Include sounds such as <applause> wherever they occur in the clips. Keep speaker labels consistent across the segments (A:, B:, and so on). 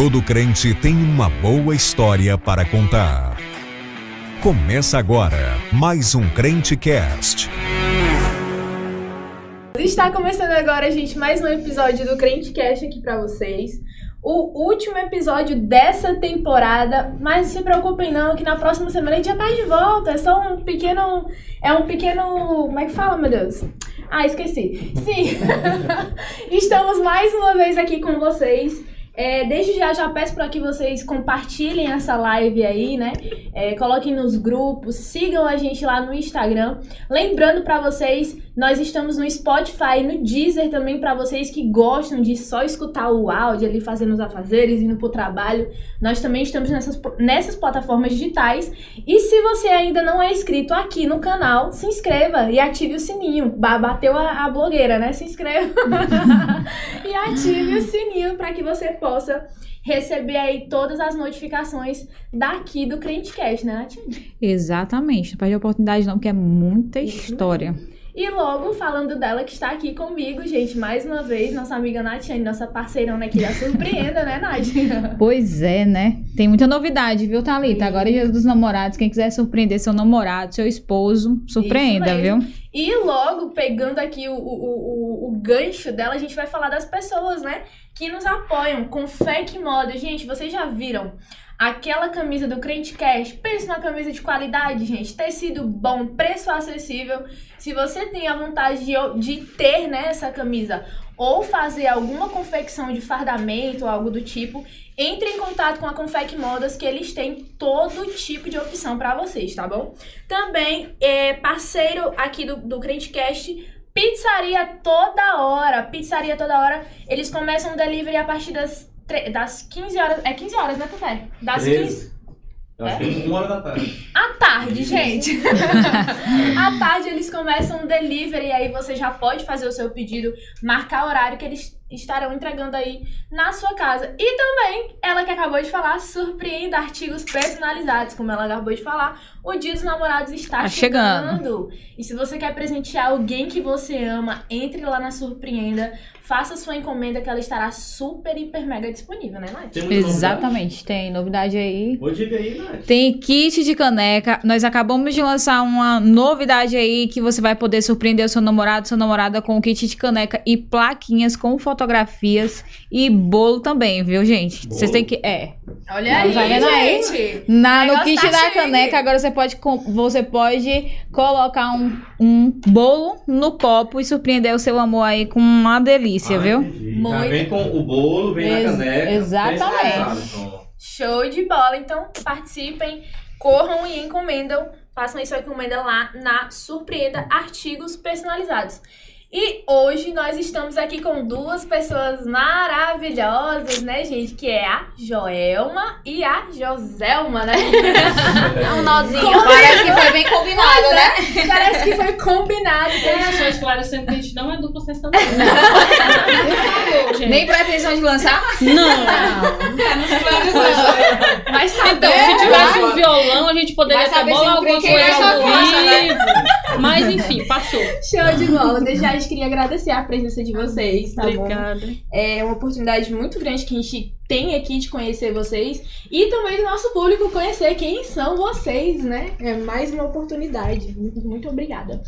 A: Todo crente tem uma boa história para contar. Começa agora mais um Crente Cast.
B: Está começando agora, gente, mais um episódio do Crente Cast aqui para vocês. O último episódio dessa temporada, mas não se preocupem não, que na próxima semana a gente já tá de volta. É só um pequeno, é um pequeno, como é que fala, meu Deus? Ah, esqueci. Sim. <laughs> Estamos mais uma vez aqui com vocês. É, desde já já peço para que vocês compartilhem essa live aí, né? É, coloquem nos grupos, sigam a gente lá no Instagram. Lembrando para vocês, nós estamos no Spotify, no Deezer também para vocês que gostam de só escutar o áudio ali fazendo os afazeres, indo pro trabalho. Nós também estamos nessas, nessas plataformas digitais. E se você ainda não é inscrito aqui no canal, se inscreva e ative o sininho. Bateu a, a blogueira, né? Se inscreva <laughs> e ative o sininho para que você possa possa receber aí todas as notificações daqui do Crentecast, né, Nath?
C: Exatamente. Não perde a oportunidade não, porque é muita história.
B: E logo, falando dela que está aqui comigo, gente, mais uma vez, nossa amiga Natiane, nossa parceirona aqui da Surpreenda, né, Nath? <laughs>
C: Pois é, né? Tem muita novidade, viu, Thalita? Sim. Agora é dia dos namorados. Quem quiser surpreender seu namorado, seu esposo, surpreenda, viu?
B: E logo, pegando aqui o, o, o, o gancho dela, a gente vai falar das pessoas, né? que nos apoiam com fake moda. Gente, vocês já viram aquela camisa do Crente Cash? Pense numa camisa de qualidade, gente. Tecido bom, preço acessível. Se você tem a vontade de, de ter né, essa camisa ou fazer alguma confecção de fardamento ou algo do tipo, entre em contato com a Confec Modas que eles têm todo tipo de opção para vocês, tá bom? Também é parceiro aqui do, do Crentecast Pizzaria toda hora. Pizzaria toda hora. Eles começam o delivery a partir das, das 15 horas. É 15 horas, né, Tete? Das 15.
D: Eu acho que é uma hora da tarde.
B: À tarde, gente. <laughs> à tarde eles começam o delivery e aí você já pode fazer o seu pedido, marcar o horário que eles estarão entregando aí na sua casa. E também, ela que acabou de falar, surpreenda artigos personalizados, como ela acabou de falar. O Dia dos Namorados está tá chegando. chegando. E se você quer presentear alguém que você ama, entre lá na Surpreenda, faça sua encomenda que ela estará super, hiper, mega disponível, né, Nath?
C: Exatamente, tem novidade aí.
D: Vou diga aí, Nath.
C: Tem kit de caneca. Nós acabamos de lançar uma novidade aí que você vai poder surpreender o seu namorado, sua namorada com o kit de caneca e plaquinhas com fotografias e bolo também, viu, gente? Vocês têm que. É.
B: Olha aí, gente.
C: Na, no kit tá da chique. caneca, agora você pode, você pode colocar um, um bolo no copo e surpreender o seu amor aí com uma delícia, ah, viu?
D: Muito. vem com o bolo, vem Ex na caneca.
C: Exatamente.
B: Show de bola. Então, participem, corram e encomendam. Façam isso encomenda lá na Surpreenda Artigos Personalizados. E hoje nós estamos aqui com duas pessoas maravilhosas, né, gente? Que é a Joelma e a Joselma, né? <laughs>
C: É um nozinho. Combinado. Parece que foi bem combinado, é,
B: né? Parece que foi combinado.
E: É, só esclarecendo que a gente não é dupla sexta <laughs>
C: Nem pretensão de lançar?
E: Não. não. Mas saber, então, se tivesse um violão, a gente poderia até bolar alguma coisa ao vivo. Mas enfim, passou.
B: Show de bola. Deixa gente queria agradecer a presença de vocês, tá
E: Obrigada.
B: bom? É uma oportunidade muito grande que a gente tem aqui de conhecer vocês e também do nosso público conhecer quem são vocês, né? É mais uma oportunidade. Muito, muito obrigada.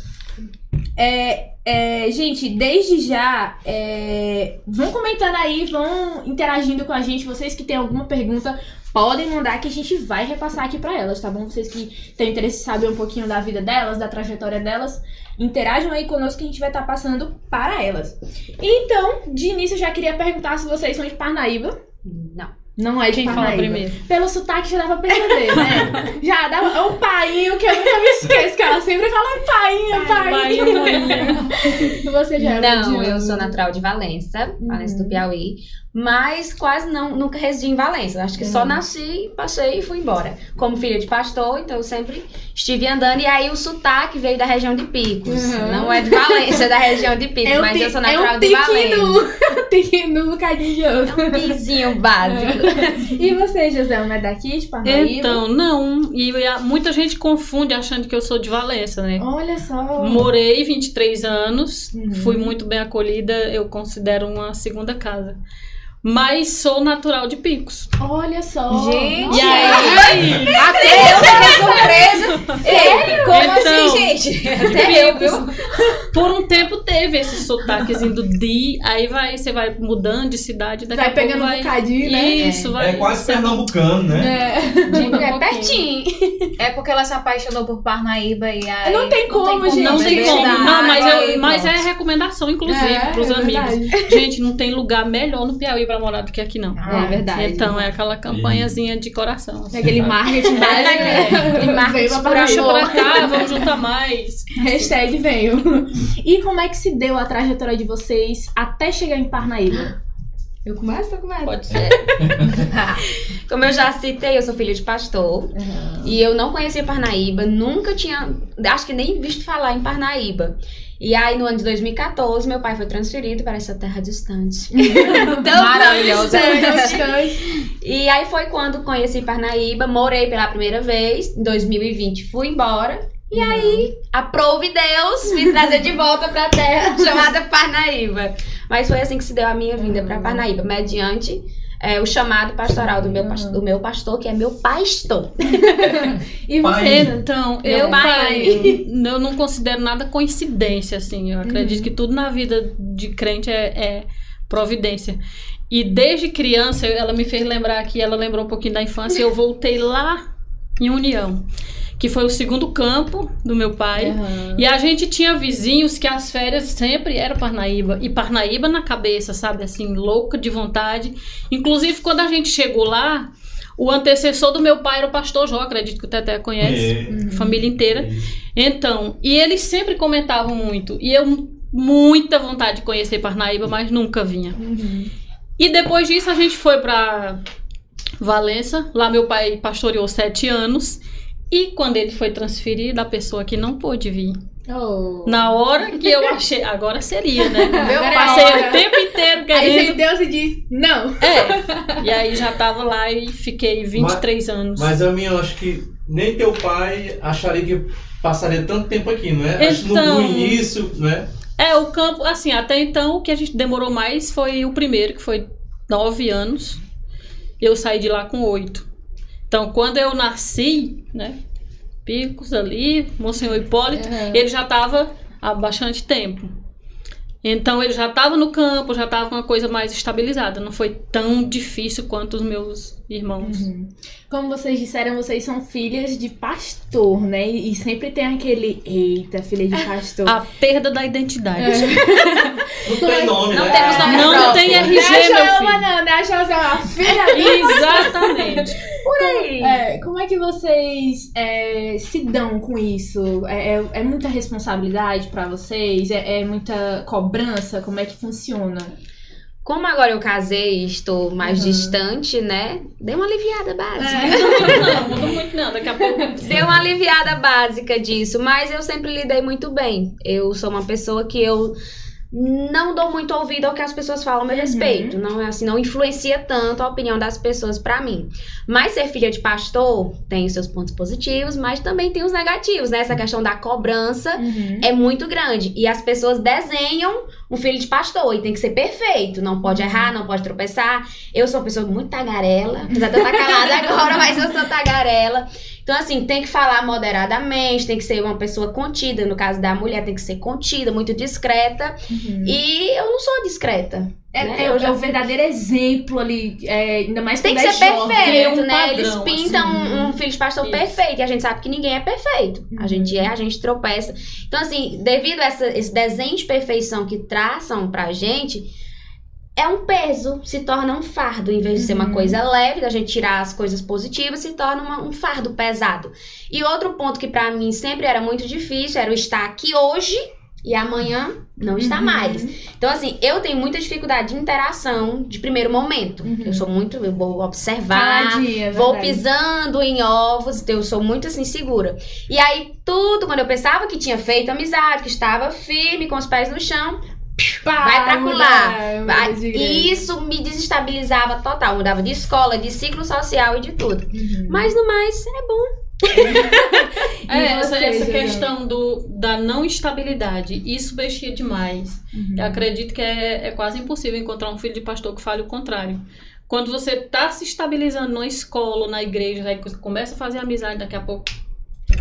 B: É, é, gente, desde já, é, vão comentando aí, vão interagindo com a gente. Vocês que têm alguma pergunta, podem mandar que a gente vai repassar aqui para elas, tá bom? Vocês que têm interesse em saber um pouquinho da vida delas, da trajetória delas, interajam aí conosco que a gente vai estar tá passando para elas. Então, de início eu já queria perguntar se vocês são de Parnaíba.
C: Não.
B: Não é de
E: Quem
B: Parnaíba.
E: fala primeiro?
B: Pelo sotaque já dava pra perceber, né? <laughs> já dava. É um painho que eu nunca me esqueço, que ela sempre fala painho, painho. painho. Você já é
F: Não, eu sou natural de Valença, Valença do uhum. Piauí mas quase não, nunca residi em Valença. Acho que uhum. só nasci, passei e fui embora. Como filha de pastor, então eu sempre estive andando. E aí o sotaque veio da região de Picos. Uhum. Não é de Valença, é da região de Picos, <laughs> é mas eu sou natural é um de Valença.
B: Tiquinho <laughs> no bocadinho de outro.
F: É um pizinho básico. <laughs>
B: e você, José, é daqui, de Parnaíba?
E: Então, não. E muita gente confunde achando que eu sou de Valença, né?
B: Olha só.
E: Morei 23 anos, uhum. fui muito bem acolhida, eu considero uma segunda casa. Mas sou natural de Picos.
B: Olha só.
C: Gente.
E: E aí?
F: Até eu fiquei surpresa. Sério? Como
E: Então,
F: assim, gente? Até eu, viu?
E: Por um tempo teve esse sotaquezinho do di, aí vai, você vai mudando de cidade, daqui
B: Vai
E: a pouco
B: pegando um
E: vai...
B: bocadinho, né?
E: Isso, vai.
D: É quase pernambucano, né?
B: É.
E: um
F: É pertinho.
C: É porque ela se apaixonou por Parnaíba e aí.
B: Não tem como, gente.
E: Não tem
B: É
E: como. Não, mas, eu-
C: Aí,
E: mas é
C: pronto.
E: recomendação, inclusive,
B: É,
E: pros
B: é
E: amigos.
B: verdade.
E: Gente, não tem lugar melhor no Piauí pra morar do que aqui, não.
F: É verdade.
E: Então, é aquela campanhazinha de coração. assim,
B: É aquele
E: sabe?
B: marketing <laughs> básico.
F: Aquele marketing
B: pra
E: pra cá, vamos juntar mais. <laughs>
B: Hashtag veio. E como é que se deu a trajetória de vocês até chegar em Parnaíba? Eu começo? Eu começo.
E: Pode <laughs> ser.
F: Como eu já citei, eu sou filha de pastor. E eu não conhecia Parnaíba, nunca tinha, acho que nem visto falar em Parnaíba. E aí, no ano de 2014, meu pai foi transferido para essa terra distante. <laughs>
C: Maravilhosa.
B: Bastante.
F: E aí foi quando conheci Parnaíba, morei pela primeira vez, em 2020 fui embora. E aí, aprove Deus me trazer de volta pra terra <laughs> chamada Parnaíba. Mas foi assim que se deu a minha vinda pra Parnaíba, mediante é, o chamado pastoral do meu, pas- do meu pastor, que é meu pastor. <laughs>
B: E você?
D: Pai.
E: Então,
F: Meu
E: eu,
F: pai.
E: pai, eu não considero nada coincidência, assim. Eu acredito que tudo na vida de crente é, é providência. E desde criança, ela me fez lembrar que ela lembrou um pouquinho da infância, e eu voltei lá em União, que foi o segundo campo do meu pai.
B: Aham.
E: E a gente tinha vizinhos que as férias sempre eram Parnaíba. E Parnaíba na cabeça, sabe? Assim, louca de vontade. Inclusive, quando a gente chegou lá, o antecessor do meu pai era o pastor Jó, acredito que o Teté conhece.
D: É.
E: Família inteira. Então, e eles sempre comentavam muito. E eu, muita vontade de conhecer Parnaíba, mas nunca vinha.
B: Uhum.
E: E depois disso, a gente foi pra Valença. Lá meu pai pastoreou sete anos. E quando ele foi transferido, a pessoa que não pôde vir.
B: Oh.
E: Na hora que eu achei. Agora seria, né?
B: Agora
E: Eu
B: é
E: passei
B: hora.
E: o tempo inteiro
B: Aí
E: querendo.
B: vem Deus e diz, não.
E: É. E aí já tava lá e fiquei 23 anos.
D: Mas a minha, eu acho que nem teu pai acharia que passaria tanto tempo aqui, não é? Acho que no,
E: Então-
D: no início, né?
E: É, o campo, assim, até então o que a gente demorou mais foi o primeiro, que foi nove anos. Eu saí de lá com oito. Então, quando eu nasci, né? Picos ali, Monsenhor Hipólito, ele já estava há bastante tempo. Então ele já estava no campo, já estava uma coisa mais estabilizada. Não foi tão difícil quanto os meus irmãos.
B: Uhum. Como vocês disseram, vocês são filhas de pastor, né? E sempre tem aquele, eita, filha de pastor.
E: A perda da identidade. <laughs>
D: Não tem nome,
F: Não
D: né?
F: temos nome
E: Não, não tem
B: Não é
E: RG,
B: a
E: meu filho.
B: não, não é a Joelma, é uma filha <laughs>
E: Exatamente.
B: É, como é que vocês é, se dão com isso? É, é, é muita responsabilidade pra vocês? É, é muita cobrança? Como é que funciona?
F: Como agora eu casei e estou mais
B: Uhum.
F: distante, né? Dei uma aliviada básica. <laughs>
E: Não, não mudou muito não. Daqui a pouco.
F: Deu uma aliviada básica disso, mas eu sempre lidei muito bem. Eu sou uma pessoa que eu não dou muito ouvido ao que as pessoas falam a meu respeito. Não é assim, não influencia tanto a opinião das pessoas pra mim. Mas ser filha de pastor tem os seus pontos positivos, mas também tem os negativos, né? Essa questão da cobrança é muito grande. E as pessoas desenham um filho de pastor e tem que ser perfeito. Não pode errar, não pode tropeçar. Eu sou uma pessoa muito tagarela, apesar de eu estar calada <laughs> agora, mas eu sou tagarela. Então, assim, tem que falar moderadamente, tem que ser uma pessoa contida. No caso da mulher, tem que ser contida, muito discreta. E eu não sou discreta.
B: É,
F: né?
B: é,
F: Eu
B: é
F: já-
B: o verdadeiro exemplo ali, é, ainda mais
F: Tem que
B: é
F: ser
B: jovem.
F: perfeito,
E: Tem um
F: né? Eles
E: padrão,
F: pintam
E: assim.
F: um, um filho de pastor
E: Isso.
F: perfeito e a gente sabe que ninguém é perfeito. A
B: Uhum.
F: gente é, a gente tropeça. Então, assim, devido a essa- esse desenho de perfeição que traçam pra gente, é um peso, se torna um fardo. Em vez de ser uma
B: Uhum.
F: coisa leve, da gente tirar as coisas positivas, se torna uma- um fardo pesado. E outro ponto que pra mim sempre era muito difícil era o estar aqui hoje e amanhã não está
B: Uhum.
F: mais. Então, assim, eu tenho muita dificuldade de interação de primeiro momento.
B: Uhum.
F: Eu sou muito, eu vou observar,
B: Caladinha, é
F: vou
B: verdade.
F: pisando em ovos, então eu sou muito assim segura. E aí, tudo, quando eu pensava que tinha feito amizade, que estava firme, com os pés no chão,
B: Pá,
F: vai pra colar. vai-. E isso me desestabilizava total. Mudava de escola, de ciclo social e de tudo.
B: Uhum.
F: Mas no mais, é bom. <laughs>
E: É,
B: E
E: essa, essa questão do, da não estabilidade, isso mexia demais.
B: Uhum.
E: Eu acredito que é, é quase impossível encontrar um filho de pastor que fale o contrário. Quando você tá se estabilizando na escola, ou na igreja, aí começa a fazer amizade, daqui a pouco,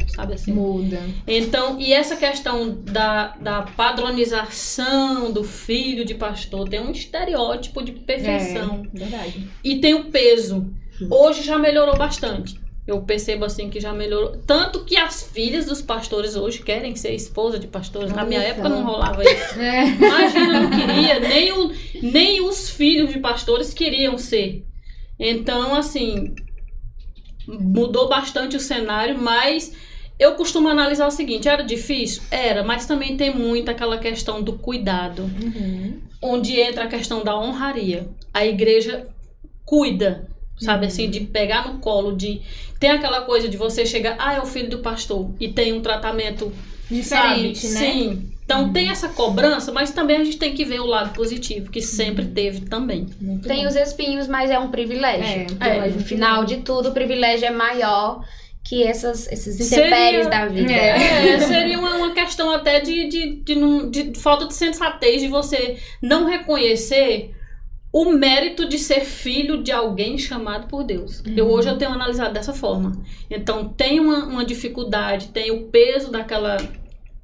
E: sabe assim?
B: Muda.
E: Então, e essa questão da, da padronização do filho de pastor tem um estereótipo de perfeição.
B: É, verdade.
E: E tem o peso. Hoje já melhorou bastante. Eu percebo assim que já melhorou. Tanto que as filhas dos pastores hoje querem ser esposa de pastores. Na minha época não rolava isso. <laughs>
B: É.
E: Imagina, não queria. Nem, o, nem os filhos de pastores queriam ser. Então, assim, mudou bastante o cenário, mas eu costumo analisar o seguinte: era difícil? Era, mas também tem muito aquela questão do cuidado
B: Uhum.
E: onde entra a questão da honraria. A igreja cuida, sabe assim, de pegar no colo, de tem aquela coisa de você chegar, ah, é o filho do pastor e tem um tratamento
B: Diferente,
E: sabe?
B: né?
E: Sim. Então tem essa cobrança, mas também a gente tem que ver o lado positivo, que sempre teve também.
B: Muito
F: Tem
B: bom.
F: os espinhos, mas é um privilégio.
B: É,
E: É,
F: No final de tudo, o privilégio é maior que essas, esses intempéries da vida.
E: É, seria uma, uma questão até de, de, de, de falta de sensatez de você não reconhecer o mérito de ser filho de alguém chamado por Deus. Eu hoje eu tenho analisado dessa forma. Então tem uma, uma dificuldade, tem o peso daquela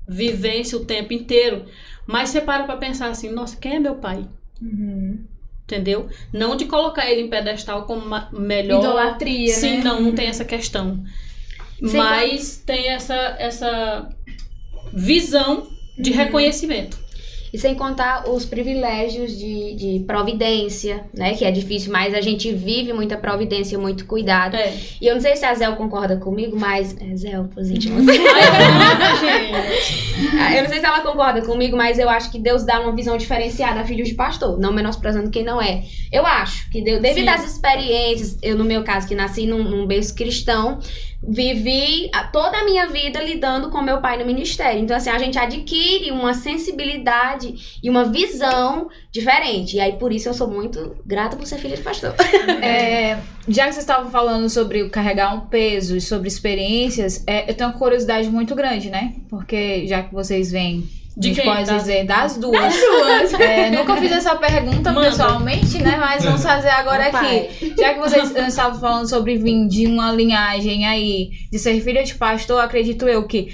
E: vivência o tempo inteiro, mas você para pra pensar assim, nossa, quem é meu pai?
B: Uhum.
E: Entendeu? Não de colocar ele em pedestal como melhor.
B: Idolatria,
E: Sim,
B: né?
E: não, não tem essa questão. Mas tem essa, essa visão de
B: Uhum.
E: reconhecimento.
F: E sem contar os privilégios de, de providência, né? Que é difícil, mas a gente vive muita providência, muito cuidado.
E: É.
F: E eu não sei se a Zé concorda comigo, mas. É, Zé, pros íntimos. Ah, Eu não sei se ela concorda comigo, mas eu acho que Deus dá uma visão diferenciada a filhos de pastor, não menosprezando quem não é. Eu acho que Deus, devido
E: Sim.
F: às experiências, eu no meu caso que nasci num, num berço cristão, vivi toda a minha vida lidando com meu pai no ministério. Então assim, a gente adquire uma sensibilidade e uma visão diferente. E aí por isso eu sou muito grata por ser filha de pastor. <laughs>
C: É, já que vocês estavam falando sobre carregar um peso e sobre experiências, é, eu tenho uma curiosidade muito grande, né? Porque já que vocês vêm,
E: De
C: a gente
E: quem?
C: pode
E: Das-
C: dizer das <laughs> duas.
B: Duas.
C: É, nunca fiz essa pergunta
E: Manda.
C: pessoalmente, né? Mas vamos fazer agora aqui. Já que vocês <laughs> estavam falando sobre vir de uma linhagem aí, de ser filha de pastor, acredito eu que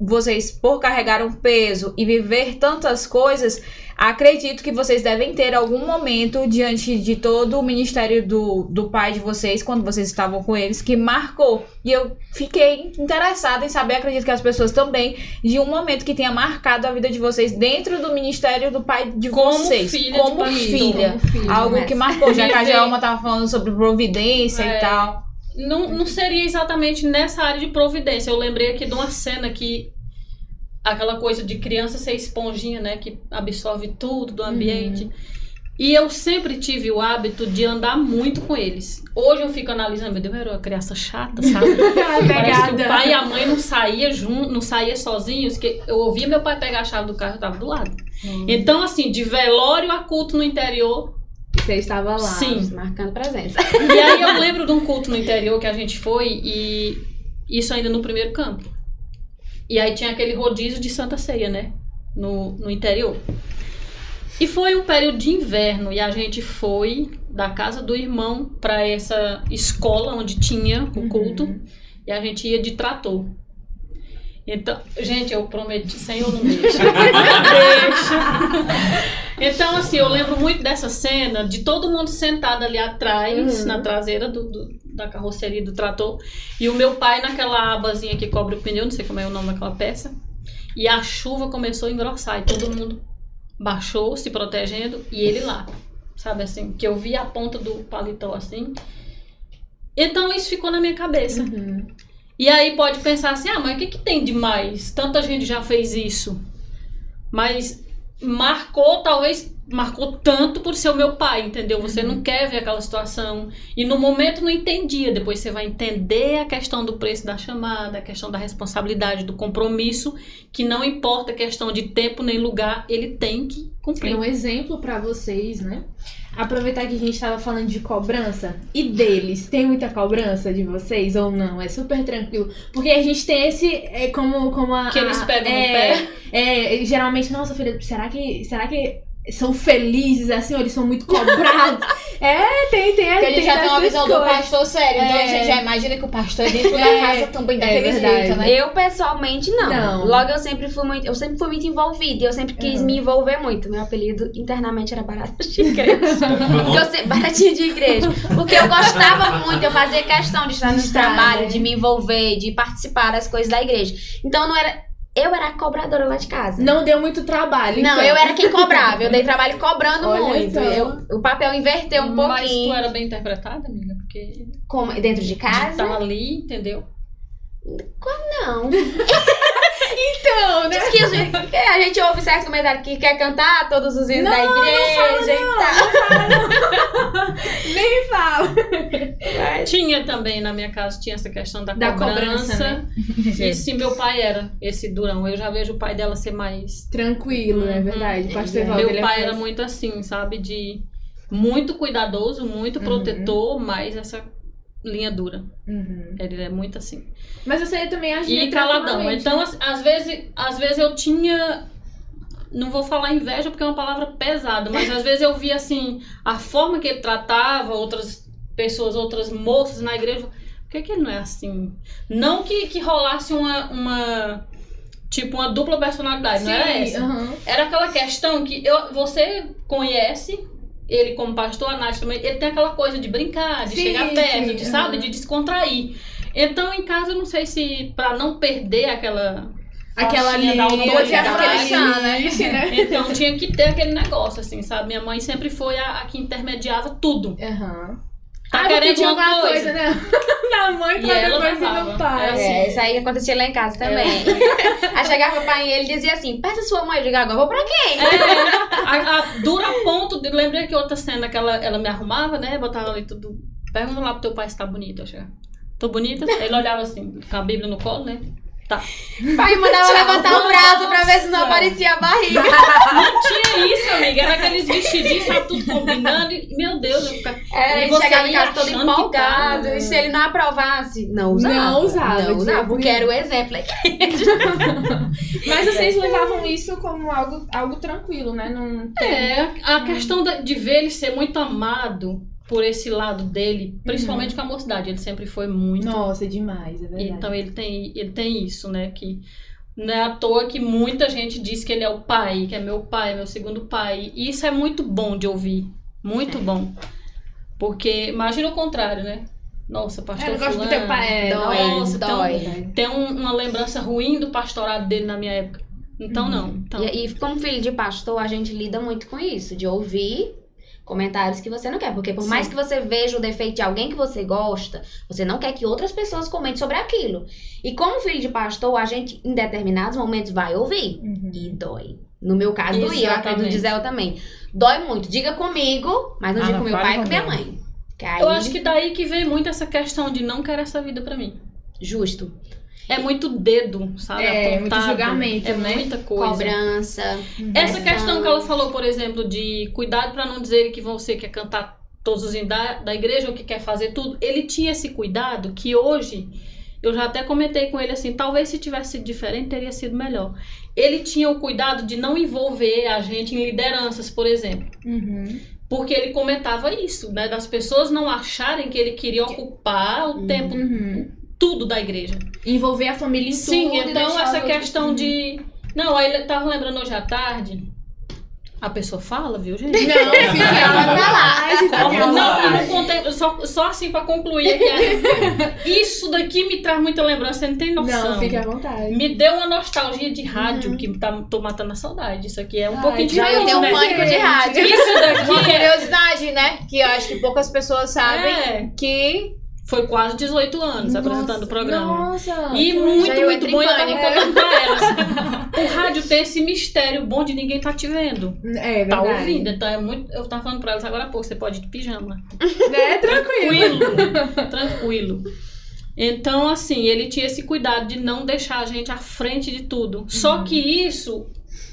C: vocês, por carregar um peso e viver tantas coisas, acredito que vocês devem ter algum momento diante de todo o ministério do, do pai de vocês, quando vocês estavam com eles, que marcou. E eu fiquei interessada em saber, acredito que as pessoas também, de um momento que tenha marcado a vida de vocês dentro do ministério do pai de
E: Como
C: vocês.
E: filha de
C: como
E: pastor.
C: filha.
B: Como filho.
C: Algo que marcou, já que a. Gelma tava falando sobre providência
E: É.
C: e tal.
E: Não, não seria exatamente nessa área de providência. Eu lembrei aqui de uma cena que aquela coisa de criança ser esponjinha, né, que absorve tudo do ambiente. E eu sempre tive o hábito de andar muito com eles. Hoje eu fico analisando, meu Deus, eu era uma criança chata, sabe? <laughs> Parece que o pai e a mãe não saíam juntos, não saíam sozinhos, que eu ouvia meu pai pegar a chave do carro, eu tava do lado. Então, assim, de velório a culto no interior.
B: Você estava lá.
E: Sim.
F: Marcando presença.
E: E aí eu lembro de um culto no interior que a gente foi e isso ainda no primeiro campo. E aí tinha aquele rodízio de Santa Ceia, né? No, no interior. E foi um período de inverno e a gente foi da casa do irmão para essa escola onde tinha o culto e a gente ia de trator. Então, gente, eu prometi, Senhor, não deixa. <laughs> deixa. Então, assim, eu lembro muito dessa cena de todo mundo sentado ali atrás,
B: Uhum.
E: na traseira do, do- da carroceria do trator, e o meu pai naquela abazinha que cobre o pneu, não sei como é o nome daquela peça, e a chuva começou a engrossar, e todo mundo baixou, se protegendo, e ele lá, sabe assim, que eu vi a ponta do paletó assim. Então, isso ficou na minha cabeça.
B: Uhum.
E: E aí pode pensar assim, ah, mas o que, que tem de mais? Tanta gente já fez isso. Mas marcou talvez marcou tanto por ser o meu pai, entendeu? Você
B: Uhum.
E: não quer ver aquela situação. E no momento não entendia. Depois você vai entender a questão do preço da chamada, a questão da responsabilidade, do compromisso, que não importa a questão de tempo nem lugar, ele tem que
B: É
E: cumprir.
B: um exemplo pra vocês, né? Aproveitar que a gente tava falando de cobrança e deles, tem muita cobrança de vocês ou não? É super tranquilo. Porque a gente tem esse, é como, como a.
E: Que eles
B: a-
E: pegam no
B: é,
E: pé.
B: É, geralmente, nossa filha, será que. Será que são felizes assim, ou eles são muito cobrados? <laughs> é, tem, tem,
G: Porque a gente já tem uma visão do
B: coisas.
G: pastor sério. Então a
B: É.
G: gente já imagina que o pastor é dentro da
B: É.
G: casa também
B: É
G: daquele
B: verdade.
G: jeito, né?
F: Eu pessoalmente não.
B: Não.
F: Logo eu sempre fui muito, eu sempre fui muito envolvida, e eu sempre quis
B: Uhum.
F: me envolver muito. Meu apelido internamente era barata de igreja. <laughs> Eu sempre, baratinha de igreja. Porque eu gostava muito, eu fazia questão de estar no trabalho,
B: né?
F: de me envolver, de participar das coisas da igreja. Então não era eu era a cobradora lá de casa.
B: Não deu muito trabalho.
F: Não,
B: então.
F: eu era quem cobrava. Eu dei <laughs> trabalho cobrando
B: Olha
F: muito. Eu- o papel inverteu um
E: Mas tu
F: pouquinho.
E: era bem interpretada, amiga? Porque
F: Como, dentro de
E: de
F: casa?
E: estar ali, entendeu?
F: Não. <laughs>
B: Então, né?
F: Diz que a gente, a gente ouve certos comentários que quer cantar todos os hinos da igreja e tal. <laughs>
B: Nem fala.
E: Tinha também na minha casa, tinha essa questão da,
B: Da
E: cobrança.
B: cobrança, né?
E: E sim, meu pai era esse durão. Eu já vejo o pai dela ser mais.
B: Tranquilo, é
E: Uhum.
B: verdade. O pastor
F: É.
E: Meu
B: ele é
E: pai
B: mais-
E: era muito assim, sabe? De muito cuidadoso, muito
B: Uhum.
E: protetor, mas essa linha dura.
B: Uhum.
E: Ele é muito assim.
B: Mas você também agia
E: E caladão. Então,
B: né?
E: às, às vezes, às vezes eu tinha. Não vou falar inveja porque é uma palavra pesada, mas às vezes eu via assim, a forma que ele tratava outras pessoas, outras moças na igreja. Por que, que ele não é assim? Não que, que rolasse uma, uma. Tipo, uma dupla personalidade, não era
B: Sim,
E: essa?
B: aham.
E: Era aquela questão que eu, você conhece ele como pastor, a Nath também, ele tem aquela coisa de brincar, de
B: Sim,
E: chegar perto,
B: sim,
E: de, sabe, de descontrair. Então, em casa, eu não sei se, pra não perder aquela.
B: Aquela
E: faixinha da
B: linha,
E: autoridade,
B: limite, né? <laughs>
E: Então tinha que ter aquele negócio, assim, sabe? Minha mãe sempre foi a, a que intermediava tudo.
B: Aham.
E: Tá
B: ah, vou
E: querendo
B: pedir
E: uma
B: alguma
E: coisa.
B: coisa, né? <laughs> Da mãe pra depois no pai.
E: Assim.
F: É, isso aí acontecia lá em casa também. <laughs> Aí chegava o pai e ele dizia assim: peça sua mãe, eu digo, agora vou pra quem?
E: É, a, a dura ponto de. Lembrei que outra cena que ela, ela me arrumava, né? Botava ali tudo. Pergunta lá pro teu pai se tá bonita, eu chegava. Tô bonita? Ele olhava assim, com a Bíblia no colo, né? Tá.
F: Pai mandava levantar o braço pra ver se não aparecia a barriga.
E: Não tinha isso, amiga. Era aqueles vestidinhos, tudo combinando. E, meu Deus, eu ficava.
F: É,
E: E
F: ele chegava em
E: ia
F: casa todo empolgado. E se ele não aprovasse, não usava.
B: Não usava,
F: Não usava, porque era o exemplo. <laughs>
B: Mas vocês levavam isso como algo, algo tranquilo, né? Não tem...
E: É, a questão de ver ele ser muito amado por esse lado dele, principalmente com a mocidade. Ele sempre foi muito.
B: Nossa, demais, é verdade.
E: Então ele tem, ele tem isso, né? Que não é à toa que muita gente diz que ele é o pai, que é meu pai, meu segundo pai. E isso é muito bom de ouvir. Muito
B: É.
E: bom. Porque imagina o contrário, né? Nossa,
B: É,
E: pastor
B: não gosto do teu pai. É,
F: Dói,
E: Nossa,
F: dói.
E: tem, tem um- uma lembrança ruim do pastorado dele na minha época. Então
B: Uhum.
E: não. Então,
F: E, e como filho de pastor, a gente lida muito com isso, de ouvir comentários que você não quer. Porque por
B: Sim.
F: mais que você veja o defeito de alguém que você gosta, você não quer que outras pessoas comentem sobre aquilo. E como filho de pastor, a gente, em determinados momentos, vai ouvir.
B: Uhum.
F: E dói. No meu caso, doía. Eu acredito
E: Exatamente.
F: no Gisele também. Dói muito. Diga comigo, mas não
C: Ah,
F: diga
C: não
F: com meu pai e com minha mãe. Que aí,
E: eu acho que daí que vem muito essa questão de não querer essa vida pra mim.
F: Justo.
E: É muito dedo, sabe?
B: É, muito julgamento,
E: é
B: né?
E: muita coisa.
F: Cobrança.
E: Essa
F: pressão.
E: questão que ela falou, por exemplo, de cuidado pra não dizer que você quer cantar todos os hinos da, da igreja ou que quer fazer tudo, ele tinha esse cuidado que hoje, eu já até comentei com ele assim, talvez se tivesse sido diferente teria sido melhor. Ele tinha o cuidado de não envolver a gente em lideranças, por exemplo.
B: Uhum.
E: Porque ele comentava isso, né? Das pessoas não acharem que ele queria ocupar o tempo
B: Uhum.
E: Tudo da igreja.
B: Envolver a família em
E: Sim,
B: tudo. e
E: então essa questão de. Não, aí eu tava lembrando hoje à tarde. A pessoa fala, viu, gente?
B: Não, à vontade, fique à
E: Não, não contei, só, só assim pra concluir aqui. Isso daqui me traz muita lembrança, você não tem noção.
B: Não, fique à vontade.
E: Me deu uma nostalgia de rádio que tá, tô matando a saudade. Isso aqui é um
B: Ai,
E: pouquinho
B: que
F: Já eu tenho um pânico de rádio.
E: Isso
G: Uma
E: daqui é,
G: curiosidade, né? Que eu acho que poucas pessoas sabem
E: é
G: que
E: Foi quase 18 anos apresentando o programa.
B: Nossa.
E: E muito,
F: eu
E: muito bom. E eu tava
F: pânico.
E: contando pra <laughs> elas. O rádio tem esse mistério bom de ninguém tá te vendo.
B: É
E: Tá
B: verdade.
E: ouvindo. Então é muito. Eu tava falando pra elas agora há pouco, você pode ir de pijama. <laughs>
B: É tranquilo.
E: Tranquilo. tranquilo. Então, assim, ele tinha esse cuidado de não deixar a gente à frente de tudo. Só que isso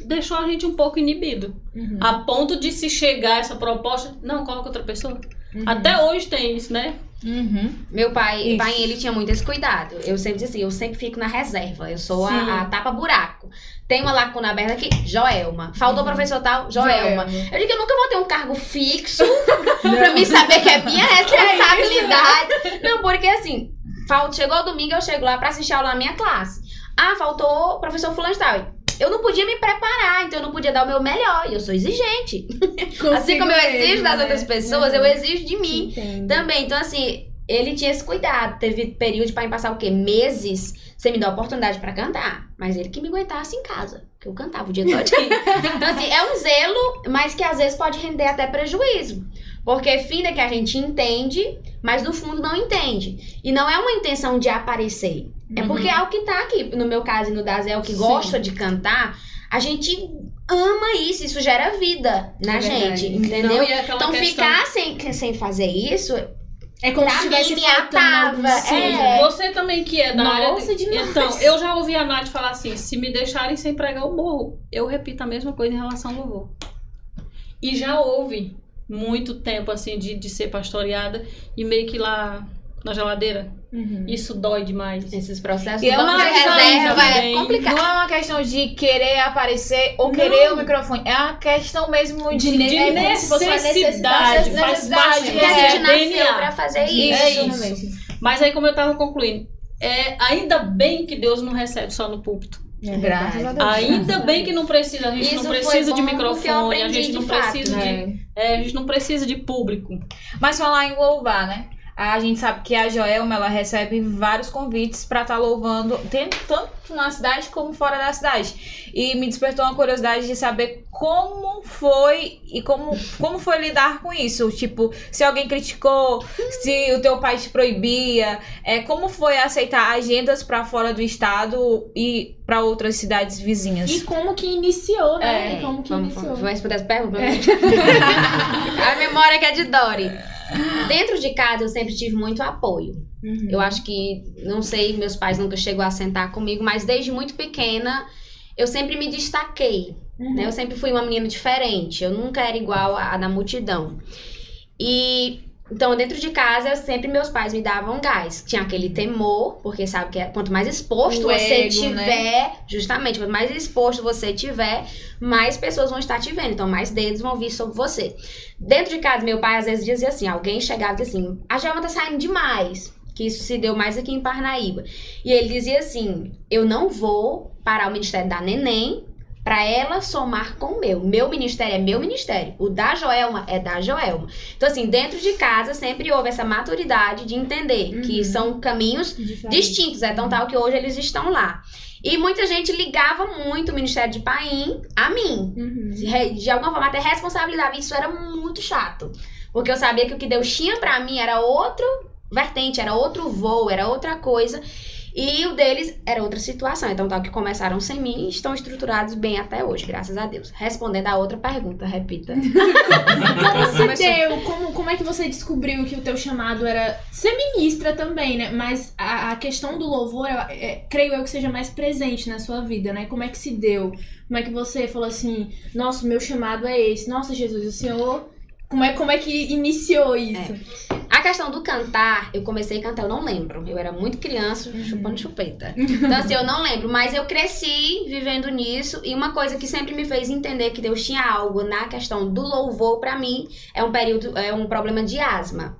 E: deixou a gente um pouco inibido.
B: Uhum.
E: A ponto de se chegar essa proposta. Não, coloca outra pessoa. Até hoje tem isso, né?
C: Uhum.
F: Meu pai,
C: Isso.
F: pai, ele tinha muito esse cuidado. Eu sempre assim, eu sempre fico na reserva. Eu sou a, a tapa-buraco. Tem uma lacuna aberta aqui, Joelma. Faltou professor tal, Joelma. Eu digo que eu nunca vou ter um cargo fixo <laughs> pra mim saber que é minha <laughs> responsabilidade. Não, porque assim, chegou domingo, eu chego lá pra assistir aula na minha classe. Ah, faltou o professor fulano de tal. Eu não podia me preparar, então eu não podia dar o meu melhor. E eu sou exigente. assim como eu exijo das outras pessoas, eu exijo de mim. Também, então assim, ele tinha esse cuidado. Teve período pra mim passar o quê? Meses sem me dar oportunidade pra cantar. Mas ele que me aguentasse em casa. Que eu cantava o dia todo. <laughs> então, assim, é um zelo, mas que às vezes pode render até prejuízo. Porque finda que a gente entende, mas no fundo não entende. E não é uma intenção de aparecer. É porque é o que tá aqui. No meu caso e no Dazel, que
B: Sim.
F: gosta de cantar, a gente ama isso. Isso gera vida na
B: É verdade.
F: gente. Entendeu?
E: Não,
F: Então
E: questão-
F: ficar sem, sem fazer isso
B: É como
F: Pra
B: se tivesse
F: mim,
B: faltando.
F: É.
E: você também que é da
B: Nossa,
E: área. de-
B: demais.
E: Então, eu já ouvi a Nath falar assim: se me deixarem sem pregar, eu morro. Eu repito a mesma coisa em relação ao louvor. E já houve muito tempo assim de, de ser pastoreada e meio que lá na geladeira.
B: Uhum.
E: Isso dói demais.
F: Esses processos
C: E é uma questão
F: reserva é complicado.
C: Não é uma questão de querer aparecer ou querer o microfone. É uma questão mesmo de.
B: De
E: De
B: É uma
E: necessidade, faz
C: necessidade,
E: parte do
C: É,
E: DNA.
F: pra fazer isso.
E: É
B: Exatamente.
E: Mas aí, como eu tava concluindo, é, ainda bem que Deus não recebe só no púlpito.
C: Graças a Deus.
E: Ainda bem que não precisa, a gente
F: Isso
E: não precisa de microfone, a gente não
F: de fato,
E: precisa de.
C: É.
E: é, a gente não precisa de público.
C: Mas falar em louvar, né? A gente sabe que a Joelma, ela recebe vários convites pra estar louvando, tem- tanto na cidade como fora da cidade. E me despertou uma curiosidade de saber como foi e como, como foi lidar com isso. Tipo, se alguém criticou, se o teu pai te proibia, é, como foi aceitar agendas pra fora do estado e pra outras cidades vizinhas.
B: E como que iniciou, né?
C: É,
B: E como que
F: Vamos,
B: iniciou.
F: vamos responder as perguntas? <laughs> a memória que é de Dory. Dentro de casa eu sempre tive muito apoio.
B: Uhum.
F: Eu acho que, não sei, meus pais nunca chegou a sentar comigo, mas desde muito pequena eu sempre me destaquei.
B: Uhum.
F: né? Eu sempre fui uma menina diferente, eu nunca era igual à, à da multidão. E então, dentro de casa, sempre meus pais me davam gás. Tinha aquele temor, porque sabe que é- quanto mais exposto
B: O
F: você
B: ego,
F: tiver,
B: né?
F: justamente, quanto mais exposto você tiver, mais pessoas vão estar te vendo. Então, mais dedos vão vir sobre você. Dentro de casa, meu pai às vezes dizia assim: alguém chegava e dizia assim, a Joelma tá saindo demais. Que isso se deu mais aqui em Parnaíba. E ele dizia assim: eu não vou parar o ministério da neném para ela somar com o meu. Meu ministério é meu ministério. O da Joelma é da Joelma. Então, assim, dentro de casa sempre houve essa maturidade de entender que
B: Uhum.
F: são caminhos
B: Diferente.
F: distintos. É tão tal que hoje eles estão lá. E muita gente ligava muito o ministério de Paim a mim.
B: Uhum.
F: De, de alguma forma, até responsabilidade. Isso era muito chato. Porque eu sabia que o que Deus tinha pra mim era outro vertente, era outro voo, era outra coisa. E o deles era outra situação. Então, tal que começaram sem mim e estão estruturados bem até hoje, graças a Deus. Respondendo a outra pergunta, repita. <laughs>
B: Como
C: Começou.
B: deu? Como, como é que você descobriu que o teu chamado era ser ministra também, né? Mas a, a questão do louvor, é, é, creio eu que seja mais presente na sua vida, né? Como é que se deu? Como é que você falou assim, nossa, meu chamado é esse. Nossa, Jesus, o Senhor... Como é, como é que iniciou isso?
F: A questão do cantar, eu comecei a cantar, eu não lembro. Eu era muito criança, chupando chupeta. <laughs> Então, assim, eu não lembro. Mas eu cresci vivendo nisso. E uma coisa que sempre me fez entender que Deus tinha algo na questão do louvor, pra mim, é um período, é um problema de asma.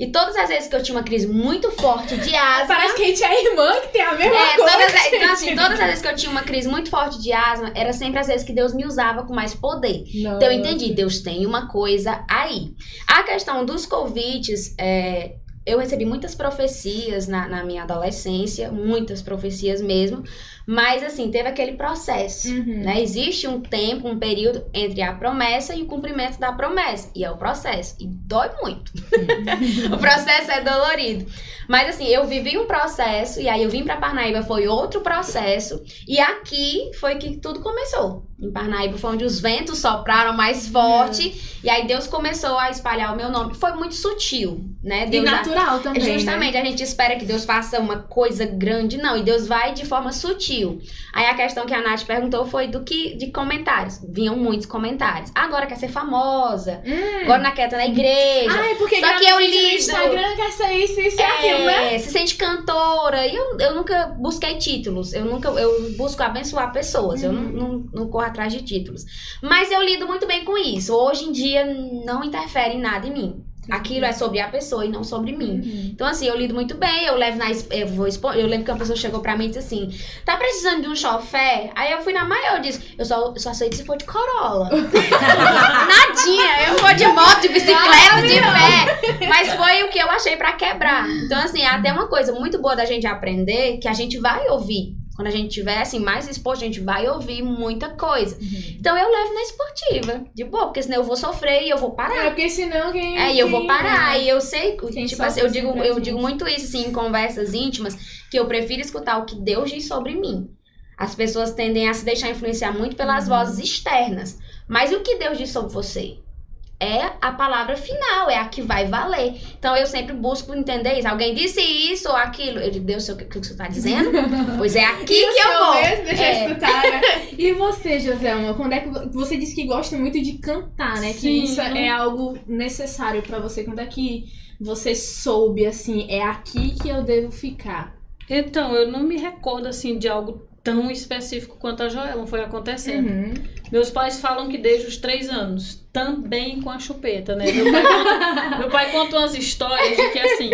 F: E todas as vezes que eu tinha uma crise muito forte de <laughs> asma.
B: Parece que a gente é irmã que tem a mesma
F: É,
B: coisa.
F: todas, as- então, assim, todas as vezes que eu tinha uma crise muito forte de asma, era sempre as vezes que Deus me usava com mais poder. Então eu entendi, Deus tem uma coisa aí. A questão dos convites, é, eu recebi muitas profecias na, na minha adolescência, muitas profecias mesmo, mas assim, teve aquele processo,
B: Uhum.
F: né? Existe um tempo, um período entre a promessa e o cumprimento da promessa, e é o processo, e dói muito. <laughs> o processo é dolorido. Mas assim, eu vivi um processo, e aí eu vim pra Parnaíba, foi outro processo, e aqui foi que tudo começou. Em Parnaíba foi onde os ventos sopraram mais forte, e aí Deus começou a espalhar o meu nome. Foi muito sutil, né?
B: E
F: Deus já-
B: natural também, né?
F: Justamente, a gente espera que Deus faça uma coisa grande, não, e Deus vai de forma sutil. Aí a questão que a Nath perguntou foi do que de comentários. Vinham muitos comentários. Agora quer ser famosa,
B: Hum.
F: agora não quer estar na igreja.
B: Ai, porque
F: Só que eu
B: no
F: lido.
B: Instagram quer ser isso, isso e aquilo, né?
F: É, se sente cantora. E eu, eu nunca busquei títulos. Eu nunca eu busco abençoar pessoas. Eu não,
B: Uhum.
F: não, não corro atrás de títulos. Mas eu lido muito bem com isso. Hoje em dia não interfere em nada em mim. Aquilo é sobre a pessoa e não sobre mim.
B: Uhum.
F: Então, assim, eu lido muito bem, eu levo na. Eu, vou expo- eu lembro que uma pessoa chegou pra mim e disse assim: tá precisando de um chofé? Aí eu fui na maior e disse: eu só, eu só aceito se for de Corolla. <laughs> Nadinha, eu vou de moto, de bicicleta, de pé. Mas foi o que eu achei pra quebrar. Então, assim, é até uma coisa muito boa da gente aprender que a gente vai ouvir. Quando a gente tiver, assim, mais exposto, a gente vai ouvir muita coisa. Então, eu levo na esportiva, de boa, porque senão eu vou sofrer e eu vou parar.
B: É, porque senão quem.
F: É, e eu vou parar, e eu sei,
B: Quem
F: tipo assim, eu digo, eu
B: gente.
F: digo muito isso assim em conversas íntimas, que eu prefiro escutar o que Deus diz sobre mim. As pessoas tendem a se deixar influenciar muito pelas
B: Uhum.
F: vozes externas, mas o que Deus diz sobre você? É a palavra final, é a que vai valer. Então eu sempre busco entender isso. Alguém disse isso ou aquilo. Eu digo, Deus, o que, o que você está dizendo? <laughs> pois é aqui
B: E
F: que eu vou.
B: mesmo? Deixa
F: É.
B: eu escutar, né? <laughs> E você, Joselma, quando é que vo- você disse que gosta muito de cantar, né?
E: Sim.
B: Que isso é algo necessário pra você. Quando é que você soube assim, é aqui que eu devo ficar?
E: Então, eu não me recordo assim de algo tão específico quanto a Joelma foi acontecendo.
B: Uhum.
E: Meus pais falam que desde os três anos, também com a chupeta, né? Meu pai, conta, <laughs> meu pai conta umas histórias de que assim,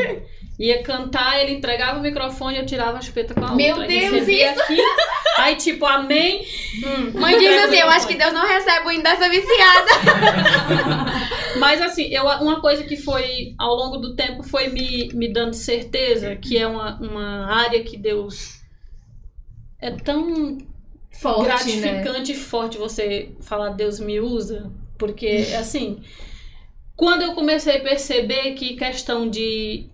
E: ia cantar, ele entregava o microfone e eu tirava a chupeta com a outra.
B: Meu Deus,
E: recebia aqui, aí tipo, amém. Hum,
F: Mãe diz assim, eu acho que. Deus não recebe o hino dessa viciada. <laughs>
E: Mas assim, eu, uma coisa que foi, ao longo do tempo, foi me, me dando certeza que é uma, uma área que Deus é tão
B: Forte, né?
E: gratificante e forte você falar Deus me usa, porque assim, quando eu comecei a perceber que questão de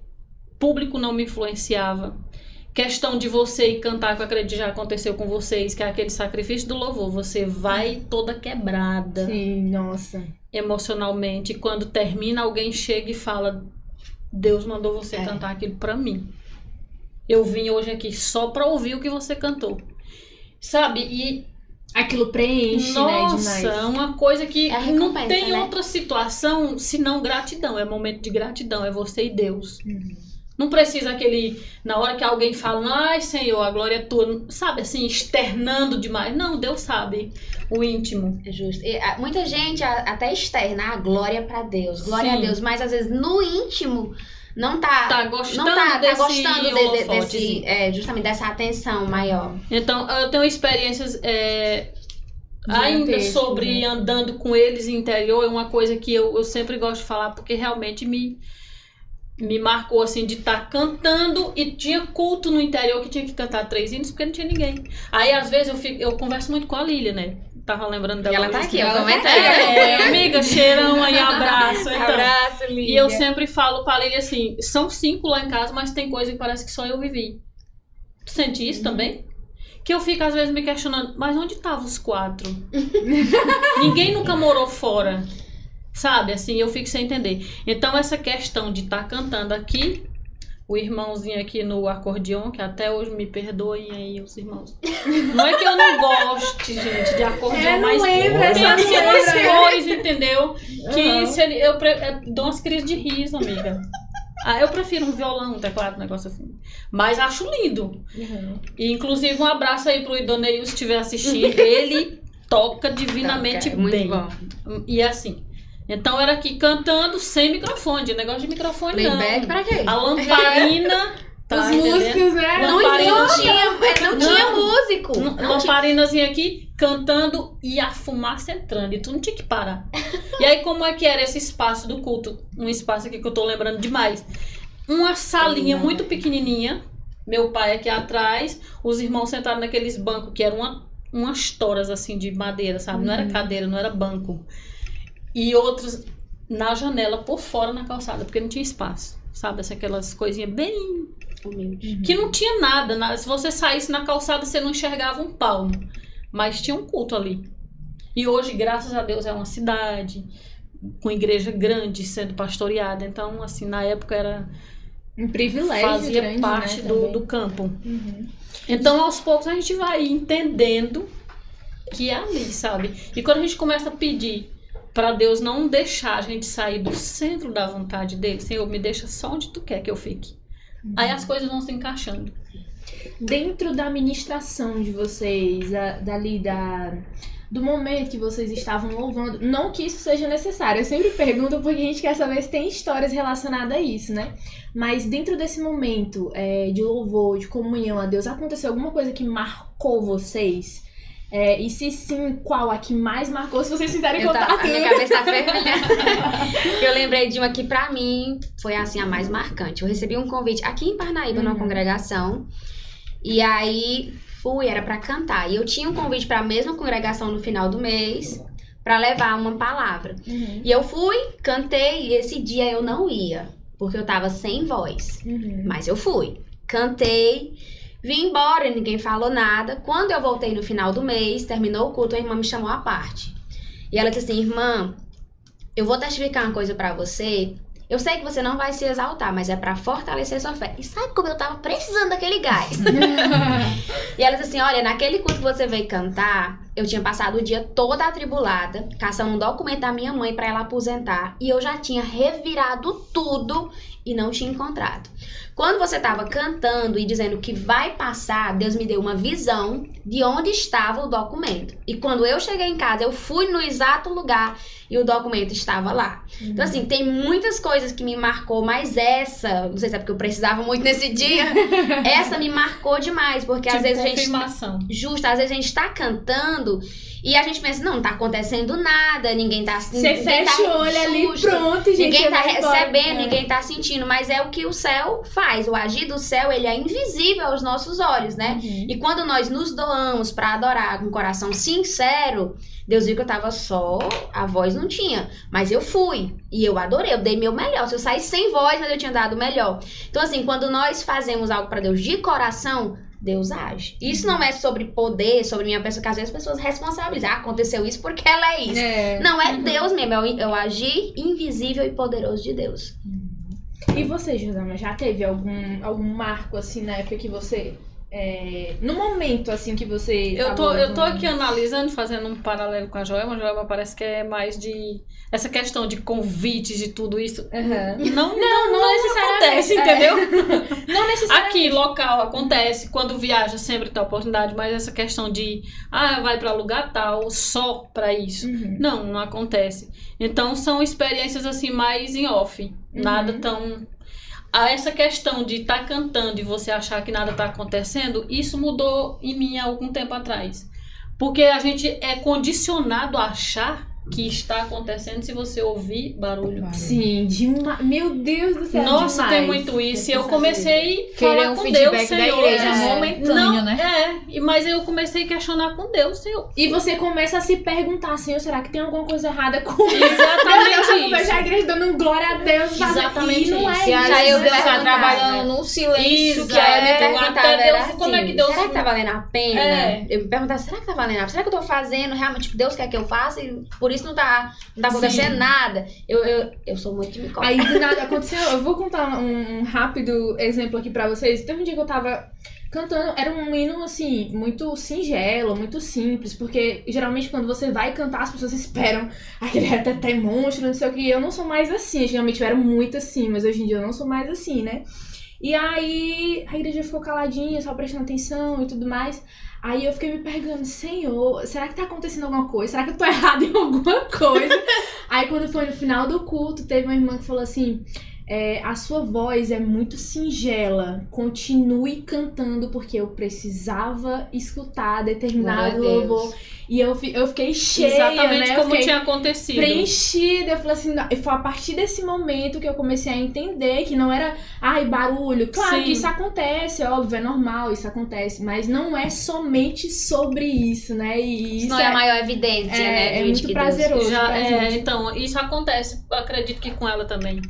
E: público não me influenciava, questão de você ir cantar, que eu acredito já aconteceu com vocês, que é aquele sacrifício do louvor, você vai toda quebrada
B: Sim, nossa.
E: emocionalmente, e quando termina alguém chega e fala Deus mandou você
F: É.
E: cantar aquilo pra mim. Eu vim hoje aqui só pra ouvir o que você cantou. Sabe? E
B: Aquilo preenche, né?
E: nossa,
B: Demais.
E: é uma coisa que
F: É a
E: não tem
F: né?
E: outra situação senão gratidão. É momento de gratidão, é você e Deus.
B: Uhum.
E: Não precisa aquele. Na hora que alguém fala, ai Senhor, a glória é tua. Sabe assim, externando demais. Não, Deus sabe o íntimo.
F: É Justo. E, ah, muita gente a- até externa a glória pra Deus, glória
E: Sim.
F: a Deus, mas às vezes no íntimo não tá,
E: Tá gostando
F: não tá, tá
E: desse
F: gostando de- de- desse, é, justamente dessa atenção maior.
E: Então, eu tenho experiências é, ainda
B: Gigantescas,
E: sobre
B: né?
E: andando com eles interior. É uma coisa que eu, eu sempre gosto de falar, porque realmente me, me marcou assim de estar cantando e tinha culto no interior que tinha que cantar três hinos porque não tinha ninguém. Aí, às vezes, eu, fico, eu converso muito com a Lília, né? Tava lembrando dela.
F: ela tá
E: hoje,
F: aqui,
E: assim.
F: eu comentei.
E: É, amiga, <laughs> cheirão aí, abraço. Então.
F: Abraço,
E: E eu sempre falo pra Lili assim: são cinco lá em casa, mas tem coisa que parece que só eu vivi. Tu sente isso também? Que eu fico às vezes me questionando, mas onde estavam os quatro? <laughs> Ninguém nunca morou fora. Sabe, assim, eu fico sem entender. Então, essa questão de estar cantando aqui, o irmãozinho aqui no acordeon, que até hoje me perdoem aí, os irmãos. Não é que eu não goste, gente, de acordeon,
B: É,
E: mas tem
B: só não
E: umas
B: lembra.
E: cores, entendeu? Que
B: Aham.
E: se ele, eu pre- é, dou umas crises de riso, amiga. Ah, eu prefiro um violão, um teclado, um negócio assim. Mas acho lindo.
B: Uhum.
E: E, inclusive, um abraço aí pro Idoneil se estiver assistindo. Ele toca divinamente
F: Toca, é
E: bem.
F: bom.
E: E assim. Então era aqui cantando sem microfone. De negócio de microfone
F: Playback
E: não.
F: pra quê?
E: A lamparina. <laughs> tá
B: Os
E: entendendo?
B: músicos, né?
F: Não,
E: Lamparina
F: não tinha, não,
E: Não.
F: tinha músico. Não tinha.
E: Lamparinazinha aqui, cantando e a fumaça entrando. E tu não tinha que parar. e aí, como é que era esse espaço do culto? Um espaço aqui que eu tô lembrando demais. uma salinha
F: Não.
E: muito pequenininha. Meu pai aqui atrás, os irmãos sentados naqueles bancos que eram uma, umas toras assim de madeira, sabe? Não era cadeira, não era banco. E outros na janela por fora na calçada, porque não tinha espaço. Sabe, Essa- aquelas coisinhas bem
F: Humilde.
E: que não tinha nada. na- se você saísse na calçada, você não enxergava um palmo. Mas tinha um culto ali. E hoje, graças a Deus, é uma cidade com igreja grande sendo pastoreada. Então, assim, na época era
B: Um privilégio
E: fazia
B: grande,
E: parte
B: né,
E: do, do campo.
B: Uhum.
E: Então, aos poucos, a gente vai entendendo que é ali, sabe? E quando a gente começa a pedir para Deus não deixar a gente sair do centro da vontade dele, Senhor, me deixa só onde tu quer que eu fique. Aí as coisas vão se encaixando.
B: Dentro da administração de vocês, dali da do momento que vocês estavam louvando, não que isso seja necessário. Eu sempre pergunto porque a gente quer saber se tem histórias relacionadas a isso, né? Mas dentro desse momento é, de louvor, de comunhão a Deus, aconteceu alguma coisa que marcou vocês? É, e se sim, qual a que mais marcou? Se vocês quiserem
F: Eu
B: contar
F: tava, a minha cabeça tá fervilhando. <laughs> eu lembrei de uma que pra mim foi assim a mais marcante. Eu recebi um convite aqui em Parnaíba, numa
B: Uhum.
F: congregação. E aí fui, era pra cantar. E eu tinha um convite pra mesma congregação no final do mês pra levar uma palavra.
B: Uhum,
F: E eu fui, cantei, e esse dia eu não ia, porque eu tava sem voz.
B: uhum.
F: Mas eu fui. Cantei, vim embora, ninguém falou nada. Quando eu voltei no final do mês, terminou o culto, a irmã me chamou à parte. E ela disse assim: Irmã, eu vou testificar uma coisa pra você. Eu sei que você não vai se exaltar, mas é pra fortalecer sua fé. E sabe como eu tava precisando daquele gás? <laughs> E ela disse assim: Olha, naquele culto que você veio cantar, eu tinha passado o dia toda atribulada, caçando um documento da minha mãe pra ela aposentar. E eu já tinha revirado tudo e não tinha encontrado. Quando você tava cantando e dizendo que vai passar, Deus me deu uma visão de onde estava o documento. E quando eu cheguei em casa, eu fui no exato lugar e o documento estava lá. Então, assim, tem muitas coisas que me marcou, mas essa, não sei se é porque eu precisava muito nesse dia, <laughs> essa me marcou demais, porque às
E: Tipo,
F: vezes a gente justo, às vezes a gente tá cantando e a gente pensa, não, não tá acontecendo nada, ninguém tá
B: Você
F: ninguém
B: fecha
F: tá
B: o olho ali, pronto, gente.
F: Ninguém tá
B: embora.
F: recebendo,
B: É.
F: ninguém tá sentindo, mas é o que o céu faz. O agir do céu, ele é invisível aos nossos olhos, né?
B: Uhum.
F: E quando nós nos doamos pra adorar com um coração sincero, Deus viu que eu tava só, a voz não tinha, mas eu fui e eu adorei, eu dei meu melhor. Se eu saísse sem voz, mas eu tinha dado o melhor. Então assim, quando nós fazemos algo pra Deus de coração, Deus age. Isso não é sobre poder, sobre minha pessoa, que às vezes as pessoas responsabilizam. Ah, aconteceu isso porque ela é isso.
B: É.
F: Não, é Deus mesmo, é o, é o agir invisível e poderoso de Deus.
B: E você, Josama, já teve algum, algum marco assim na época que você. É, no momento assim que você.
E: Eu
B: tava
E: tô, eu tô aqui analisando, fazendo um paralelo com a Joelma. A Joelma parece que é mais de. Essa questão de convites e tudo isso.
B: Aham.
E: Não, <laughs>
B: Não, não, necessariamente.
E: acontece,
B: é.
E: entendeu? <laughs>
B: Não necessariamente.
E: Aqui, local, acontece. Quando viaja, sempre tem oportunidade. Mas essa questão de. Ah, vai pra lugar tal, só pra isso.
B: Uhum.
E: Não, não acontece. Então são experiências assim mais em off. Nada
B: Uhum.
E: tão. Ah, essa questão de estar cantando e você achar que nada tá acontecendo, isso mudou em mim há algum tempo atrás. Porque a gente é condicionado a achar que está acontecendo se você ouvir barulho.
B: Sim, demais. Meu Deus do céu.
E: Nossa,
B: demais.
E: tem muito isso. E eu comecei a falar
C: um
E: com Deus,
C: da
E: Senhor.
C: igreja
E: É.
C: momentâneo,
E: Não,
C: né?
E: É, e- mas eu comecei a questionar com Deus, Senhor.
B: E você começa a se perguntar, Senhor, será que tem alguma coisa errada comigo? Meu Deus,
E: Exatamente
B: eu vejo
E: isso.
B: a igreja dando glória a Deus.
E: Exatamente
B: e não é
E: isso.
C: E
B: isso.
C: aí eu
F: me
C: Deus tá trabalhando num silêncio que
E: Exato.
C: é
F: me
E: Então,
F: perguntava,
E: até
F: era
E: Deus, como é
F: assim,
E: que Deus-
F: Será que tá valendo a pena?
E: É.
F: Eu me perguntava, será que tá valendo a pena? Será que eu tô fazendo realmente o que Deus quer que eu faça e por isso não tá, não tá acontecendo
B: Sim.
F: nada? Eu, eu, eu sou muito de me.
B: Aí do nada aconteceu. Eu vou contar um, um rápido exemplo aqui pra vocês. Teve um dia que eu tava cantando, era um hino assim, muito singelo, muito simples, porque geralmente quando você vai cantar, as pessoas esperam aquele reteté monstro, não sei o que. Eu não sou mais assim. Antigamente eu era muito assim, mas hoje em dia eu não sou mais assim, né? E aí a igreja ficou caladinha, só prestando atenção e tudo mais. Aí eu fiquei me perguntando, Senhor, será que tá acontecendo alguma coisa? Será que eu tô <laughs> errada em alguma coisa? <laughs> aí quando foi no final do culto, teve uma irmã que falou assim: é, a sua voz é muito singela. Continue cantando, porque eu precisava escutar determinado louvor. E eu, eu fiquei cheia,
E: Exatamente
B: né?
E: Como tinha acontecido.
B: preenchida. Eu falei assim, foi a partir desse momento que eu comecei a entender que não era, ai, barulho. Claro
E: Sim.
B: que isso acontece, óbvio, é normal, isso acontece. Mas não é somente sobre isso, né? E
F: Isso não é a maior evidência,
B: é-
F: né?
B: é muito prazeroso.
E: Já,
B: pra
E: é,
B: gente.
E: então, isso acontece, acredito que com ela também.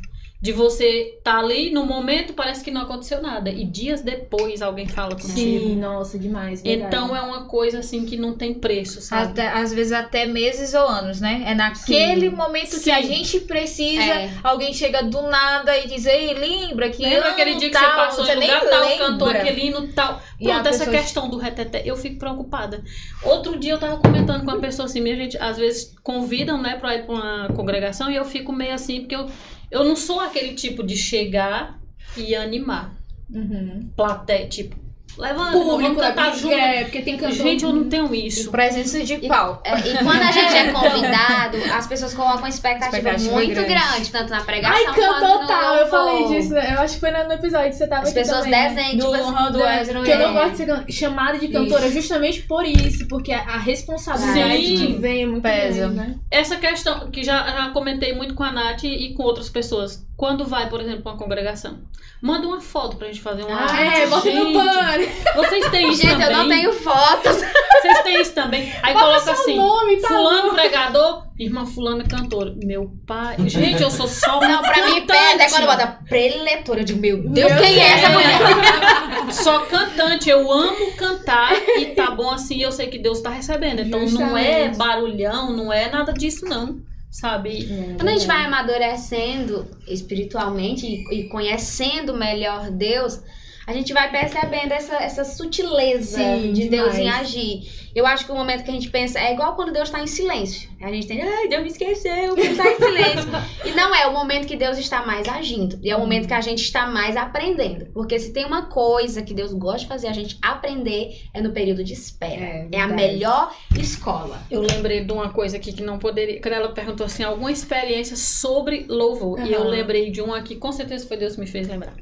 E: De você tá ali, no momento parece que não aconteceu nada. E dias depois alguém fala contigo.
B: Sim, nossa, demais. verdade.
E: Então é uma coisa assim que não tem preço, sabe?
C: Até- às vezes até meses ou anos, né? É naquele momento que
E: Sim.
C: a gente precisa,
F: É.
C: alguém chega do nada e diz, ei, lembra que
E: Lembra aquele dia que
C: tal,
E: você passou
C: você
E: lugar tal,
C: lembra.
E: cantou aquele hino tal.
C: E
E: Pronto, essa
C: pessoa-
E: questão do reteté, eu fico preocupada. Outro dia eu tava comentando com uma pessoa assim, minha gente, às vezes convidam, né, pra ir pra uma congregação e eu fico meio assim, porque eu, eu não sou aquele tipo de chegar e animar.
B: Uhum.
E: Plateia, tipo, levanta,
B: Público,
E: vamos cantar
B: é,
E: junto.
B: é, porque tem cantor.
E: Gente, eu não tenho isso.
C: Presença de pau.
F: É, e quando a gente é <laughs> convidado, as pessoas colocam uma expectativa,
C: Expectativa
F: muito
C: grande.
F: grande. tanto na pregação
B: Ai,
F: quanto
B: cantor tal, eu falei disso, né? eu acho que foi no episódio que você tava
F: As
B: aqui
F: pessoas
B: também, né?
F: desenham,
C: Do
F: tipo assim,
C: do
F: do-
C: Ezra,
B: Que eu não
F: é.
B: gosto de ser chamada de cantora justamente por isso, porque a a responsabilidade
E: Sim.
B: que vem é muito
C: Pesa.
B: grande, né?
E: Essa questão, que já, já comentei muito com a Nath e com outras pessoas. Quando vai, por exemplo, pra uma congregação, manda uma foto pra gente fazer uma
F: Ah,
E: arte.
B: É, bota no
E: Gente,
B: pano.
E: Vocês têm isso
F: Gente,
E: também?
F: eu não tenho fotos.
E: Vocês têm isso também? Aí
B: Bota
E: coloca assim,
B: nome, tá?
E: fulano pregador, irmã fulana cantora. Meu pai... Gente, eu sou só uma
F: Não, pra mim,
E: cantante.
F: pede é quando bota preletora. Eu digo, meu Deus,
B: Meu
F: quem é essa mulher?
E: Só cantante, eu amo cantar e tá bom assim, eu sei que Deus tá recebendo. Então não é
B: Justamente.
E: barulhão, não é nada disso não, sabe?
F: Quando a gente vai amadurecendo espiritualmente e, e conhecendo melhor Deus, a gente vai percebendo essa, essa sutileza
B: Sim,
F: de Deus em
B: demais.
F: agir. Eu acho que o momento que a gente pensa é igual quando Deus está em silêncio. A gente tem, ai, Deus me esqueceu, Deus está em silêncio. <laughs> e não é o momento que Deus está mais agindo. E é o momento que a gente está mais aprendendo. Porque se tem uma coisa que Deus gosta de fazer a gente aprender, é no período de espera. É, a
B: verdade.
F: melhor escola.
E: Eu lembrei de uma coisa aqui que não poderia. Quando ela perguntou assim, alguma experiência sobre louvor. E eu lembrei de uma que com certeza foi Deus que me fez lembrar.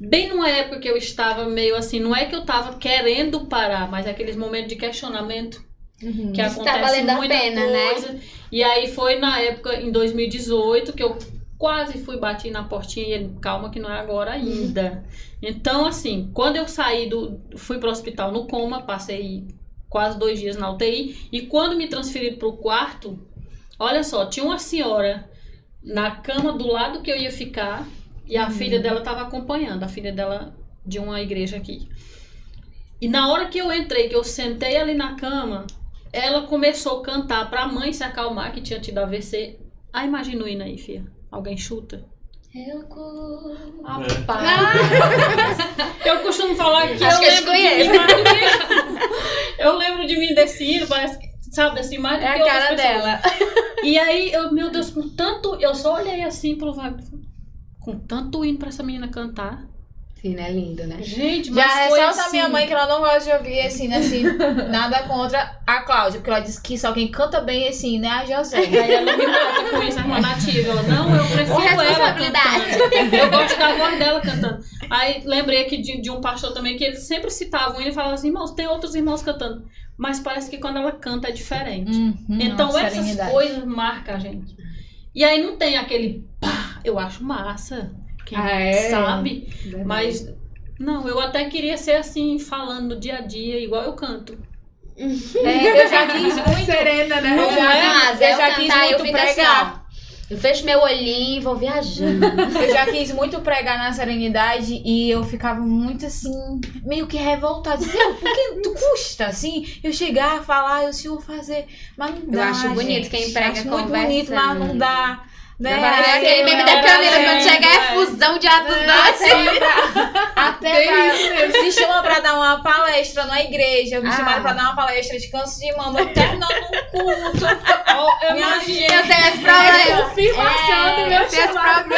E: Bem numa época que eu estava meio assim, não é que eu estava querendo parar, mas aqueles momentos de questionamento
B: Uhum.
E: que
F: tá
E: acontece
F: valendo a
E: muita
F: pena, né?
E: coisa. E aí foi na época, em 2018, que eu quase fui bati na portinha e ele, calma que não é agora ainda. Então, assim, quando eu saí do. fui pro hospital no coma, passei quase dois dias na UTI, e quando me transferiram pro quarto, olha só, tinha uma senhora na cama do lado que eu ia ficar, e a filha dela tava acompanhando, a filha dela de uma igreja aqui. E na hora que eu entrei, que eu sentei ali na cama, ela começou a cantar pra mãe se acalmar, que tinha tido AVC. Ah, imagina o hino aí, filha. Alguém chuta?
F: Eu
E: Ah,
D: É. <laughs>
E: Eu costumo falar que
F: Acho
E: eu
F: que eu
E: lembro de
F: conheço.
E: mim. Eu lembro de mim desse hino, parece que, sabe, assim, mais do
F: É
E: que
F: a cara
E: pessoas.
F: dela.
E: E aí, eu, meu Deus, com tanto... Eu só olhei assim pro Wagner. Com tanto hino pra essa menina cantar.
F: Sim, né? Lindo, né?
E: Gente, mas
C: Já
E: foi
C: ressalta
E: assim...
C: a minha mãe que ela não gosta de ouvir esse hino assim, <laughs> nada contra a Cláudia, porque ela disse que só quem canta bem esse hino é a José.
E: Aí ela me mata com isso, a irmã nativa. Eu, não, eu prefiro
F: Com
E: ela cantando. Eu gosto da voz dela cantando. Aí lembrei aqui de, de um pastor também que ele sempre citava um e falava assim, irmãos, tem outros irmãos cantando. Mas parece que quando ela canta é diferente.
C: Uhum,
E: então
C: nossa,
E: essas
C: serenidade.
E: coisas marcam a gente. E aí não tem aquele pá, eu acho massa. Quem
B: Ah, é?
E: sabe?
B: Verdade.
E: Mas não, eu até queria ser assim, falando no dia a dia, igual eu canto.
C: É, eu já quis <laughs> muito.
B: Serena, né?
C: Eu já,
F: Mas
C: eu
F: eu
C: já quis
F: cantar, eu
C: muito
F: fico assim,
C: pregar.
F: ó. Eu fecho meu olhinho e vou viajando. <laughs>
C: Eu já quis muito pregar na serenidade e eu ficava muito assim, meio que revoltada. Dizia, por que custa assim? Eu chegar, falar, eu senhor fazer. Mas não
F: Eu
C: dá.
F: acho bonito
C: gente.
F: quem prega
C: Acho muito bonito, mas não
F: conversando.
C: dá. Né?
F: Parece
C: Assim,
F: aquele meme
C: eu-
F: da Camila,
E: é,
F: quando chega é
E: é.
F: fusão de atos doces.
C: Até pra, me chama pra dar uma palestra na igreja, me
F: Ah.
C: chamaram pra dar uma palestra de câncer de mama, terminando <laughs> um culto.
E: Ó, eu imagino.
F: Eu tenho esse
B: É
F: problema.
B: confirmação do meu <laughs>
F: eu
B: chamado.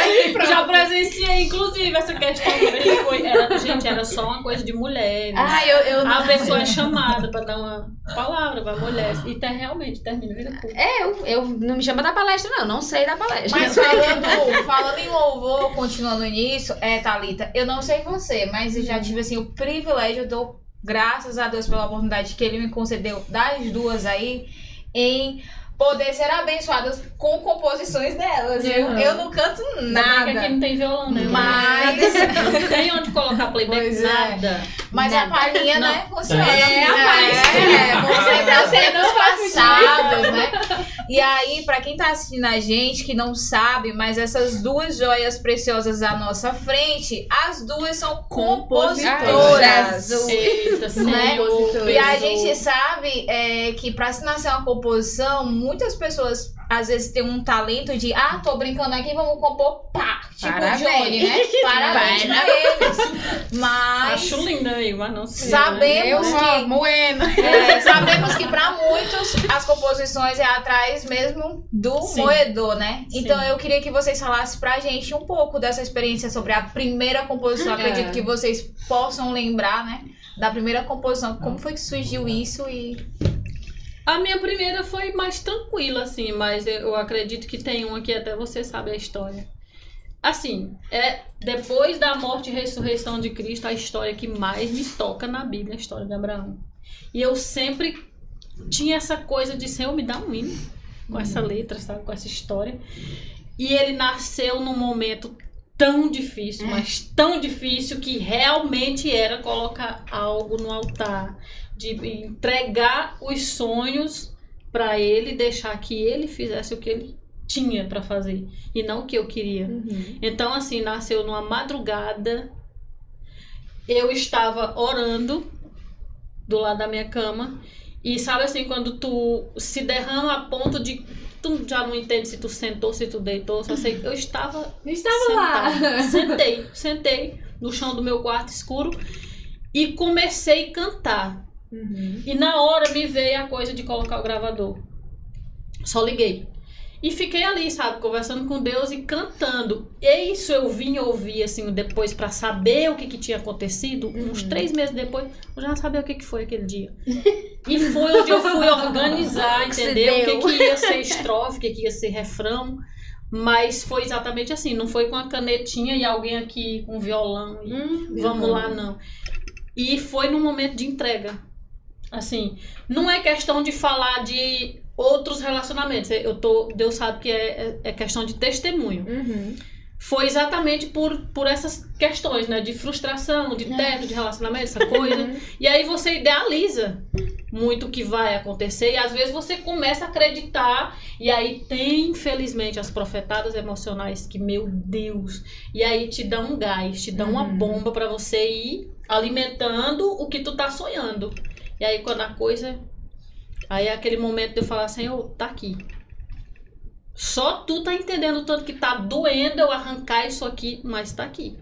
E: Já vivenciei, inclusive, essa questão também. Foi, era, gente, era só uma coisa de mulheres.
B: Ah, eu, eu
E: A pessoa é chamada pra dar uma palavra pra mulher. E tá, realmente termina, vira culto.
F: É, eu, eu não me chama da palestra, não. Não sei da palestra.
C: Mas falando, falando em louvor, continuando nisso, é, Thalita, eu não sei você, mas eu já tive assim o privilégio, eu dou graças a Deus pela oportunidade que ele me concedeu das duas aí, em poder ser abençoadas com composições delas.
B: Uhum.
C: Eu não canto
E: Ainda bem que aqui
C: nada.
E: não tem violão, né?
C: Mas,
E: Não tem onde colocar playback,
C: Pois é.
E: nada.
C: mas a
E: Nada.
C: palhinha,
E: Não.
C: né? Funciona.
F: É, a
C: É, vamos lembrar os
B: Você fugir.
C: passados, né? E aí, pra quem tá assistindo a gente, que não sabe, mas essas duas joias preciosas à nossa frente, as duas são compositoras.
F: Jesus.
E: Eita,
C: Né?
E: Senhor.
C: E a gente sabe é, que pra se nascer uma composição, muitas pessoas às vezes têm um talento de, ah, tô brincando aqui, vamos compor, pá, tipo
F: Parabéns.
C: Johnny, né? <laughs> Parabéns pra eles. Mas
E: Acho linda aí, mas não sei.
C: sabemos
F: Eu
C: que
F: moena. <laughs>
C: é, sabemos que pra muitos as composições é atrás mesmo do
E: Sim.
C: moedor, né?
E: Sim.
C: Então eu queria que vocês falassem pra gente um pouco dessa experiência sobre a primeira composição. <clears throat>
B: É.
C: Acredito que vocês possam lembrar, né? Da primeira composição. Como foi que surgiu isso e.
E: A minha primeira foi mais tranquila, assim, mas eu acredito que tem uma que até você sabe a história. Assim, é depois da morte e ressurreição de Cristo, a história que mais me toca na Bíblia, é a história de Abraão. E eu sempre tinha essa coisa de Senhor, me dá um hino com essa letra, sabe, com essa história. E ele nasceu num momento tão difícil, mas tão difícil que realmente era colocar algo no altar, de entregar os sonhos para ele, deixar que ele fizesse o que ele tinha para fazer e não o que eu queria. Então, assim, nasceu numa madrugada. Eu estava orando do lado da minha cama. E sabe assim, quando tu se derrama a ponto de. Tu já não entende se tu sentou, se tu deitou. Só sei eu estava. <laughs>
B: Eu estava lá.
E: sentada. Sentei, sentei no chão do meu quarto escuro e comecei a cantar.
B: Uhum.
E: E na hora me veio a coisa de colocar o gravador. Só liguei. E fiquei ali, sabe, conversando com Deus e cantando. E isso eu vim ouvir, assim, depois pra saber o que, que tinha acontecido. Uns três meses depois, eu já sabia o que, que foi aquele dia. <laughs> E foi onde eu fui organizar, entendeu? O que, que ia ser estrofe, o que, que ia ser refrão. Mas foi exatamente assim, não foi com a canetinha e alguém aqui com violão e
B: Hum,
E: vamos lá, não. E foi num momento de entrega. Assim, não é questão de falar de outros relacionamentos. Eu tô, Deus sabe que é, é- é questão de testemunho.
B: Uhum.
E: Foi exatamente por, por essas questões, né? De frustração, de teto, de relacionamento, essa coisa. E aí você idealiza muito o que vai acontecer e às vezes você começa a acreditar e aí tem infelizmente as profetadas emocionais que meu Deus e aí te dão um gás te dão uma
B: Uhum.
E: bomba pra você ir alimentando o que tu tá sonhando e aí quando a coisa aí é aquele momento de eu falar Senhor tá aqui só tu tá entendendo o tanto que tá doendo eu arrancar isso aqui mas tá aqui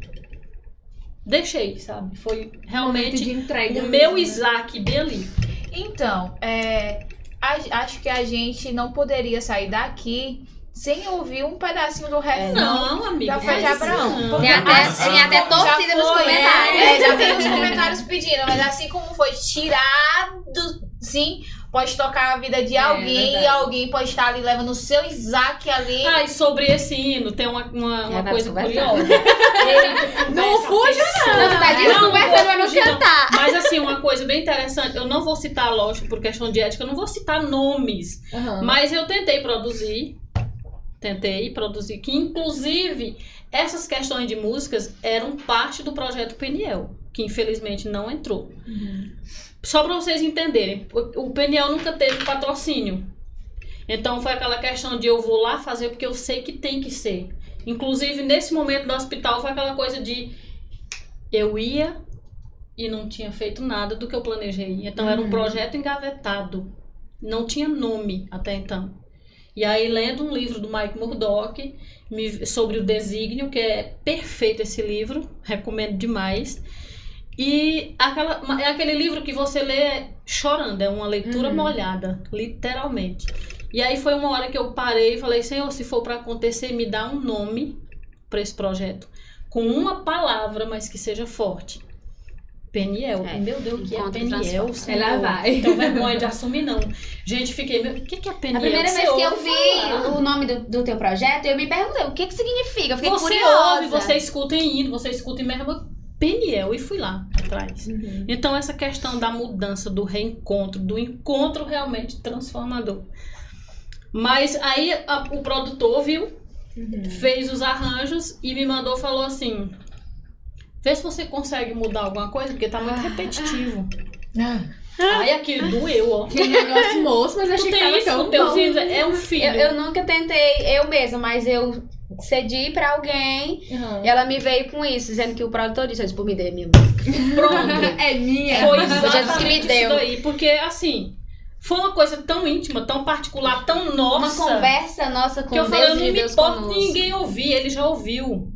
E: deixei sabe foi realmente
B: entrega.
E: o meu
B: né?
E: Isaac bem ali
C: Então, é, acho que a gente não poderia sair daqui sem ouvir um pedacinho do refrão.
E: Não, amiga.
C: Já foi de Abraão.
E: não.
F: Tem até,
C: assim
F: tem até torcida nos comentários.
C: É, já tem os comentários pedindo, mas assim como foi tirado, sim, pode tocar a vida de
B: É,
C: alguém
B: verdade.
C: e alguém pode estar ali levando o seu Isaac ali.
E: Ah, e sobre esse hino, tem uma, uma, uma coisa curiosa. <laughs>
B: Não fuja,
F: Não, tu tá
E: Não,
F: desconversando,
E: não
F: mas não
E: fugir, não. assim, uma coisa bem interessante, eu não vou citar, lógico, por questão de ética, eu não vou citar nomes,
B: Aham.
E: mas eu tentei produzir, tentei produzir, que inclusive essas questões de músicas eram parte do projeto Peniel, que infelizmente não entrou. Só para vocês entenderem, o Peniel nunca teve patrocínio. Então foi aquela questão de eu vou lá fazer porque eu sei que tem que ser. Inclusive nesse momento do hospital foi aquela coisa de eu ia e não tinha feito nada do que eu planejei. Então era um
B: Uhum.
E: projeto engavetado. Não tinha nome até então. E aí, lendo um livro do Mike Murdock me- sobre o desígnio, que é perfeito esse livro, recomendo demais. E aquela, é aquele livro que você lê chorando, é uma leitura
B: Uhum.
E: molhada, literalmente. E aí foi uma hora que eu parei e falei, Senhor, se for para acontecer, me dá um nome para esse projeto. Com uma palavra, mas que seja forte. Peniel.
F: É.
E: Meu Deus, o que é Peniel?
B: Ela vai.
E: Então vergonha de assumir, não. Gente, fiquei. O que, que é Peniel?
F: A primeira vez que eu
E: ouve
F: vi
E: falar.
F: o nome do, do teu projeto, eu me perguntei o que que significa. Eu fiquei
E: Você
F: curiosa.
E: ouve, você escuta em indo, você escuta em merda. Peniel, e fui lá atrás.
B: Uhum.
E: Então, essa questão da mudança, do reencontro, do encontro realmente transformador. Mas aí a- o produtor viu, fez os arranjos e me mandou falou assim: vê se você consegue mudar alguma coisa, porque tá muito repetitivo. Aí aquilo doeu, ó.
B: Que negócio moço, mas achei que tava
E: isso
B: tão
E: teu
B: bom.
E: filho? É um filho.
F: Eu, eu nunca tentei eu mesma, mas eu cedi pra alguém
B: Uhum.
F: e ela me veio com isso, dizendo que o produtor disse, eu disse, por me dê minha música. <laughs>
E: Pronto. <laughs>
B: É minha.
E: Foi
F: Jesus que me
E: exatamente
F: deu.
E: isso daí. Porque, assim, foi uma coisa tão íntima, tão particular, tão nossa.
F: Uma conversa nossa com
E: que eu falei, eu não me importo
F: conosco.
E: ninguém ouvir, ele já ouviu.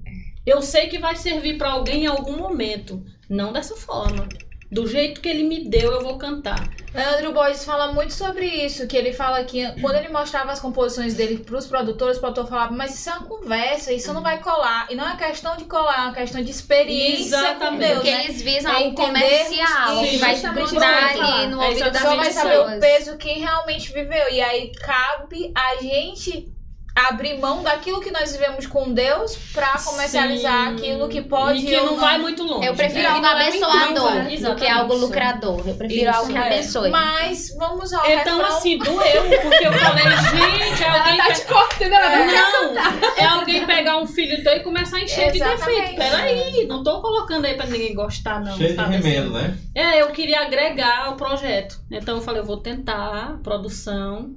E: Eu sei que vai servir pra alguém em algum momento. Não dessa forma. Do jeito que ele me deu, eu vou cantar.
C: Leandro Borges fala muito sobre isso, que ele fala que quando ele mostrava as composições dele pros produtores, o produtor falava, mas isso é uma conversa, isso não vai colar. E não é questão de colar, é uma questão de experiência
E: Exatamente.
C: com Deus,
F: Porque
C: né?
F: eles visam
C: É
F: algo comercial, que
E: Sim,
F: vai grudar ali no
E: falar. É
F: ouvido das
C: Só vai saber o peso quem realmente viveu. E aí cabe a gente abrir mão daquilo que nós vivemos com Deus pra comercializar
E: Sim.
C: aquilo que pode
E: E que
C: ou
E: não vai muito longe.
F: Eu prefiro
E: É,
F: algo
E: não é muito
F: abençoador
E: longe.
F: do que algo lucrador. Eu prefiro
E: Isso,
F: algo que
E: é.
F: abençoe.
C: Mas vamos ao
E: Então,
C: refrão.
E: assim, doeu, porque eu falei, <laughs> gente, alguém.
B: Ela tá te cortando, ela vai
E: Não, é alguém pegar um filho teu e começar a encher de defeito. Peraí, não tô colocando aí pra ninguém gostar, não.
D: Cheio de remendo,
E: assim?
D: né?
E: É, eu queria agregar ao projeto. Então eu falei, eu vou tentar, produção.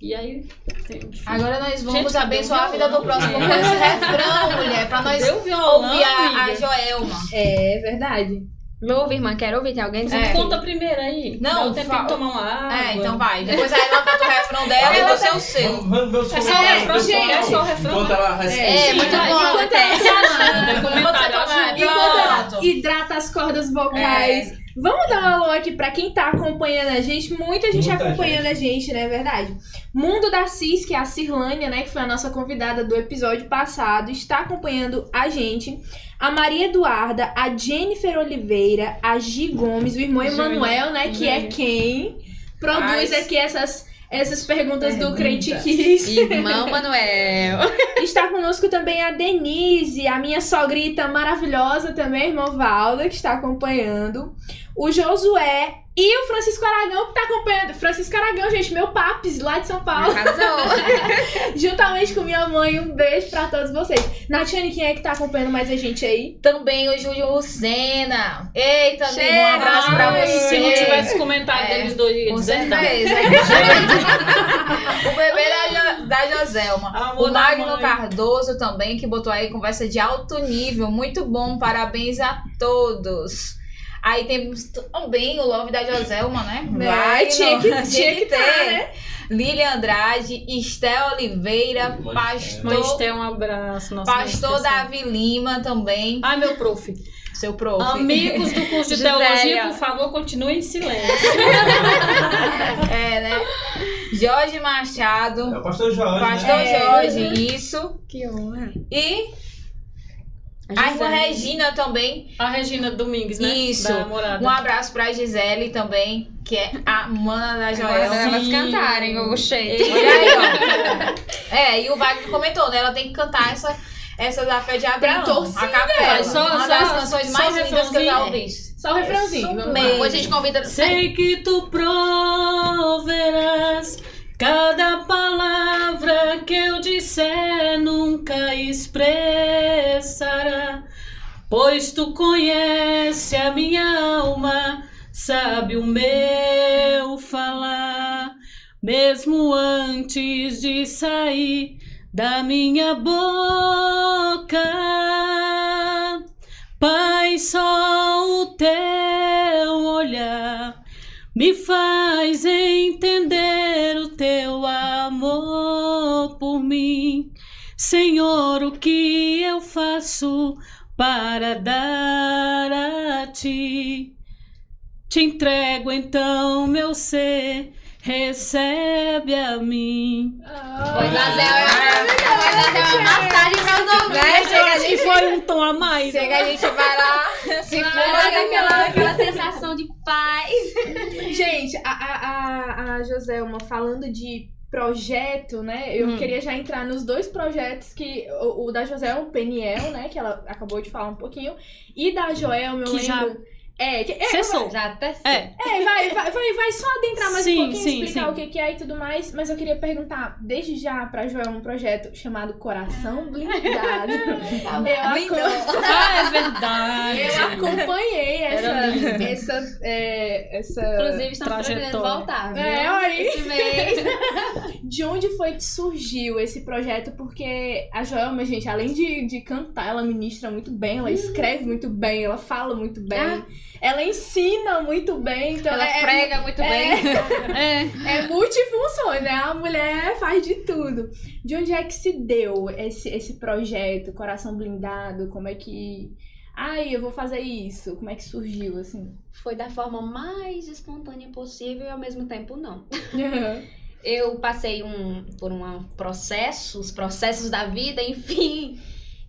E: E aí, tem que
C: Agora nós vamos
E: Gente,
C: abençoar a vida do próximo com <laughs> esse refrão, mulher, pra nós
E: Deu violão,
C: ouvir a, a. Joelma.
B: É verdade.
F: Meu ouve, irmã, quero ouvir. Tem alguém dizendo
C: É.
F: que-
E: Conta primeiro aí.
C: Não, fala.
E: de tomar uma água.
C: É, então vai. Depois aí ela canta o refrão dela e
B: Ela
C: você é o seu.
D: Vamos,
E: É só o refrão, gente, é só o refrão.
D: Enquanto ela responde.
F: É, muito bom.
E: enquanto ela
B: hidrata as cordas vocais. Vamos dar um alô aqui pra quem tá acompanhando a gente. Muita gente
D: Muita
B: acompanhando a gente, não é verdade? Mundo da Cis, que é a Cirlânia, né? Que foi a nossa convidada do episódio passado, está acompanhando a gente. A Maria Eduarda, a Jennifer Oliveira, a Gi Gomes, o irmão Emanuel, né? Que é quem produz
C: Ai,
B: aqui essas, essas perguntas do. Crente Kiss.
F: Irmão <laughs> Manuel.
B: Está conosco também a Denise, a minha sogrita maravilhosa também, a irmã Valda, que está acompanhando. O Josué e o Francisco Aragão, que está acompanhando. Francisco Aragão, gente, meu papis, lá de São Paulo. <laughs> Juntamente com minha mãe, um beijo pra todos vocês. Natiane, quem é que tá acompanhando mais a gente aí?
C: Também o Júlio Lucena. Eita, amigo, um abraço pra você.
E: Se não tivesse comentário
C: É,
E: deles dois, ia dizer não. <laughs>
C: o bebê da, Jo- da Joselma.
E: Amor
C: o Magno. Cardoso também, que botou aí conversa de alto nível. Muito bom, parabéns a todos. Aí temos também o Love da Joselma, né?
B: Vai, tinha que, <laughs> tinha que
C: ter.
B: tá, né?
C: Lilian Andrade, Estel Oliveira,
D: Mãe
C: pastor,
E: Mãe Esté, um abraço. Nossa,
C: pastor. Davi Lima também,
E: Ai, meu prof.
C: seu prof.
E: Amigos do curso de teologia, por favor, continuem em silêncio. <laughs>
C: É, né? Jorge
D: É
C: Machado,
D: o pastor Jorge,
C: pastor
D: né?
B: É.
C: Jorge, isso.
F: Que honra.
C: E a irmã Regina também.
E: A Regina Domingues, né?
C: Isso. Um abraço pra Gisele também, que é a mana da
F: Agora
C: Joel.
F: elas
E: Sim.
F: cantarem o
C: E-
F: cheio.
C: Olha aí, ó. É, e o Wagner comentou, né? Ela tem que cantar essa, essa da fé de Abraão.
B: torcida,
C: a capela.
E: só-
C: uma
E: só-
C: das canções mais
E: o
C: lindas que eu já ouvi.
B: Só o refrãozinho.
C: Mesmo.
F: Depois a gente convida.
E: Sei que tu proverás cada palavra que eu disser nunca expressará, pois tu conhece a minha alma, sabe o meu falar, mesmo antes de sair da minha boca. Pai, só o teu olhar me faz entender teu amor por mim. Senhor, o que eu faço para dar a ti? Te entrego então meu ser, recebe a mim.
F: Pois Zé é é uma massagem pra os ouvidos.
G: Né?
E: Foi um tom a mais.
G: Chega, a gente vai lá, <laughs> se
F: Vai
G: for
F: dar aquela,
G: aquela...
F: sensação de paz.
B: Gente, a, a, a, Joselma falando de projeto, né? Eu
E: Hum.
B: queria já entrar nos dois projetos que o, o da Joselma, o Peniel, né? Que ela acabou de falar um pouquinho. E da Joelma, eu
E: Que já
B: lembro. É, que, é,
E: Cessou.
F: Já até sei.
E: É,
B: É, vai, vai, vai, vai só adentrar mais
E: Sim,
B: um pouquinho,
E: sim,
B: explicar
E: sim.
B: o que, que é e tudo mais. Mas eu queria perguntar, desde já, pra Joel, um projeto chamado Coração Blindado. <laughs> eu, aco-
E: ah, é verdade.
B: eu acompanhei essa. Essa, é, essa
F: Inclusive, estamos pretendendo voltar. viu?
B: É, olha aí.
F: Esse mês. <laughs>
B: De onde foi que surgiu esse projeto? Porque a Joelma, gente, além de, de cantar, ela ministra muito bem, ela escreve muito bem, ela fala muito bem, ela ensina muito bem. Então
G: Ela
B: é,
G: prega muito bem. <laughs>
E: É,
B: é multifunções, né? A mulher faz de tudo. De onde é que se deu esse, esse projeto, Coração Blindado? Como é que. Ai, eu vou fazer isso. Como é que surgiu, assim?
F: Foi da forma mais espontânea possível e ao mesmo tempo não. <laughs> Eu passei um, por um processo, os processos da vida, <laughs> enfim,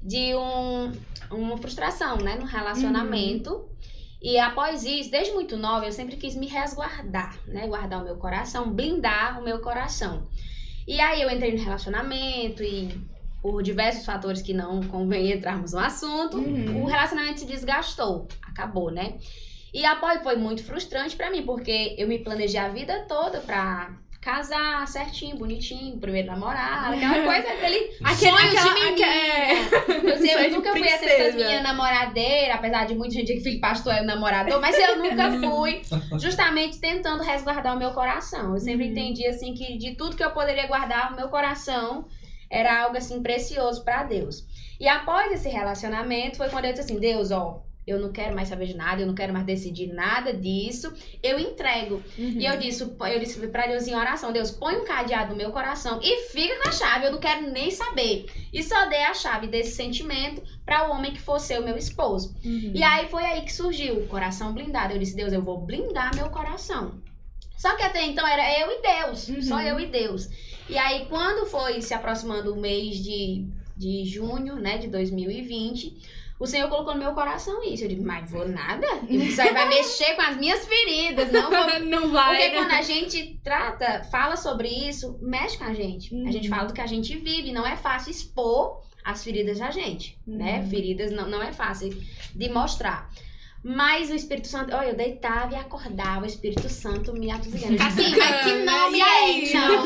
F: de um, uma frustração, né, no relacionamento. E após isso, desde muito nova, eu sempre quis me resguardar, né, guardar o meu coração, blindar o meu coração. E aí eu entrei no relacionamento e por diversos fatores que não convém <laughs> entrarmos no assunto,
B: Uhum.
F: o relacionamento se desgastou, acabou, né? E após foi muito frustrante pra mim, porque eu me planejei a vida toda pra casar certinho, bonitinho, primeiro namorado, aquela <laughs> coisa, aquele
B: Aquele-
F: sonho
B: aquela-
F: de menina.
B: aque-
F: Eu, nunca fui essa
B: princesa.
F: minha namoradeira, apesar de muita gente que fica pastor é namorador, mas eu nunca <laughs> fui, justamente tentando resguardar o meu coração. Eu sempre
B: Uhum.
F: entendi assim que de tudo que eu poderia guardar, o meu coração era algo assim precioso pra Deus. E após esse relacionamento foi quando eu disse assim, Deus, ó, eu não quero mais saber de nada, eu não quero mais decidir nada disso, eu entrego. E eu disse, eu disse pra Deus em oração, Deus, põe um cadeado no meu coração e fica com a chave, eu não quero nem saber. E só dei a chave desse sentimento para o homem que fosse ser o meu esposo.
B: Uhum.
F: E aí foi aí que surgiu o coração blindado. Eu disse, Deus, eu vou blindar meu coração. Só que até então era eu e Deus,
B: Uhum.
F: só eu e Deus. E aí quando foi se aproximando o mês de, de junho, né, de 2020, o Senhor colocou no meu coração isso. Eu digo, mas vou nada? Isso aí vai mexer com as minhas feridas, não vou <laughs>
B: não vai.
F: porque quando a gente trata, fala sobre isso, mexe com a gente. A gente
B: Uhum.
F: fala do que a gente vive. Não é fácil expor as feridas da gente, né?
B: Uhum.
F: Feridas não, não é fácil de mostrar. Mas o Espírito Santo, olha, eu deitava e acordava, o Espírito Santo me atuziando. Assim, <laughs> mas que nome é, então?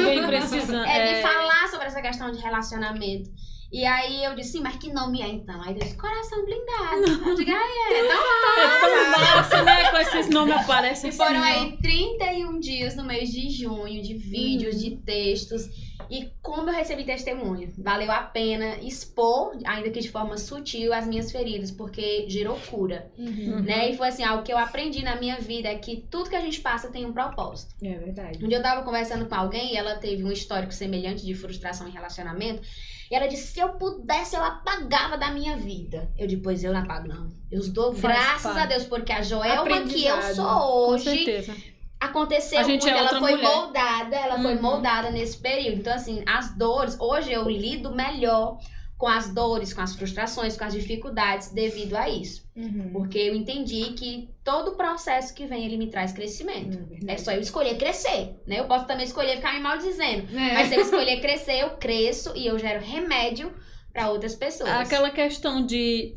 F: É de falar sobre essa questão de relacionamento. E aí eu disse, mas que nome é então? Aí Deus, coração blindado. Eu digo, ah, é, <laughs> então
E: É massa, né? Com esses nomes aparecem
F: E
E: assim.
F: foram
E: ó.
F: aí 31 dias no mês de junho de vídeos, de textos. E como eu recebi testemunho, valeu a pena expor, ainda que de forma sutil, as minhas feridas, porque gerou cura,
B: Uhum.
F: né? E foi assim, algo que eu aprendi na minha vida é que tudo que a gente passa tem um propósito.
B: É verdade.
F: Um dia eu tava conversando com alguém e ela teve um histórico semelhante de frustração em relacionamento. E ela disse: se eu pudesse, eu apagava da minha vida. Eu disse, pois eu não apago, não. Eu dou
E: Faz
F: graças
E: parte.
F: a Deus, porque a Joelma que eu sou
E: Com
F: hoje
E: certeza.
F: Aconteceu
E: A gente
F: muito,
E: é
F: ela foi
E: mulher.
F: moldada, ela foi
E: Uhum.
F: moldada nesse período. Então, assim, as dores, hoje eu lido melhor com as dores, com as frustrações, com as dificuldades devido a isso.
B: Uhum.
F: Porque eu entendi que todo processo que vem, ele me traz crescimento. É só eu escolher crescer, né? Eu posso também escolher ficar me maldizendo.
B: É.
F: Mas se eu <laughs> escolher crescer, eu cresço e eu gero remédio pra outras pessoas.
E: Aquela questão de.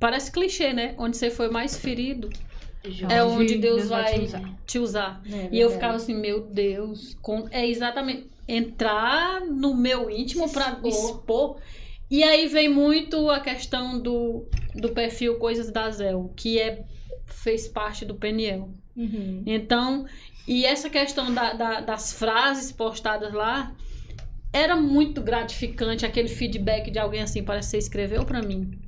E: Parece clichê, né? Onde você foi mais ferido é onde Deus vai te usar.
B: É
E: E eu ficava assim, meu Deus, com- é exatamente entrar no meu íntimo pra
F: expor.
E: E aí vem muito a questão do, do perfil Coisas da Zel, que é fez parte do Peniel.
B: Uhum.
E: Então, e essa questão da- da- das frases postadas lá era muito gratificante aquele feedback de alguém assim, parece que você escreveu pra mim.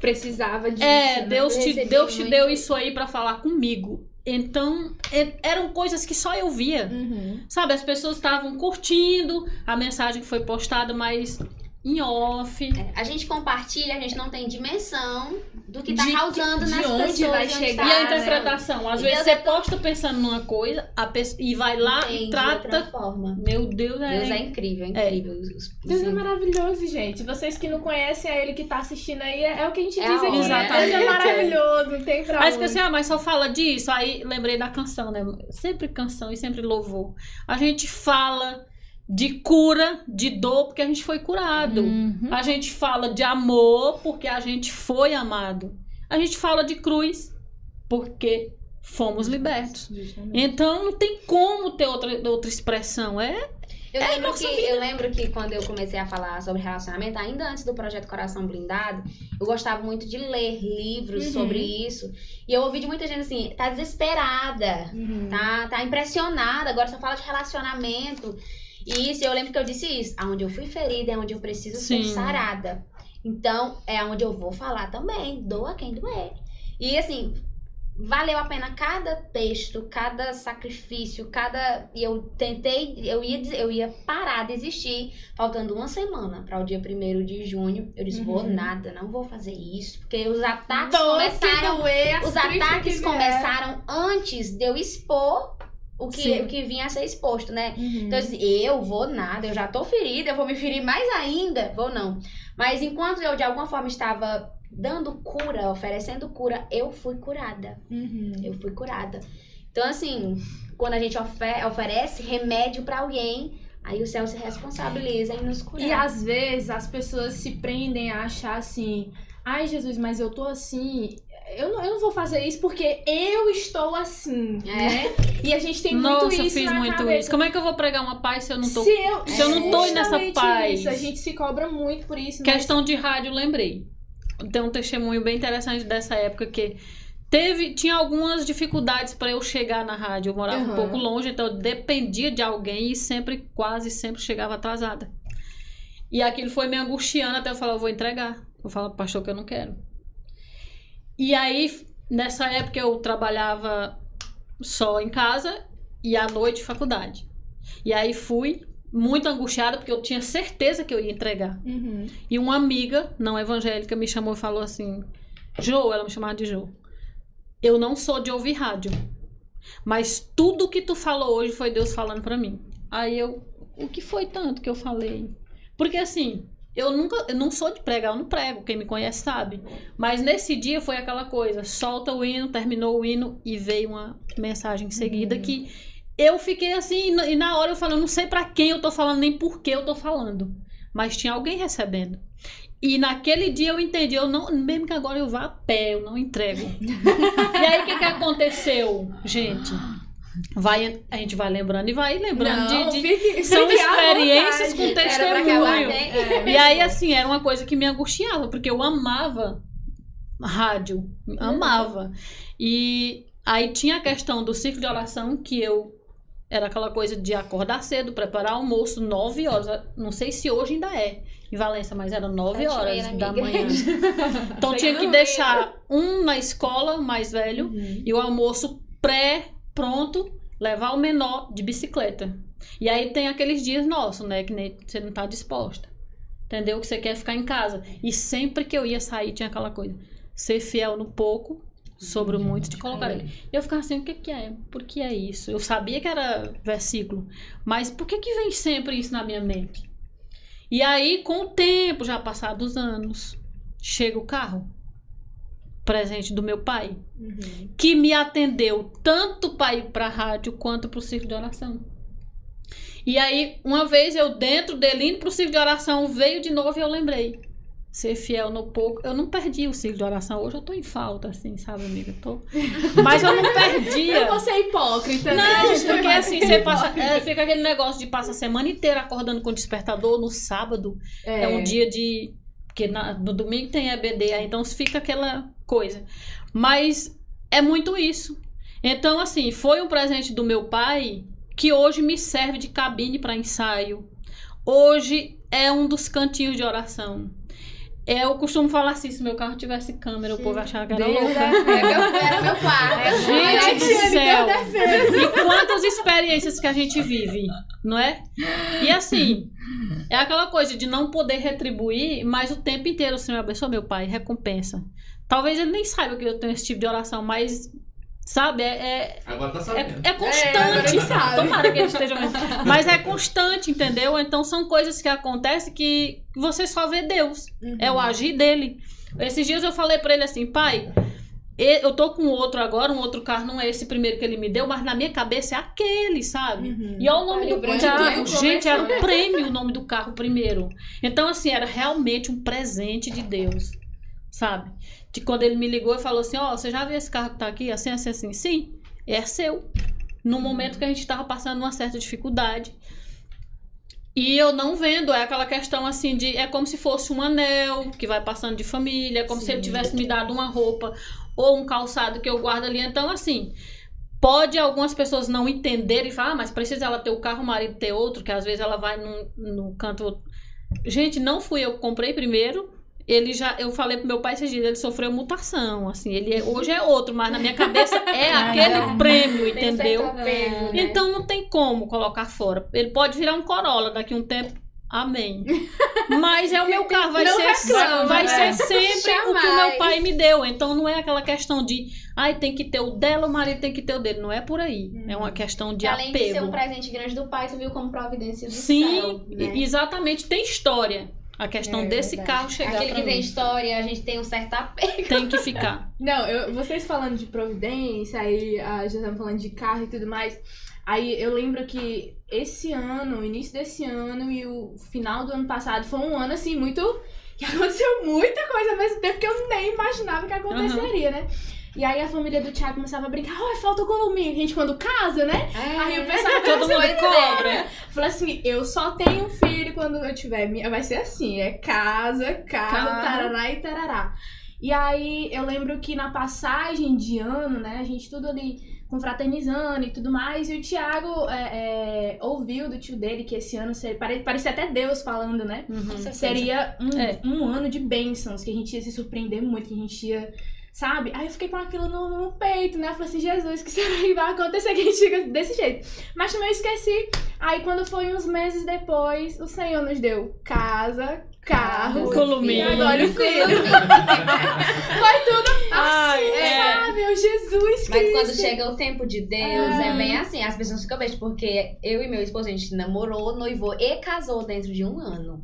B: Precisava disso.
E: É,
B: né?
E: Deus
F: Eu
E: te, Deus te deu isso aí pra falar comigo. Então, e- eram coisas que só eu via.
B: Uhum.
E: Sabe, as pessoas estavam curtindo a mensagem que foi postada, mas em off.
F: A gente compartilha, a gente não tem dimensão do que tá
B: De-
F: causando
B: de
F: nas
B: onde
F: pessoas.
B: vai
F: e
B: chegar,
E: E a
B: né?
E: interpretação? Às
F: E
E: vezes você
F: é tão-
E: posta pensando numa coisa a pessoa, e vai lá
F: Entende
E: e
F: de
E: trata.
F: outra forma.
E: Meu Deus, é.
F: Deus é incrível, é incrível. Os- os-
B: Deus é
F: os-
B: maravilhoso, gente. Vocês que não conhecem a ele que tá assistindo aí, é, é o que a gente
F: É
B: diz
F: a
B: aqui. né? Deus é
E: exatamente.
B: maravilhoso, tem pra
E: Aí assim, ah, mas só fala disso. Aí lembrei da canção, né? Sempre canção e sempre louvor. A gente fala de cura, de dor, porque a gente foi curado.
C: Uhum.
E: A gente fala de amor, porque a gente foi amado. A gente fala de cruz, porque fomos libertos. Então não tem como ter outra, outra expressão. É
F: Eu,
E: É,
F: lembro que, eu lembro que quando eu comecei a falar sobre relacionamento, ainda antes do projeto Coração Blindado, eu gostava muito de ler livros
B: Uhum.
F: sobre isso. E eu ouvi de muita gente assim, tá desesperada,
B: Uhum.
F: tá, tá impressionada, agora só fala de relacionamento. E isso, eu lembro que eu disse isso, aonde eu fui ferida é onde eu preciso
E: Sim.
F: ser sarada. Então, é onde eu vou falar também, doa quem doer. E assim, valeu a pena cada texto, cada sacrifício, cada. E eu tentei, eu ia, eu ia parar de existir, faltando uma semana para o dia 1 de junho. Eu disse, vou
B: Uhum.
F: nada, não vou fazer isso, porque os ataques
B: Doa se
F: começaram.
B: doer, as
F: Os ataques começaram antes de eu expor o que,
E: Sim.
F: o que vinha a ser exposto, né?
B: Uhum.
F: Então, assim, eu vou nada, eu já tô ferida, eu vou me ferir mais ainda. Vou não. Mas enquanto eu, de alguma forma, estava dando cura, oferecendo cura, eu fui curada.
B: Uhum.
F: Eu fui curada. Então, assim, quando a gente ofe- oferece remédio pra alguém, aí o céu se responsabiliza em nos curar.
B: E às vezes as pessoas se prendem a achar assim: ai Jesus, mas eu tô assim. Eu não, eu não vou fazer isso porque eu estou assim,
F: É.
B: né? E a gente tem
E: Nossa,
B: muito
E: eu
B: isso
E: fiz
B: na
E: muito
B: cabeça.
E: isso. Como é que eu vou pregar uma paz se eu não tô.
B: Se eu,
E: se eu não tô nessa paz?
B: Isso, a gente se cobra muito por isso. mas-
E: Questão de rádio, lembrei. Tem um testemunho bem interessante dessa época que teve tinha algumas dificuldades para eu chegar na rádio. Eu morava um
B: Uhum.
E: pouco longe, então eu dependia de alguém e sempre, quase sempre chegava atrasada. E aquilo foi me angustiando até eu falar, eu vou entregar. Eu falo, pastor, que eu não quero. E aí, nessa época, eu trabalhava só em casa e à noite faculdade. E aí fui muito angustiada porque eu tinha certeza que eu ia entregar.
B: Uhum.
E: E uma amiga não evangélica me chamou e falou assim: Jo, ela me chamava de Jo. Eu não sou de ouvir rádio. Mas tudo que tu falou hoje foi Deus falando pra mim. Aí eu, o que foi tanto que eu falei? Porque assim, eu nunca, eu não sou de pregar, eu não prego, quem me conhece sabe. Mas nesse dia foi aquela coisa, solta o hino, terminou o hino e veio uma mensagem em seguida
B: Uhum.
E: que eu fiquei assim, e na- hora eu falei, eu não sei pra quem eu tô falando, nem por que eu tô falando. Mas tinha alguém recebendo. E naquele dia eu entendi, eu não, mesmo que agora eu vá a pé, eu não entrego. <laughs> e aí o que, que aconteceu, gente? Vai, a gente vai lembrando e vai lembrando
B: Não,
E: de, de-
B: fique-
E: são
B: fique
E: experiências com testemunho.
F: tem-
B: É.
E: E aí, assim, era uma coisa que me angustiava, porque eu amava rádio, amava. E aí tinha a questão do ciclo de oração, que eu era aquela coisa de acordar cedo, preparar almoço, 9 horas. Não sei se hoje ainda é em Valência, mas era 9
F: Sete e
E: horas da manhã. <laughs> Então tinha que deixar um na escola, o mais velho,
B: Uhum.
E: e o almoço pré pronto, levar o menor de bicicleta. E aí tem aqueles dias nossos, né, que nem você não tá disposta. Entendeu? Que você quer ficar em casa. E sempre que eu ia sair tinha aquela coisa, ser fiel no pouco, sobre o muito te colocar ele. Eu ficava assim, o que que é? Por que é isso? Eu sabia que era versículo, mas por que que vem sempre isso na minha mente? E aí, com o tempo, já passados anos, chega o carro, presente do meu pai,
B: Uhum.
E: que me atendeu tanto para ir para a rádio quanto para o círculo de oração. E aí, uma vez eu dentro dele, indo para o círculo de oração, veio de novo e eu lembrei. Ser fiel no pouco. Eu não perdi o círculo de oração. Hoje eu tô em falta, assim, sabe, amiga? Eu Tô... <laughs> Mas eu não perdia.
B: Eu vou ser hipócrita, né?
E: Não,
B: gente?
E: porque assim, você passa, é, fica aquele negócio de passar a semana inteira acordando com despertador no sábado. É, um dia de. Porque na- no domingo tem EBD, aí então fica aquela coisa. Mas é muito isso. Então, assim, foi um presente do meu pai que hoje me serve de cabine para ensaio. Hoje é um dos cantinhos de oração. É, eu costumo falar assim, se meu carro tivesse câmera, o povo achava que era
B: Deus
E: louca.
F: É <laughs> era meu quarto.
E: Gente do céu! E quantas experiências que a gente vive, não é? E assim, É aquela coisa de não poder retribuir, mas o tempo inteiro o Senhor abençoa meu pai, recompensa. Talvez ele nem saiba que eu tenho esse tipo de oração, mas, sabe, é, é,
D: Agora tá
E: é,
D: sabendo.
E: é
B: É,
E: constante.
B: ele sabe.
E: Tomara que ele esteja vendo. Mas é constante, entendeu? Então são coisas que acontecem que você só vê Deus. É o agir dele. Esses dias eu falei pra ele assim, pai, e- eu tô com outro agora, um outro carro, não é esse primeiro que ele me deu, mas na minha cabeça é aquele, sabe?
B: Uhum.
E: E olha o nome do carro. Gente, era um prêmio o nome do carro primeiro. Então, assim, era realmente um presente de Deus, sabe? De quando ele me ligou e falou assim: Ó, você já viu esse carro que tá aqui? Assim, assim, assim. Sim, é seu. No momento que a gente tava passando uma certa dificuldade. E eu não vendo, é aquela questão assim de. É como se fosse um anel que vai passando de família, é como se ele tivesse me dado uma roupa ou um calçado que eu guardo ali. Então, assim, pode algumas pessoas não entenderem e falar, ah, mas precisa ela ter o carro, o marido ter outro, que às vezes ela vai num, no canto. Gente, não fui eu que comprei primeiro. Ele já, eu falei pro meu pai esses dias, ele sofreu mutação, assim, ele é- hoje é outro, mas na minha cabeça é <laughs> aquele prêmio,
F: Tem um certo
E: entendeu?
F: apego, né?
E: Então não tem como colocar fora. Ele pode virar um Corolla daqui a um tempo. Amém. <laughs> Mas é o meu carro, vai
B: Não
E: ser,
B: reclama,
E: vai
B: né?
E: ser sempre o que o
F: Jamais.
E: meu pai me deu. Então não é aquela questão de, ai, tem que ter o dela, o marido tem que ter o dele. Não é por aí. É uma questão de
F: Além de ser um
E: apego.
F: presente grande do pai, tu viu como providência do
E: Sim,
F: céu, né?
E: exatamente. Tem história. A questão
F: É
E: desse
F: verdade.
E: carro chegar
F: Aquele que tem
E: mim.
F: história, a gente tem um certo apego.
E: Tem que <laughs> ficar.
B: Não, eu- vocês falando de providência, aí a já estamos falando de carro e tudo mais. Aí eu lembro que esse ano, o início desse ano e o final do ano passado foi um ano assim muito. que <laughs> aconteceu muita coisa ao mesmo tempo que eu nem imaginava que aconteceria, né? E aí a família do Thiago começava a brincar, ai, falta o columinho, que a gente quando casa, né? Aí o pessoal
E: Todo mundo cobra.
B: Falei assim, eu só tenho um filho quando eu tiver minha. Vai ser assim, é casa, casa,
E: Carro.
B: tarará e tarará. E aí eu lembro que na passagem de ano, né, a gente tudo ali confraternizando e tudo mais, e o Thiago é, é, ouviu do tio dele que esse ano seria, pare- parecia até Deus falando, né?
E: Uhum.
B: Seria um,
E: É.
B: um ano de bênçãos, que a gente ia se surpreender muito, que a gente ia. Sabe? Aí eu fiquei com aquilo no, no peito, né? Eu falei assim, Jesus, que será que <laughs> vai acontecer que a gente fica desse jeito? Mas também eu esqueci. Aí quando foi uns meses depois, o Senhor nos deu casa, carro,
E: Columinho.
B: e agora o filho. <laughs> Vai tudo assim,
E: Ai, é.
B: sabe? Jesus
F: Mas
B: Cristo.
F: quando chega o tempo de Deus,
B: É.
F: é bem assim. As pessoas ficam bem, porque eu e meu esposo, a gente namorou, noivou e casou dentro de um ano.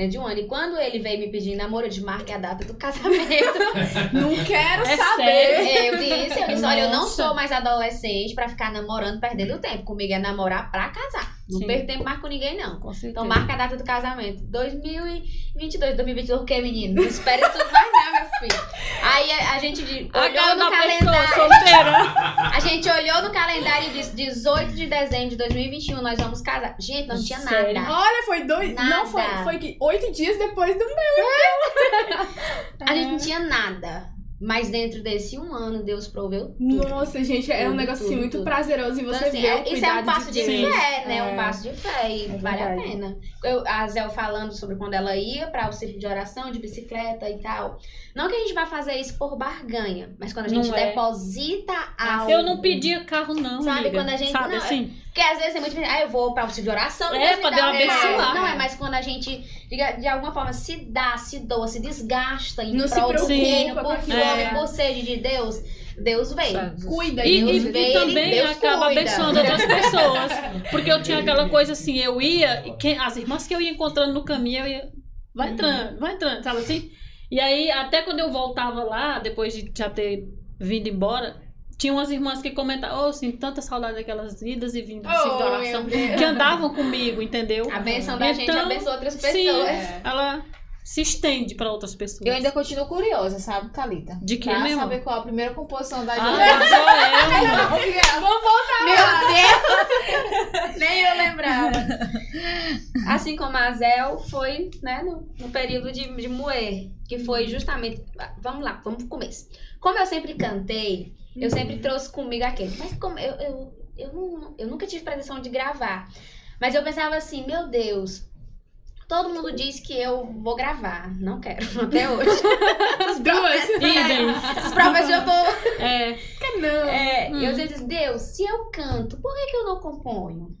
F: Dentro de um ano. E quando ele veio me pedir namoro, eu disse, marque a data do casamento. <laughs>
B: Não quero
E: É
B: saber.
E: sério?
F: eu disse, eu disse, olha, eu não sou mais adolescente pra ficar namorando, perdendo tempo. Comigo é namorar pra casar. Não
E: Sim.
F: perco tempo mais com ninguém, não.
E: Com.
F: Então marca a data do casamento. 2022, 2022, o que, menino? Não espere tudo mais não, meu filho. Aí a, a gente
E: A
F: olhou no calendário.
E: solteira.
F: A gente olhou no calendário e disse 18 de dezembro de 2021 nós vamos casar. Gente, não tinha
E: Sério?
F: nada.
B: Olha, foi dois.
F: Nada.
B: Não, foi, foi que oito dias depois do <laughs>
F: A gente não tinha nada. Mas dentro desse um ano, Deus proveu tudo.
B: Nossa, gente, é um
F: Tudo,
B: negócio assim,
F: tudo,
B: muito
F: tudo.
B: prazeroso e você
F: Então, assim,
B: vê
F: é- isso é um passo de,
B: Deus.
F: fé, né?
B: É.
F: Um passo de fé e
B: É
F: vale a pena. Eu, a Zé falando sobre quando ela ia para o círculo de oração, de bicicleta e tal. Não que a gente vai fazer isso por barganha, mas quando a gente
E: Não é.
F: deposita algo.
E: Eu não pedia carro, não.
F: Sabe,
E: amiga.
F: quando a gente-
E: Sabe
F: não,
E: assim?
F: Porque às vezes é muito ah, eu vou para o círculo de oração.
E: É, pra
F: dá
E: Deus
F: um
E: abençoar.
F: Não, é mais quando a gente, de, alguma forma, se dá, se doa, se desgasta em
B: Não se
F: do
B: preocupa
F: por fome,
E: É.
F: por sede de Deus. Deus veio.
B: Cuida,
E: E,
B: Deus
E: e-
F: Deus
E: e também
F: Deus
E: acaba
F: cuida.
E: abençoando outras pessoas. Porque eu tinha aquela coisa assim, eu ia, e quem- as irmãs que eu ia encontrando no caminho, eu ia. Vai entrando, vai entrando, sabe assim? E aí, até quando eu voltava lá, depois de já ter vindo embora, tinha umas irmãs que comentavam, oh, sinto tanta saudade daquelas idas e vindas assim, de oração, que andavam comigo, entendeu?
F: A benção da gente
E: Então,
F: abençoa outras
E: Sim,
F: pessoas.
E: ela se estende para outras pessoas.
G: Eu ainda continuo curiosa, sabe, Thalita?
E: De quê
G: pra
E: mesmo?
G: saber qual a primeira composição da
E: Ah,
G: Jovem.
E: só eu.
B: Vamos voltar
F: Meu
B: lá.
F: Deus! Nem eu lembrava. <laughs> Assim como a Zel foi, né, no, no período de, de moer, que foi justamente. Vamos lá, vamos pro começo. Como eu sempre cantei, eu sempre trouxe comigo aquele. Mas como eu, eu, eu, não- eu nunca tive pretensão de gravar. Mas eu pensava assim, meu Deus. Todo mundo diz que eu vou gravar. Não quero, <laughs> até hoje. <laughs>
B: As duas.
E: Idem.
F: As provas eu tô <laughs>
E: É,
B: Não.
F: É,
E: Hum.
F: eu sempre disse, Deus, se eu canto, por que, que eu não componho?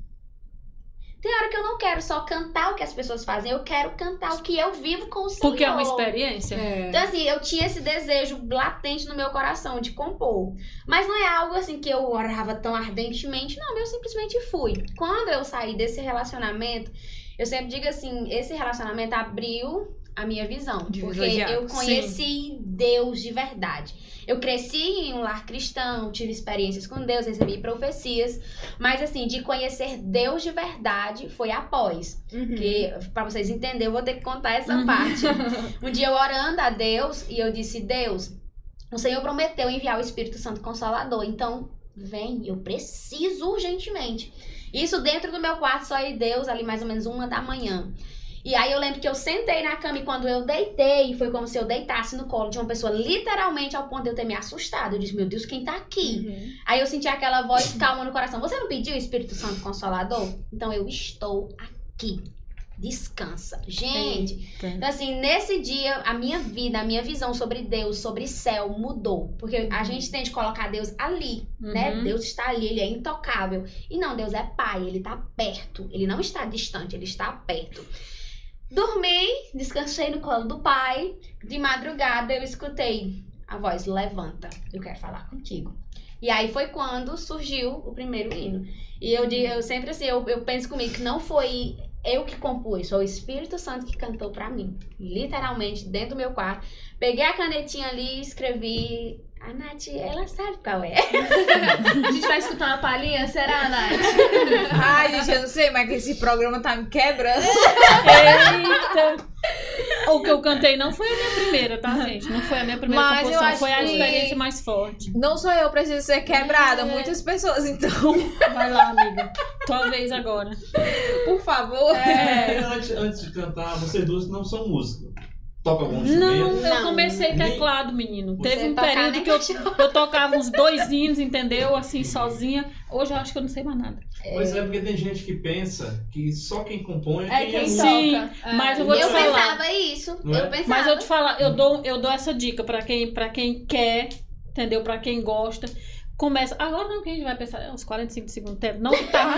F: Tem hora que eu não quero só cantar o que as pessoas fazem, eu quero cantar o que eu vivo com o Senhor.
E: Porque é uma experiência.
F: Então, assim, eu tinha esse desejo latente no meu coração de compor. Mas não é algo assim que eu orava tão ardentemente, não, eu simplesmente fui. Quando eu saí desse relacionamento, eu sempre digo assim, esse relacionamento abriu a minha visão. Porque
C: de águas.
F: eu conheci Deus de verdade. Eu cresci em um lar cristão, tive experiências com Deus, recebi profecias, mas assim, de conhecer Deus de verdade foi após.
B: Uhum.
F: Porque, pra vocês entenderem, eu vou ter que contar essa
E: Uhum.
F: parte. <laughs> Um dia eu orando a Deus e eu disse: Deus, o Senhor prometeu enviar o Espírito Santo Consolador, então vem, eu preciso urgentemente. Isso dentro do meu quarto, só eu e Deus, ali mais ou menos uma da manhã. E aí eu lembro que eu sentei na cama e quando eu deitei, foi como se eu deitasse no colo de uma pessoa, literalmente ao ponto de eu ter me assustado. Eu disse, meu Deus, quem tá aqui?
B: Uhum.
F: Aí eu senti aquela voz calma no coração. Você não pediu o Espírito Santo Consolador? Então eu estou aqui. Descansa. Gente, então assim, nesse dia, a minha vida, a minha visão sobre Deus, sobre céu mudou. Porque a gente tem de colocar Deus ali, né?
E: Uhum.
F: Deus está ali, ele é intocável. E não, Deus é pai, ele tá perto. Ele não está distante, ele está perto. Dormi, descansei no colo do pai. De madrugada eu escutei a voz: Levanta, eu quero falar contigo. E aí foi quando surgiu o primeiro hino. E eu, digo- eu sempre assim, eu, eu penso comigo que não foi eu que compus, foi o Espírito Santo que cantou pra mim. Literalmente, dentro do meu quarto. Peguei a canetinha ali e escrevi. A Nath, ela sabe qual é. <laughs>
B: A gente vai escutar uma palhinha? Será, Nath?
C: Ai, gente, eu não sei, mas esse programa tá me quebrando. <laughs>
E: Eita! O que eu cantei não foi a minha primeira, tá, <laughs> gente? Não foi a minha primeira
C: Mas eu
E: composição,
C: acho
E: foi a
C: que-
E: experiência mais forte.
C: Não sou eu, preciso ser quebrada. Muitas pessoas, então, <laughs>
E: Vai lá, amiga. Tua vez agora.
C: por favor.
D: E antes, antes de cantar, vocês duas não são músicos. Toca algum
E: Não,
D: instrumento?
E: eu
F: Não.
E: comecei
D: Nem-
E: teclado, menino.
D: Você
E: Teve um período que eu, eu tocava uns dois hinos, entendeu? Assim, sozinha. Hoje eu acho que eu não sei mais nada.
D: Pois é, porque tem gente que pensa que só quem compõe é
B: É
D: quem, é.
E: Sim,
B: É.
E: mas eu vou te
F: eu
E: falar.
F: pensava isso.
D: É?
F: Eu pensava.
E: Mas eu te falar, eu dou, eu dou essa dica pra quem, pra quem quer, entendeu? Pra quem gosta. Começa. Agora não que a gente vai pensar, é uns 45 de segundo tempo. Não que tá.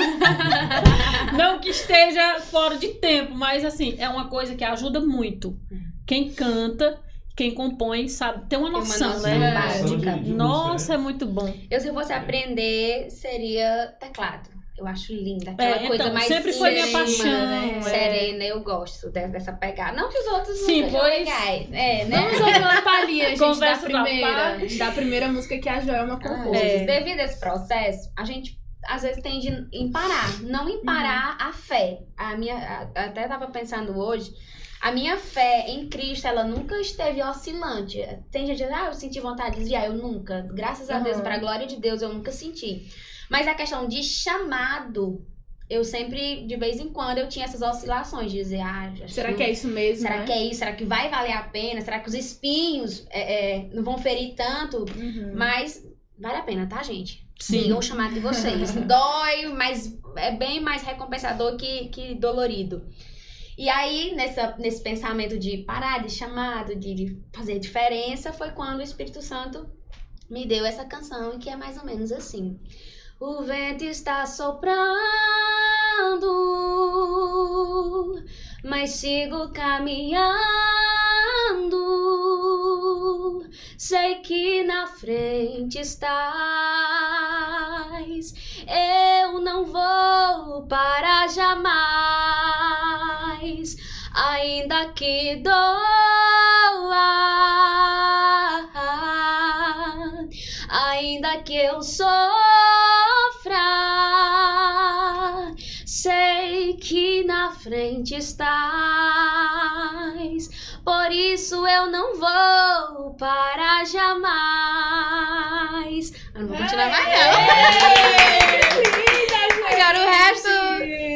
E: <laughs> não que esteja fora de tempo, mas assim, é uma coisa que ajuda muito. Quem canta, quem compõe, sabe, tem uma
F: Tem uma
E: noção,
F: noção
E: né?
F: básica.
E: Nossa,
D: né?
E: é muito bom.
F: Eu, se eu fosse aprender, seria teclado. Eu acho linda. Aquela
E: É,
F: coisa
E: então,
F: mais
E: sempre foi minha paixão.
F: né?
E: é.
F: Serena, eu gosto de- dessa pegada. Não que os outros não
E: Sim,
F: sejam
E: pois-
F: legais. É, né?
B: Vamos ouvir uma palhinha, gente, da
E: Conversa da
B: primeira. Da primeira música que a Joelma compôs.
E: É.
F: Devido a esse processo, a gente às vezes tende em parar. Não em parar a fé. A minha, a- até tava pensando hoje. A minha fé em Cristo, ela nunca esteve oscilante. Tem gente que diz, ah, eu senti vontade de desviar. Eu nunca. Graças a Deus,
B: Aham.
F: para a glória de Deus, eu nunca senti. Mas a questão de chamado, eu sempre, de vez em quando, eu tinha essas oscilações. De dizer, ah,
B: Será que é isso mesmo?
F: Será
B: né?
F: que é isso? Será que vai valer a pena? Será que os espinhos é, é, não vão ferir tanto?
B: Uhum.
F: Mas vale a pena, tá, gente?
E: Sim.
F: Sigam o chamado de vocês. <laughs> Dói, mas é bem mais recompensador que, que dolorido. E aí, nessa, nesse pensamento de parar de chamado, de, de fazer diferença, foi quando o Espírito Santo me deu essa canção, que é mais ou menos assim. O vento está soprando, mas sigo caminhando. Sei que na frente estás. Eu não vou parar jamais, ainda que doa, ainda que eu sofra. Frente estás, por isso eu não vou parar jamais. Eu não vou continuar mais, não. Agora o resto,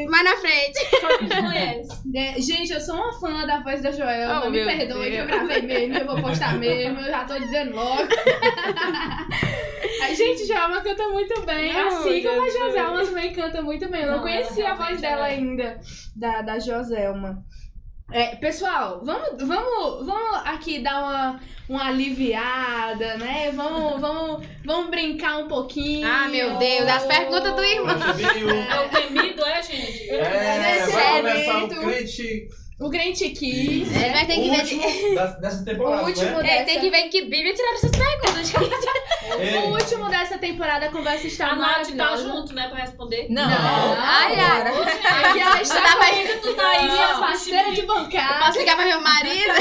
F: mais na frente.
E: Só conhece.
B: É, gente, eu sou uma fã da voz da Joelma.
C: Oh,
B: me perdoe que eu
C: Deus.
B: gravei mesmo, eu vou postar <laughs> mesmo, eu já tô dizendo logo. <laughs> a gente, Joelma canta muito bem.
C: Oh,
B: assim como a. Joselma também canta muito bem. Eu não,
E: Não,
B: conhecia a voz dela
E: é-
B: ainda, da, da Joselma. É, pessoal, vamos, vamos, vamos aqui dar uma, uma aliviada, né? Vamos, vamos, vamos brincar um pouquinho.
F: Ah, meu Deus, as perguntas do irmão.
E: É o temido, é, gente?
D: É,
B: Nesse
D: vai começar o crente
B: O Crente Kiss.
F: É, mas tem que ver.
D: dessa temporada,
B: O último
D: né?
F: É, tem que ver que Bíblia tiraram essas perguntas.
D: É. <laughs>
B: O último dessa temporada a conversa está
E: A Nath tá
B: maravilhosa.
E: junto, né, pra responder.
C: Não.
F: Ai, ai.
B: Aqui ela está
F: Não dá
B: com
F: pra-
B: a tu tá aí, minha
E: Não.
B: parceira de bancada.
F: Posso ligar pra meu marido?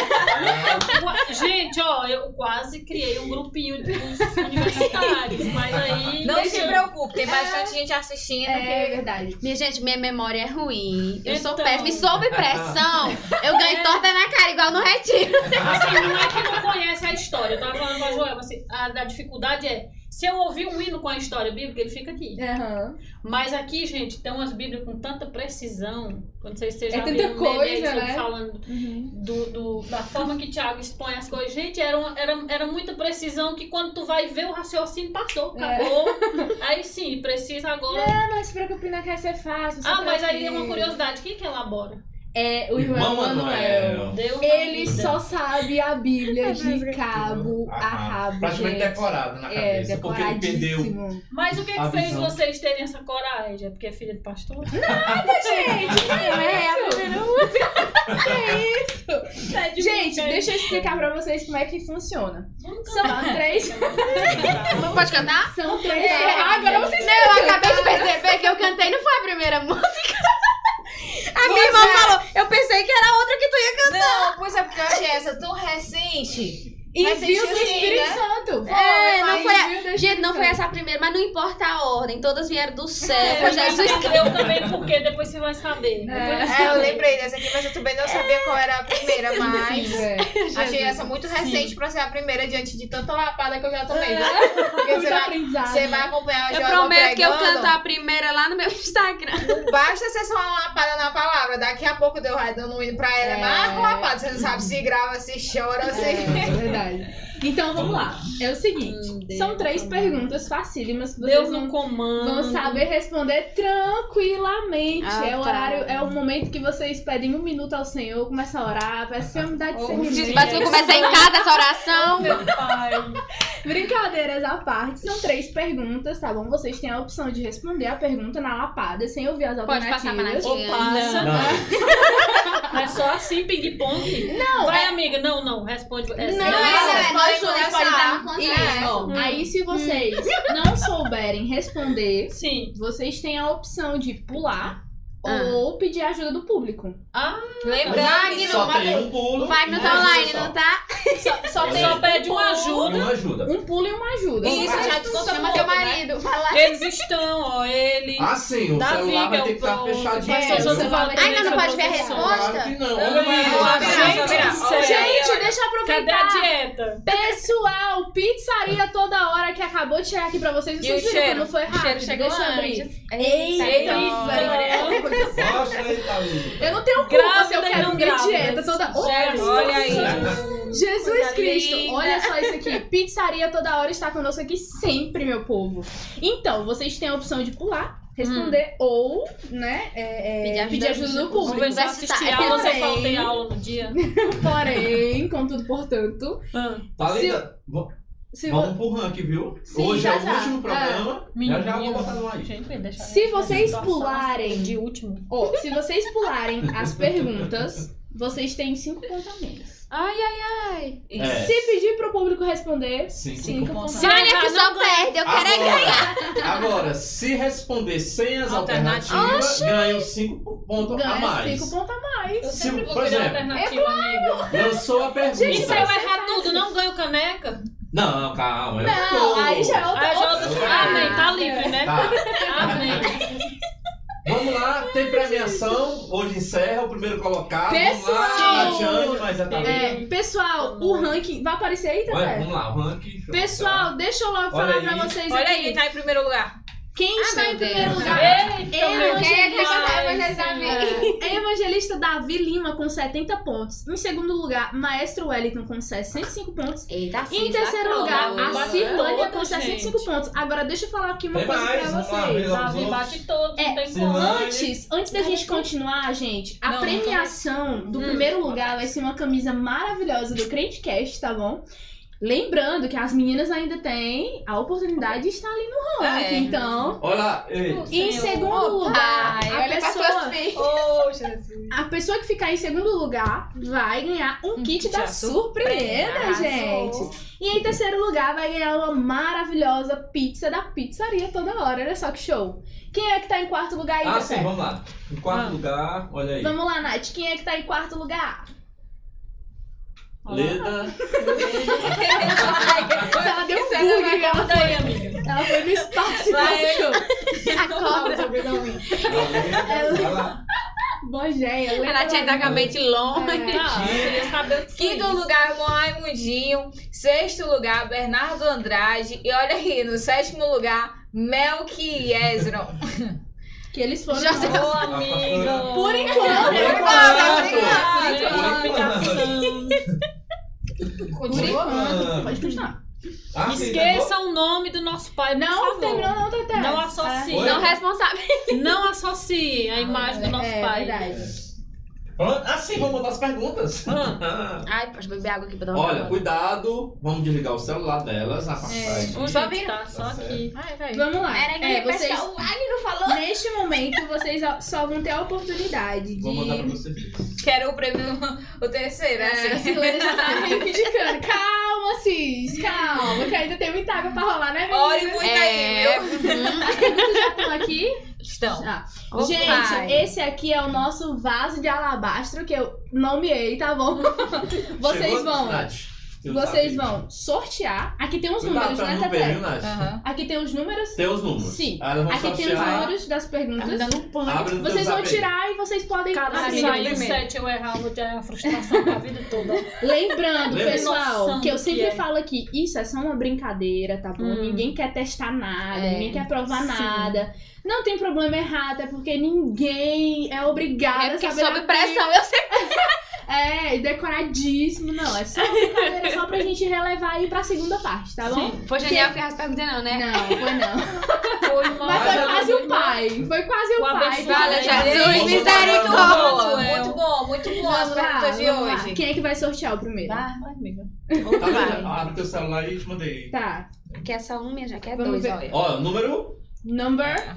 E: Ua- Gente, ó, eu quase criei um grupinho dos universitários, mas aí.
C: Não se preocupe, tem bastante gente assistindo.
B: É
C: que-
B: verdade.
F: Minha gente, minha memória é ruim. Eu sou
E: Então.
F: péssima. E sob pressão, eu ganho torta na cara, igual no retiro.
E: Assim, não é que não conhece a história. Eu tava falando com a Joelma, assim, a, a dificuldade é. Se eu ouvir um hino com a história bíblica, ele fica aqui.
B: Aham.
E: Mas aqui, gente, tem umas bíblias com tanta precisão. Quando vocês já
B: É tanta
E: um
B: coisa, né?
E: falando
B: Uhum.
E: do, do- da forma que Tiago expõe as coisas. Gente, era, uma- era, era muita precisão que quando tu vai ver o raciocínio passou,
B: É.
E: acabou. <laughs> Aí sim, precisa agora.
B: Ah, mas se preocupe, não quer ser fácil.
E: ah, mas aí
B: é
E: é uma curiosidade. Quem que elabora?
B: É o irmão Manuel.
E: Deus na
B: Ele só sabe a Bíblia de <laughs> cabo a rabo.
D: Praticamente
B: gente.
D: decorado na
B: É,
D: cabeça. porque ele perdeu.
E: Mas o que,
D: A
E: que fez
D: visão.
E: vocês terem essa coragem? É porque é filha de pastor?
B: Gente, que <laughs> é isso? <laughs> Gente, deixa eu explicar pra vocês como é que funciona. São três.
F: Não pode cantar?
B: São três.
F: É.
B: Ah, agora vocês
F: Não, eu acabei de perceber que eu cantei, não foi a primeira música. A minha irmã falou, eu pensei que era outra que tu ia cantar.
G: Não, pois é porque eu achei essa tão recente.
B: E
G: Mas
B: viu do
G: sim,
B: Espírito
G: né?
B: Santo.
F: É, não
B: Mas
F: foi a- Gente, não foi essa a primeira, mas não importa a ordem, todas vieram do <laughs> céu.
E: É,
F: Jesus
E: Eu também, porque depois você vai saber. Depois-
G: É, eu lembrei dessa aqui, mas eu também não sabia qual era a primeira, <laughs> mas
B: É.
G: achei essa muito recente pra ser a primeira diante de tanta lapada que eu já tomei.
B: É.
G: né? <laughs> Porque você vai, você vai acompanhar a
F: Eu prometo que eu canto a primeira lá no meu Instagram.
G: Não basta ser só uma lapada na palavra. Daqui a pouco deu vai dando um hino pra ela. É
B: É.
G: uma lapada. Você não sabe se grava, se chora, se.
B: É, verdade. Então vamos lá. É o seguinte:
E: Hum, Deus
B: são três perguntas facílimas que vocês
E: Deus
B: vão,
E: comando.
B: vão saber responder tranquilamente.
F: Ah,
B: é o
F: tá.
B: horário, é o momento que vocês pedem um minuto ao Senhor, começa a orar, peça ser me dá
E: Oh,
B: discernimento.
F: Mas eu comecei em essa oração.
E: Meu pai.
B: Brincadeiras à parte, são três perguntas, tá bom? Vocês têm a opção de responder a pergunta na lapada, sem ouvir as
F: Pode passar pra
B: alternativas.
F: Nath.
E: Ou passa.
D: Não.
E: Não é só assim, ping-pong?
B: Não,
E: Vai,
B: é-
E: amiga. Não, não. Responde.
B: Não,
F: Não,
B: é,
F: é, nós duas pode dar
B: Isso.
F: consenso.
B: Aí, se vocês não souberem responder,
E: Sim.
B: vocês têm a opção de pular
F: Ah.
B: ou pedir ajuda do público.
E: Ah,
C: Lembrando que
D: Só
C: não
D: tem um pulo.
F: O Wagner tá online, não tá?
B: Só, só tem
E: só pede uma ajuda.
D: Uma ajuda.
B: um pulo e uma ajuda.
C: Isso,
B: Só
C: já
B: faz-
C: desconta
F: Chama
C: pouco,
F: teu
C: né?
F: marido. Vai lá.
E: Eles estão, ó. Ele.
D: Ah, sim, o
E: Davi,
D: celular vai
E: que
D: ter
E: é
D: que estar
E: o
D: fechadinho.
B: É, celular
E: Valente,
F: Ainda não pode ver a resposta?
D: Claro que não. Não vai
E: gente
B: deixa eu
E: Cadê a
B: aproveitar.
E: dieta?
B: Pessoal, pizzaria toda hora que acabou de chegar aqui pra vocês.
C: E
B: Vocês
C: o
B: viram
C: cheiro?
B: como foi
C: O
B: rápido?
C: cheiro chegou
B: deixa eu abrir. Eita, Eu não tenho culpa
E: Grávida
B: se eu quero
E: não
B: minha
E: grávida.
B: dieta toda. Oh,
E: Sério,
C: olha aí.
B: Jesus
C: Coisa
B: Cristo,
C: linda.
B: olha só isso aqui. Pizzaria toda hora está conosco aqui sempre, meu povo. Então, vocês têm a opção de pular, responder ou, né, é, é,
F: Pedir ajuda
B: pedir ajuda do público.
E: ver se eu assisti aula, se eu faltei aula no dia. <laughs>
B: Porém, contudo, portanto,
E: Ah,
D: Thalita, v-
B: se, vo-
D: vamos pro ranking, viu?
B: Sim,
D: Hoje
B: já,
D: é o
B: já.
D: último programa. Já já vou botar no ar.
E: Gente, deixa
B: Se vocês pularem-
E: De último.
B: ó, se vocês pularem as <laughs> perguntas, vocês têm cinco pontos a menos.
F: Ai, ai, ai.
D: É.
B: Se pedir pro público responder,
D: Cinco
B: cinco
C: pontos.
B: pontos
F: Se
B: a
F: olha que só perde, eu quero é ganhar.
D: Agora, agora, se responder sem as
C: Alternativa.
D: alternativas, ganha os 5 pontos a
B: Ganha
D: mais.
B: cinco pontos a mais.
E: Eu
D: Se-
E: sempre vou
D: por exemplo,
E: alternativa, amiga.
D: Lançou a pergunta.
E: E se eu errar tudo, não ganho caneca?
D: Não, calma. eu
B: Não,
D: tô-
B: aí já é outra
E: Aí já outra... Amém, tá livre, né?
D: Tá.
E: Amém.
D: Vamos lá, tem premiação. Hoje encerra o primeiro colocado. Vamos lá,
B: Pessoal!
D: Tatiane, mas Thalita.
B: É, pessoal, o ranking. Vai aparecer aí,
D: Vai,
B: Tete?
D: vamos lá, o ranking.
B: Pessoal, deixa eu logo
D: Olha
B: falar
D: aí.
B: pra vocês
C: Olha
B: aqui.
C: aí, tá em primeiro lugar.
B: Quem está
F: meu
B: em primeiro
F: Deus.
B: lugar?
E: Meu
B: quem é É, Evangelista Davi Lima com 70 pontos. Em segundo lugar, Maestro Wellington com 65 pontos.
F: Eita,
B: E em terceiro lugar, a Cirlânia com
E: todas,
B: 65
E: gente.
B: pontos. Agora, deixa eu falar aqui uma
D: Tem
B: coisa
D: mais,
B: pra vocês.
E: Davi bate todos, não
D: mano.
B: Antes, antes da gente continuar, gente, a
C: Não,
B: premiação do
C: Hum.
B: primeiro lugar vai ser uma camisa maravilhosa do Crentecast, tá bom? Lembrando que as meninas ainda têm a oportunidade de estar ali no ranking.
C: É.
B: Então,
D: Olha lá, ei.
B: em segundo lugar,
F: Ai,
B: a pessoa, <laughs>
G: Jesus.
B: a pessoa que ficar em segundo lugar vai ganhar um, kit
C: kit
B: da surpresa, gente. E em terceiro lugar vai ganhar uma maravilhosa pizza da pizzaria toda hora. Olha só que show. Quem é que tá em quarto lugar aí,
D: Ah, sim, vamos lá. Em quarto
E: Ah.
D: lugar, olha aí.
B: Vamos lá, Nath. Quem é que tá em quarto lugar?
D: Leda. <laughs>
B: Ela deu um bug, ela
E: Conta aí,
B: foi,
E: amiga.
B: ela foi no espaço
C: Vai.
F: A Natinha tá com a mente longa.
B: É.
E: Saber o que foi
C: Quinto lugar, Juan Raimundinho. Sexto lugar, Bernardo Andrade. E olha aí, no sétimo lugar, Melk Ezron. <laughs>
B: Que eles foram.
F: Já
E: Ô, amigo.
B: Por enquanto.
D: Por enquanto.
B: Por enquanto. Pode continuar.
D: Ah,
E: Esqueça o nome do nosso pai, por
B: Não,
E: favor.
B: terminou não, Teté.
E: Não associe.
F: Não responsável.
E: Não associe a imagem do nosso
B: é,
E: pai.
B: verdade.
D: Ah, sim, vamos botar as perguntas. <laughs>
F: Ai, pode beber água aqui pra dar uma
D: Olha, cuidado. Vamos desligar o celular delas. A
B: É.
E: Onde
F: Só
E: Só
F: vira.
E: Tá, só aqui.
F: Ai.
B: Vamos lá.
F: Era que
B: É, vocês,
F: o Wagner falou.
B: neste momento, vocês só vão ter a oportunidade de.
D: Vou mandar pra vocês.
C: Quero o prêmio, o terceiro,
B: É, a
C: assim.
B: Silene já tá reivindicando. <laughs> Calma, Cis, <laughs> calma, que ainda tem muita água pra rolar, né,
C: Ore
B: menina?
C: muito
F: É.
C: aí, viu?
B: As perguntas já estão aqui?
C: Estão.
B: Ah, Gente,
F: pai.
B: esse aqui é o nosso vaso de alabastro que eu nomeei, tá bom? <laughs> Vocês
D: Chegou,
B: vão. Vocês
D: sabia.
B: vão sortear. Aqui tem os
D: Cuidado
B: números, né, Tete?
C: Aham.
B: Aqui tem os números.
D: Tem os números.
B: Sim.
D: Vão
B: Aqui tem os números das
F: Tá
B: perguntas.
F: dando um pano.
D: Abre no teu
B: Vocês vão tirar e vocês podem
E: Cara, se sair o. 7 eu errar, eu vou ter a frustração pra vida toda. <laughs>
B: Lembrando,
D: Lembra?
B: pessoal,
E: Noção
B: que eu sempre
E: que é.
B: falo aqui, isso é só uma brincadeira, tá bom?
E: Hum.
B: Ninguém quer testar nada,
F: É.
B: ninguém quer provar
E: Sim.
B: nada. Não tem problema errar, até porque ninguém é obrigado
F: É
B: a
F: porque
B: saber.
F: sob pressão eu sei. <laughs>
B: É, e decoradíssimo. Não, é só brincadeira, só pra gente relevar aí pra segunda parte, tá bom?
F: Foi genial que as perguntas não, né?
B: Não, foi não. <laughs>
E: Foi uma
B: Mas foi quase o pai. Foi quase o
E: O
B: pai. tá?
F: Fala, Jesus,
D: Vamos
F: misericórdia.
D: botar
C: Muito bom, muito bom as perguntas de hoje.
B: Quem é que vai sortear o primeiro?
F: Vai,
E: Vai, amiga.
D: Tá? Abre teu celular e te mandei.
B: Tá.
F: Quer só um, minha já quer
B: Vamos
F: dois,
B: ver.
F: olha.
D: Ó, número
B: Number,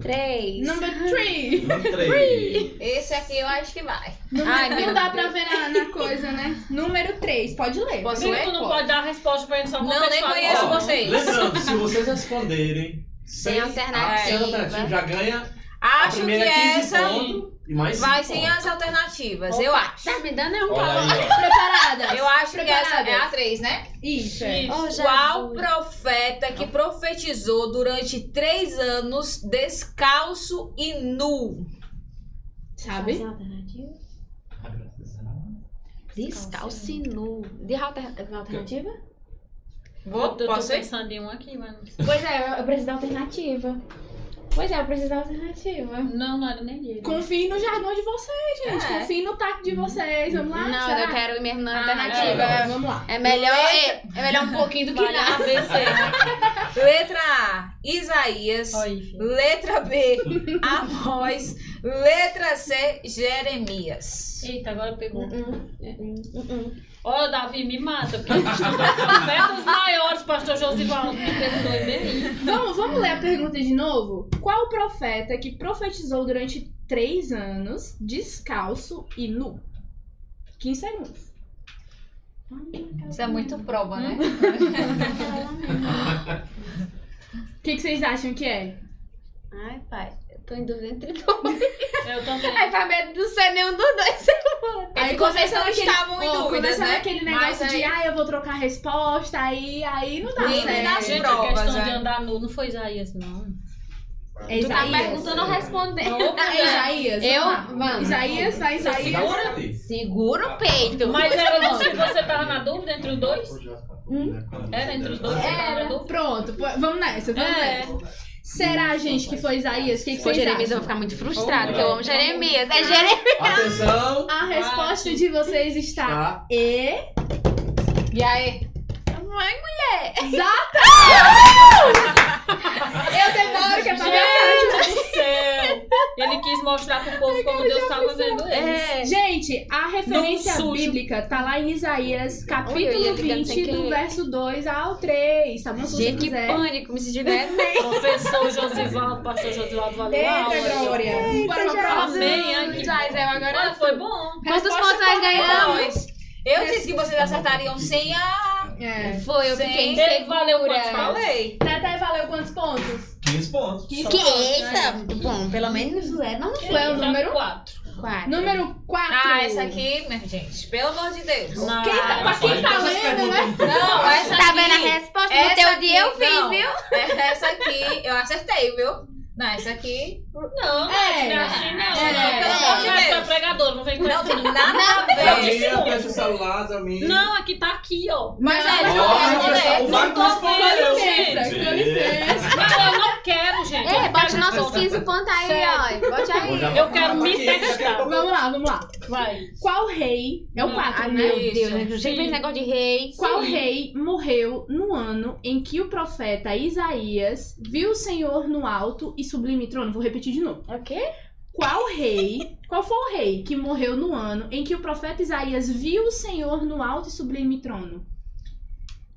F: Três.
B: number <laughs> three.
D: 3.
C: Esse aqui eu acho que vai.
B: Número,
F: Ai,
B: não dá
F: Deus.
B: pra ver na, na coisa, né? Número 3, pode ler.
C: Posso ler?
E: Tu não pode dar a resposta pra gente só
C: Não, nem conheço
D: Ó,
C: vocês.
D: Lembrando, se vocês responderem sem
F: Sem alternativa.
D: sem alternativa, já ganha a
C: Acho que
D: primeira 15
C: essa
D: pontos mais
C: vai
D: 5
C: sem as alternativas, eu acho.
F: Tá me dando é um
D: ó. <laughs>
B: Preparadas?
C: Eu acho que essa é
B: Preparadas?
C: a 3, né?
B: Isso, é.
E: Isso.
F: Oh.
C: Qual profeta que profetizou durante três anos descalço e nu?
B: Sabe?
F: Descalço e nu. De alter- alternativa?
C: Vou,
E: Eu tô
C: posso ir?
E: pensando em um aqui, mas sei.
F: Pois é, eu preciso da alternativa. Pois é, eu preciso da alternativa.
E: Não, não era nem ele.
B: Confie no jargão de vocês, gente.
C: É.
B: Confie no tato de vocês. Vamos lá?
F: Não,
B: será?
F: eu quero ir mesmo na
B: Ah,
F: alternativa.
B: é, Vamos lá.
F: É melhor, é, é melhor um pouquinho do que
E: Vale
F: nada.
E: ABC? <laughs>
C: Letra A, Isaías.
E: Filho.
C: Letra B, Amós. Letra C, Jeremias.
E: Eita, agora pegou.
F: Hum, hum, hum,
E: Ó, Davi, me mata, porque a gente estudou profetas maiores, pastor Josivaldo, me perguntou em bem.
B: Vamos, vamos ler a pergunta de novo? Qual profeta que profetizou durante três anos, descalço e nu? 15 segundos.
C: Isso é muito prova, né? <laughs>
B: O que, que vocês acham que é?
F: Ai, pai, eu tô em dúvida entre dois. <laughs>
E: Eu também.
F: Ai, pra medo não ser nenhum dos dois.
C: É vocês não
B: naquele-
C: estavam em
B: ó,
C: dúvidas,
B: começa
C: né?
B: naquele
C: Mas
B: negócio de,
C: aí-
B: ah, eu vou trocar a resposta, aí, aí não dá
C: Nem
B: certo.
E: Gente,
C: provas,
E: a questão
C: né?
E: de andar nu não foi Isaías, não.
B: É
F: Tu tá
B: Isaías.
F: perguntando ou respondendo?
E: Não,
B: É Isaías?
F: Eu?
B: Vamos. Isaías, vai Isaías.
D: Segura.
F: Segura o peito.
E: Mas era <laughs> você, você tava na dúvida entre os dois? Era entre os dois? Você tava na
F: Era.
E: dúvida?
B: Pronto, pô, vamos nessa, vamos
E: É.
B: nessa. Será, gente, que foi Isaías? O que, que vocês
F: Jeremias, eu vou
B: acham?
F: ficar muito frustrado,
D: Oh,
F: que eu amo Jeremias. É Jeremias.
D: Atenção.
B: A resposta de vocês está
D: Tá.
B: E.
C: E aí?
F: Mãe, mulher.
B: Exato! <laughs> Eu demoro que é pra minha.
E: Gente do céu! Ele quis mostrar pro povo como Deus estava vendo eles.
F: É.
B: Gente, a referência bíblica tá lá em Isaías, capítulo
F: ia ligando
B: 20,
F: sem
B: do verso 2 ao 3, tá bom?
F: Gente, que
B: quiser.
F: pânico, me senti bem. <laughs>
E: Professor Josivaldo, pastor Josivaldo valeu a aula.
B: Eita, Glória. Bora pra próxima.
E: Amém.
F: Já, Israel, agora.
E: Olha, foi bom.
F: Quantos pontos nós ganhamos?
C: Eu disse que vocês acertariam sem a.
B: É.
F: Foi, eu
C: Sim.
F: fiquei
E: Ele valeu quantos
F: insegura.
E: pontos?
C: Falei.
B: Tete valeu quantos pontos?
D: 15 pontos.
B: Que
F: Que eita! Bom, pelo menos é, não
B: Foi o número
E: Quatro.
F: quatro.
B: Número 4.
C: Ah, essa aqui, minha gente, pelo amor de Deus.
E: Não.
B: Quem tá, pra quem tá lendo, né?
C: Não, essa
F: Tá
C: aqui.
F: vendo a resposta?
C: Essa
F: No teu
C: aqui,
F: dia eu fiz,
C: não.
F: viu?
C: Essa aqui, eu acertei, viu? Não, essa aqui.
E: Não,
B: É.
E: não é assim não.
C: É,
E: não.
C: pelo amor de
E: Não, tu é
C: Deus.
E: pregador, não vem com
C: Não tem nada a ver.
D: minha, presta o celular, minha.
E: Não, aqui tá aqui, ó.
C: Mas
B: Não,
C: é,
B: não,
C: não, não,
E: não tô vendo,
D: gente.
B: com licença.
E: Não, eu não quero, gente.
F: É, bote nossos 15 pontos aí, ó. Bote aí.
E: Eu quero me testar.
B: Vamos lá, vamos lá.
E: Vai.
B: Qual rei? É o
E: Não,
B: 4,
F: Ai,
B: né?
F: meu. Deus, eu
E: Sim.
F: sempre esse negócio de rei.
B: Qual
E: Sim.
B: rei morreu no ano em que o profeta Isaías viu o Senhor no alto e sublime trono? Vou repetir de novo.
F: É o quê?
B: Qual rei, qual foi o rei que morreu no ano em que o profeta Isaías viu o Senhor no alto e sublime trono?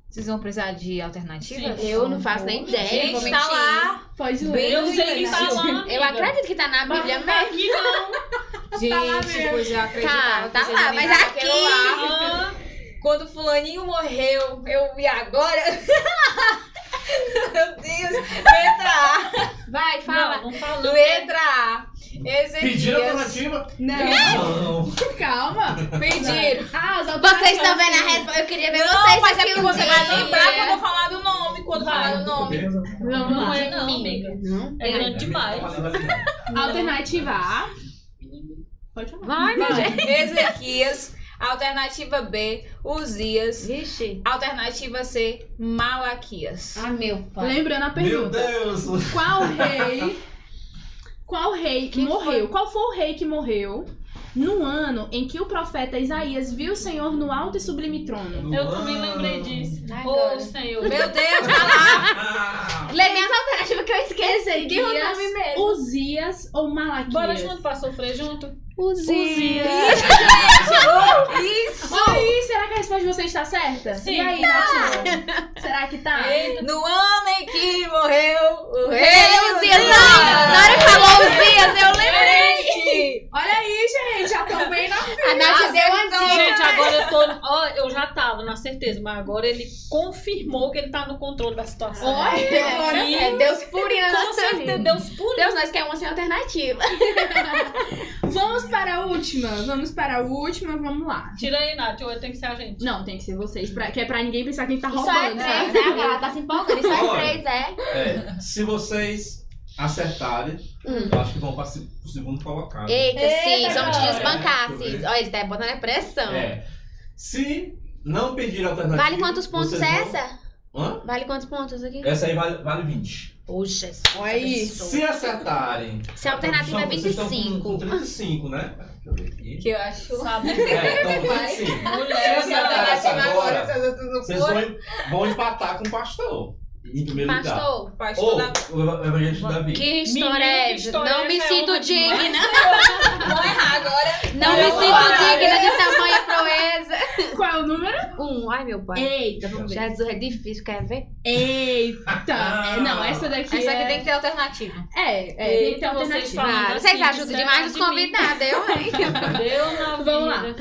C: Vocês vão precisar de alternativas?
E: Sim.
F: Eu não faço nem ideia.
C: Gente, tá lá.
B: Pode ler.
E: Eu sei que tá lá.
F: Eu acredito que tá na
E: Mas
F: Bíblia
E: não <laughs> tá
F: mesmo.
E: aqui, não.
C: Gente, pois eu acreditava
F: Tá, tá lá, mas aqui-.
E: Ah,
C: Quando fulaninho morreu, eu vi agora. <laughs> Meu Deus. Letra A.
F: Vai, fala.
E: Não, não fala.
C: Letra A.
D: Pediram
C: Ezequias.
D: alternativa?
B: Não,
D: Não.
B: calma.
C: Pediram.
B: Ah, as
F: Vocês estão vendo a
B: alternativas.
F: resposta? Eu queria ver
C: Não,
F: vocês.
C: mas é porque
F: um
C: você vai lembrar quando eu falar do nome. Quando
E: Vai.
C: falar do nome.
B: Vamos
E: Não
B: lá.
E: é não, amiga.
F: Não?
E: É grande demais.
B: Alternativa A. Pode falar.
F: Vai, gente.
C: Ezequias. Alternativa B, Uzias.
F: Vixe.
C: Alternativa C, Malaquias.
F: Ah, meu pai.
B: Lembrando a
D: Meu
B: pergunta.
D: Deus.
B: Qual rei. Qual rei que
F: Quem
B: morreu? Qual foi o rei que morreu no ano em que o profeta Isaías viu o Senhor no alto e sublime trono?
E: Eu também lembrei disso. Ô, Senhor.
C: Meu Deus, <laughs> tá lá. <laughs>
F: Lê minhas alternativas que eu esqueci. Que o nome
B: Ezequias,
F: mesmo.
B: Uzias ou Malaquias?
E: Bora junto pra sofrer junto?
F: Uzias.
C: Isso.
B: Aí, será que a resposta de vocês está certa?
E: Sim.
B: E aí, Natinha? Será que tá?
C: No ano em que morreu o rei
F: Ei, Uzias, não! Na hora que falou Uzias, eu lembrei.
B: Olha aí, gente, já estão bem na
F: A Nath deu uma dica.
E: Gente, agora eu tô. Ó, eu já tava na certeza, mas agora ele confirmou que ele tá no controle da situação.
B: Olha, agora
F: É Deus purinho na
E: Com
F: nossa
E: certeza. Deus por
F: Deus, nós queremos uma alternativa. <laughs>
B: Vamos para a última. Vamos para a última, vamos lá.
E: Tira aí, Nath, ou tem que ser a gente.
B: Não, tem que ser vocês, pra, que é pra ninguém pensar quem tá
F: Só é
B: roubando.
F: três,
B: sabe?
F: né? Ela tá se empolgando. Só é três, é.
D: É, se vocês acertarem,
F: Hum.
D: eu acho que vão para o segundo colocado.
F: Eita, sim,
B: Eita,
F: vamos te desbancar,
D: ver.
F: Olha, ele tá botando a pressão.
D: É. Se não pedir alternativa.
F: Vale quantos pontos
D: vocês
F: é
D: vão-
F: essa?
D: Hã?
F: Vale quantos pontos aqui?
D: Essa aí vale, vale 20.
F: Poxa,
B: Aí.
D: Se acertarem.
F: Se a alternativa é
D: vocês estão com-
F: 25.
D: Com 35, né? Deixa eu ver aqui.
C: Que eu acho.
E: Sabe?
D: É, estão com 35.
C: Mulher,
D: Se acertar essa agora,
C: vocês tô
D: vocês vão, vão empatar com o pastor. Em primeiro lugar.
F: Pastor,
C: Pastor
D: Ou
C: da...
D: o evangelista Davi.
F: que história
E: Menino,
F: é essa? Não
E: é
F: me sinto
E: É uma
F: digna. <laughs>
C: Vou errar agora.
F: Não me sinto digna de tamanha proeza.
B: Qual é o número?
F: Um, ai meu pai.
B: Eita, vamos ver.
F: Jesus, é difícil, quer ver?
B: Eita! É, não, essa daqui
C: Essa aqui
B: é...
C: tem que ter alternativa.
B: É, é, tem que
E: Eita,
B: ter
E: vocês
B: alternativa.
E: assim,
F: vocês ajudam
E: isso é
F: demais os convidados, eu, hein?
E: Deu na vida.
B: Vamos lá.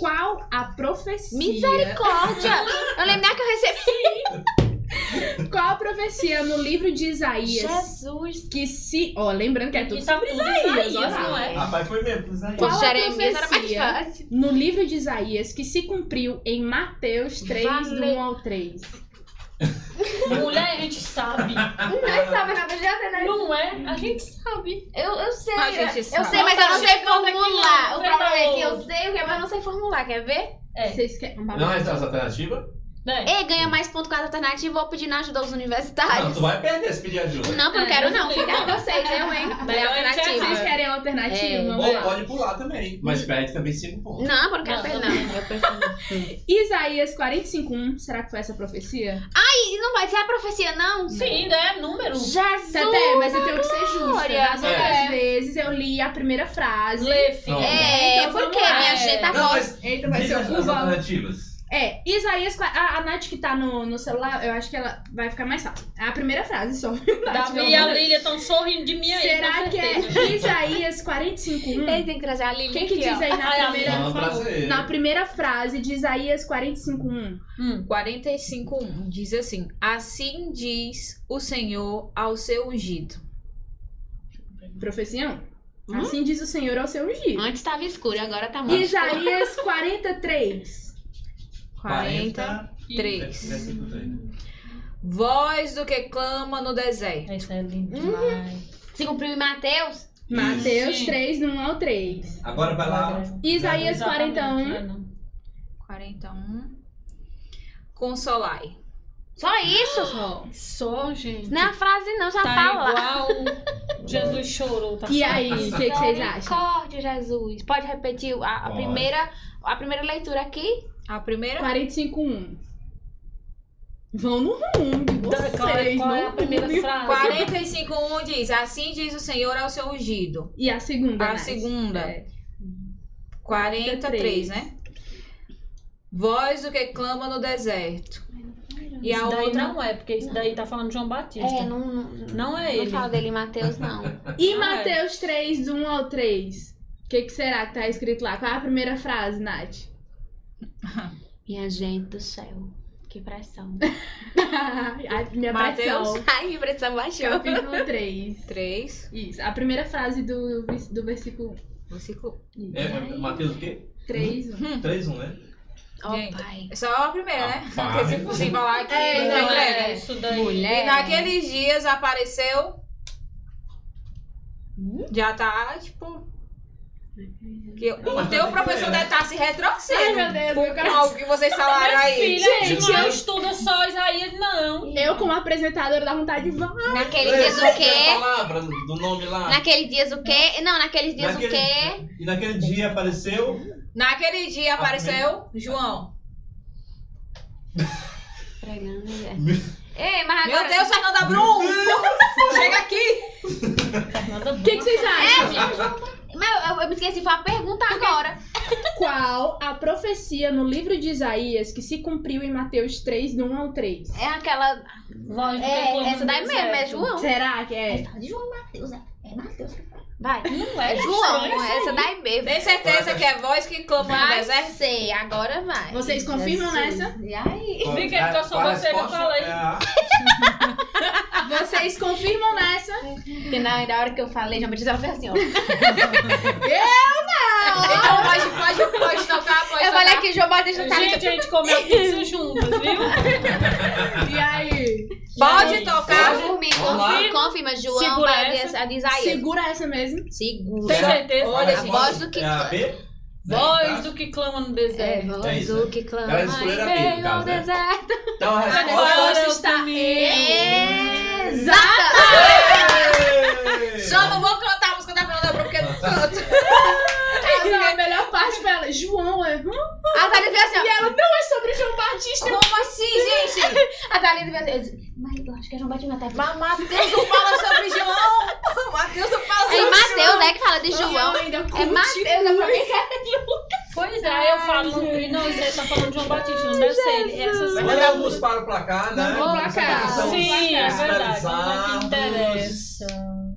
B: Qual a profecia...
F: Misericórdia! Eu lembro que eu recebi. <laughs>
B: Qual a profecia no livro de Isaías
F: Jesus.
B: que se... Ó, lembrando que é tudo
E: tá
B: sobre
E: tudo
B: Isaías,
E: Isaías,
B: ó.
E: não é?
D: Rapaz, foi mesmo, Isaías.
B: Qual a
F: Jeremias
B: profecia? No livro de Isaías que se cumpriu em Mateus 3, do
F: Vale.
B: 1 ao 3. <laughs>
E: Mulher, a gente sabe.
F: Ninguém sabe nada de alternativa.
E: Não é? A gente sabe.
F: Eu, eu sei.
C: A gente
F: eu
C: sabe.
F: sei, mas eu não sei formular. O problema é que eu sei o que é, mas eu não sei formular. Quer ver?
E: É.
B: Vocês querem...
D: Não é essa alternativa?
E: É.
F: Ei, ganha mais ponto com a alternativa, vou pedir na ajuda aos
D: Não,
F: universitários.
D: tu vai perder se pedir ajuda.
F: Não, porque eu quero não. Fica com vocês, eu, hein?
E: É
F: alternativa.
B: Vocês querem alternativa?
F: É.
D: Ou pode pular também, mas perde também 5 pontos.
F: Não, porque eu não quero
E: Não,
F: perder, não.
B: Isaías 45.1, será que foi essa profecia?
F: E não vai ser a profecia, não?
E: Sim, né? Número.
F: Jesus!
B: Tete, mas eu tenho que ser justa. Das outras
E: É.
B: vezes eu li a primeira frase.
E: Lê, filha.
D: Não.
F: É,
B: Então,
F: porque minha gente tá
D: Não, mas
B: Eita, vai ser o
D: as alternativas.
B: É, Isaías, a, a Nath que tá no, no celular, eu acho que ela vai ficar mais fácil. É a primeira frase só. <laughs>
E: Davi e a. Lília estão sorrindo de mim aí.
B: Será que
E: certeza.
B: é Isaías 45.1?
F: Ele tem que trazer a Lili
B: Quem que
F: aqui,
B: diz
F: ó.
B: aí na
E: Ai,
B: primeira,
D: Não, prazer.
B: na primeira frase de Isaías 45.1?
E: Hum.
C: 45.1 diz assim: Assim diz o Senhor ao seu ungido.
B: Profecião?
F: Hum?
B: Assim diz o Senhor ao seu ungido.
F: Antes tava escuro, agora tá muito
B: Isaías 43.
C: 43.
D: Versículo três.
C: Voz do que clama no deserto.
E: Isso é lindo
F: Uhum.
E: demais.
F: Se cumpriu em Mateus?
B: Mateus
E: Sim.
B: 3, do 1 ao 3.
D: Agora vai lá.
B: Isaías
E: Exatamente,
B: 41.
E: é, não.
C: 41. Consolai.
F: Só isso? <gasps>
B: Ó.
E: Só, gente.
F: Não é a frase, não, já
E: Tá
F: tá lá.
E: igual <laughs> Jesus chorou. Tá
B: E
E: certo.
B: aí, o que, que vocês acham?
F: Misericórdia, Jesus. Pode repetir a, a primeira, a primeira leitura aqui?
C: A primeira?
B: 45.1. Vão no rumo de vocês.
E: Qual é, qual é a primeira
B: rumo.
E: frase?
C: 45.1 diz: Assim diz o Senhor ao seu ungido.
B: E a segunda,
C: A
B: Nath?
C: segunda.
B: É.
C: 43, né? Voz do que clama no deserto. E a
E: Isso daí
C: outra.
E: não é, porque isso daí tá falando de João Batista.
F: É, não, não,
E: Não é
F: não
E: ele.
F: fala dele em Mateus, não. <laughs>
B: E
E: Não é.
B: Mateus 3, do 1 ao 3? O que, que será que tá escrito lá? Qual é a primeira frase, Nath?
F: Minha gente do céu. Que pressão.
B: a minha
C: Mateus. <laughs>
B: pressão.
F: Ai, minha pressão <laughs> baixou.
B: Capítulo 3.
C: 3,
B: Isso. A primeira frase do, do versículo
C: versículo.
D: É, é Mateus o quê?
B: 3.
D: 3, 1, né?
F: Ó,
C: Gente.
F: pai.
C: É só a primeira, né?
D: Ah,
C: Porque se fosse falar aqui.
B: É,
C: não
B: não,
E: é, isso daí.
F: Mulher.
C: E naqueles dias apareceu. Já tá, tipo. Que o teu
D: tá
C: professor deve estar se retrocedendo.
B: Ai, meu Deus, meu
C: algo que vocês falaram aí.
E: Filha,
B: Gente,
E: não
B: eu-
E: estuda só Isaías, não.
B: Eu, como apresentadora, dá vontade de falar.
F: Naquele
D: Ei,
F: dias o
D: que é a
F: quê?
D: palavra do nome lá.
F: Naquele dias o quê? Não, naqueles dias
D: Naquele-
F: o quê?
D: E naquele dia apareceu.
C: Naquele dia apareceu João.
F: Pregando, mulher. Ei, mas
C: Meu
F: agora...
C: Deus, Fernanda Brum! Chega aqui!
B: O que, que vocês acham?
F: Mas eu, eu me esqueci, foi a pergunta agora. <laughs>
B: Qual a profecia no livro de Isaías que se cumpriu em Mateus 3, do 1 ao 3?
F: É aquela...
E: Voz do
F: É, essa daí mesmo, é. João.
B: Será que é?
F: Fala de João Mateus, é. É Mateus. Vai.
E: Não
F: É
E: é,
F: João,
E: estranho isso
F: essa
E: aí.
F: daí mesmo.
C: Tem certeza que é voz que clama no
F: Vai
C: deserto?
F: ser, agora vai.
B: Vocês confirmam nessa?
F: E aí?
E: Vi que
D: Qual a
E: você, eu
D: resposta?
E: falei.
D: É
B: Vocês confirmam nessa?
F: Porque na, hora que eu falei, já me disse, ela fez assim, ó. <laughs>
C: Então pode, pode, pode tocar, pode
F: Eu
C: tocar.
F: falei aqui, João Batista tá
E: Gente, a gente comeu pizza juntas, viu? <laughs>
B: E aí?
C: Pode tocar.
F: Pode confirma, confirma. João,
E: Segura essa.
F: a de Isaías.
B: Segura essa mesmo.
C: Segura.
E: Tem certeza?
C: Olha,
F: a
C: gente.
F: voz do que...
D: É a B?
E: Voz do que clama no
F: É,
E: deserto.
F: voz
D: É isso,
F: do
D: né?
F: que clama
D: Elas escolheram a
F: em
D: B, no caso,
F: ao
D: né?
F: deserto.
D: Então a
B: A
D: resposta.
B: está
E: comigo.
F: Exata!
D: Ei!
C: Só não vou cantar a música da Fernanda Brum porque eu não canto.
B: Ah, não, a melhor parte foi ela. João é.
F: A Thalita fez assim,
B: E ela não é sobre João Batista.
C: Como assim, gente?
F: ó. <laughs> A Thalita fez assim. Mas eu acho que é João Batista. Tá?
C: Mas Mateus não fala sobre João. <laughs> Mateus não fala
F: É
C: sobre
F: Mateus, é que fala de João.
B: ainda
F: É. Mateus, é pra mim que é
E: Pois é, eu falo. E não, você tá falando de João Batista, não deve ser ele. Essas
D: Olhamos para o placar, né?
B: Vamos pro placar.
E: Sim, é verdade. Não é interessa.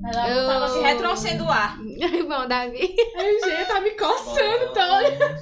E: Ela
F: Eu-
E: tava
C: Se retrocendo o ar. <laughs>
F: Bom, Davi.
B: Ai, gente, tá me coçando toda.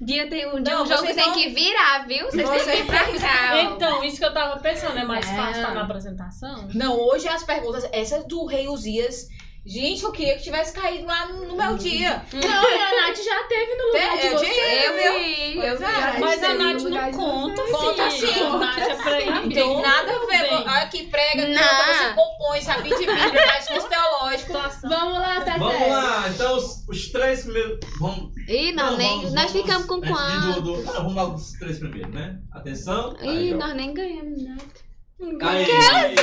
F: Dia tem um, dia
C: Não,
F: um jogo que
C: vocês
F: tem
C: não-
F: que virar, viu? Vocês
C: Você-
F: têm que vir pra <laughs> cá.
E: Então, isso que eu tava pensando, é mais
B: É.
E: fácil estar na apresentação?
C: Não, hoje as perguntas, essa do Rei Uzias. Gente, eu queria que tivesse caído lá no, meu dia.
B: Não, e a Nath já teve no lugar
C: Tem-
B: de
C: eu
B: você.
F: Eu eu vi.
B: Ai,
E: Mas a Nath não
B: de
E: conta,
B: vocês.
C: Conta
E: filha.
C: sim.
E: Nath é
C: Não tem nada a ver.
E: Bem.
H: Olha que prega, que
F: Não.
H: você compõe, sabe de Bíblia, mais curso teológico.
B: Vamos lá, Tete.
D: Vamos lá, então os, os três primeiros. Vamos,
F: Ih, não,
D: não,
F: nem,
D: vamos-
F: nós
D: vamos-
F: ficamos com
D: de
F: quanto?
D: do- do- não, vamos lá os três primeiros, né? Atenção.
F: Ih,
D: Aí, ó.
F: nós nem ganhamos nada.
D: Aí,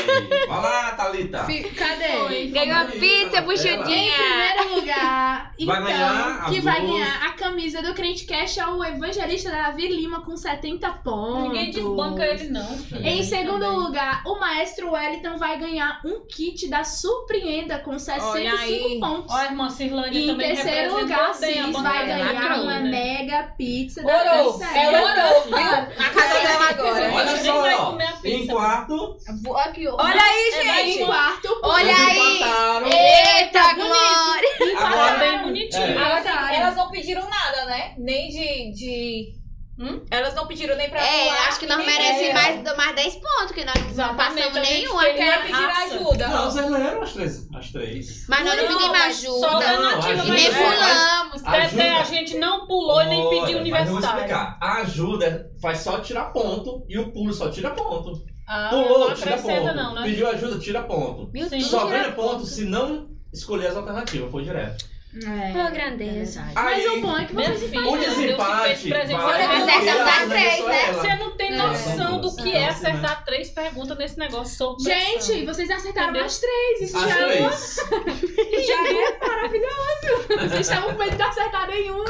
D: vai lá, Thalita.
B: Cadê?
F: Ganhou a pizza,
B: Em
F: buchudinha.
B: primeiro lugar,
D: Vai
B: então,
D: ganhar a
B: que vai
D: blusa.
B: ganhar a camisa do Crente Cash é o evangelista Davi Lima com 70 pontos.
E: Ninguém desbanca ele, não. filho.
B: Em segundo
E: Também.
B: lugar, o maestro Wellington vai ganhar um kit da Surpreenda com 65
H: aí.
B: pontos.
E: Ó, a irmã Cirlane
B: E em
E: também
B: terceiro lugar,
E: bem a
B: Cis
E: bandeira.
B: vai ganhar uma
E: né?
B: mega pizza da
H: Orou,
B: pizzaria.
H: ela orou, viu? Na casa dela agora.
D: Olha
E: vai
D: só,
E: comer a
D: em
E: pizza.
D: Quarto,
B: Aqui, ó.
H: Olha aí,
E: É mais
B: Em
H: gente.
B: quarto,
F: Olha aí.
D: empataram.
F: Eita, glória.
D: Agora-
E: bem bonitinho.
D: É.
H: Elas,
B: Verdade.
H: elas não pediram nada, né? Nem de. de...
E: Hum?
H: Elas não pediram nem pra
F: É,
H: pular,
F: acho que nós merecemos
H: É.
F: mais, mais 10 pontos, que nós não passamos
E: gente
F: nenhum.
H: Nem pediram
E: Raça.
H: ajuda.
D: Não, vocês leram as três. As três.
F: Mas nós não,
E: Não,
F: pedimos
E: só
F: ajuda.
E: da
D: Não, ajuda
F: E nem
E: é,
F: pulamos.
E: Até a gente não pulou e nem pediu
D: Olha, Mas eu vou explicar. A ajuda faz só tirar ponto e o pulo só tira ponto.
E: Ah,
D: Pulou,
E: não
D: tira ponto.
E: não, né?
D: Pediu ajuda, tira ponto.
F: Meu
E: Sim.
F: Deus,
D: Só
F: tira
D: ganha ponto se não escolher as alternativas, foi direto.
B: É,
F: Pô, grandeza.
B: Mas
D: Aí,
B: o bom é que vocês
E: filha,
D: o
E: Deus se
D: desempate
E: fez presente.
D: vai
F: Mas dá
D: começou
F: três, né?
E: Você não tem
D: É,
E: noção do que é
D: é.
E: acertar três perguntas nesse negócio pressão.
B: Gente, vocês acertaram
E: Entendeu?
B: as três. Isso
D: As
B: já, é
D: três. <laughs>
B: já é maravilhoso. Vocês estavam com medo de acertar nenhuma.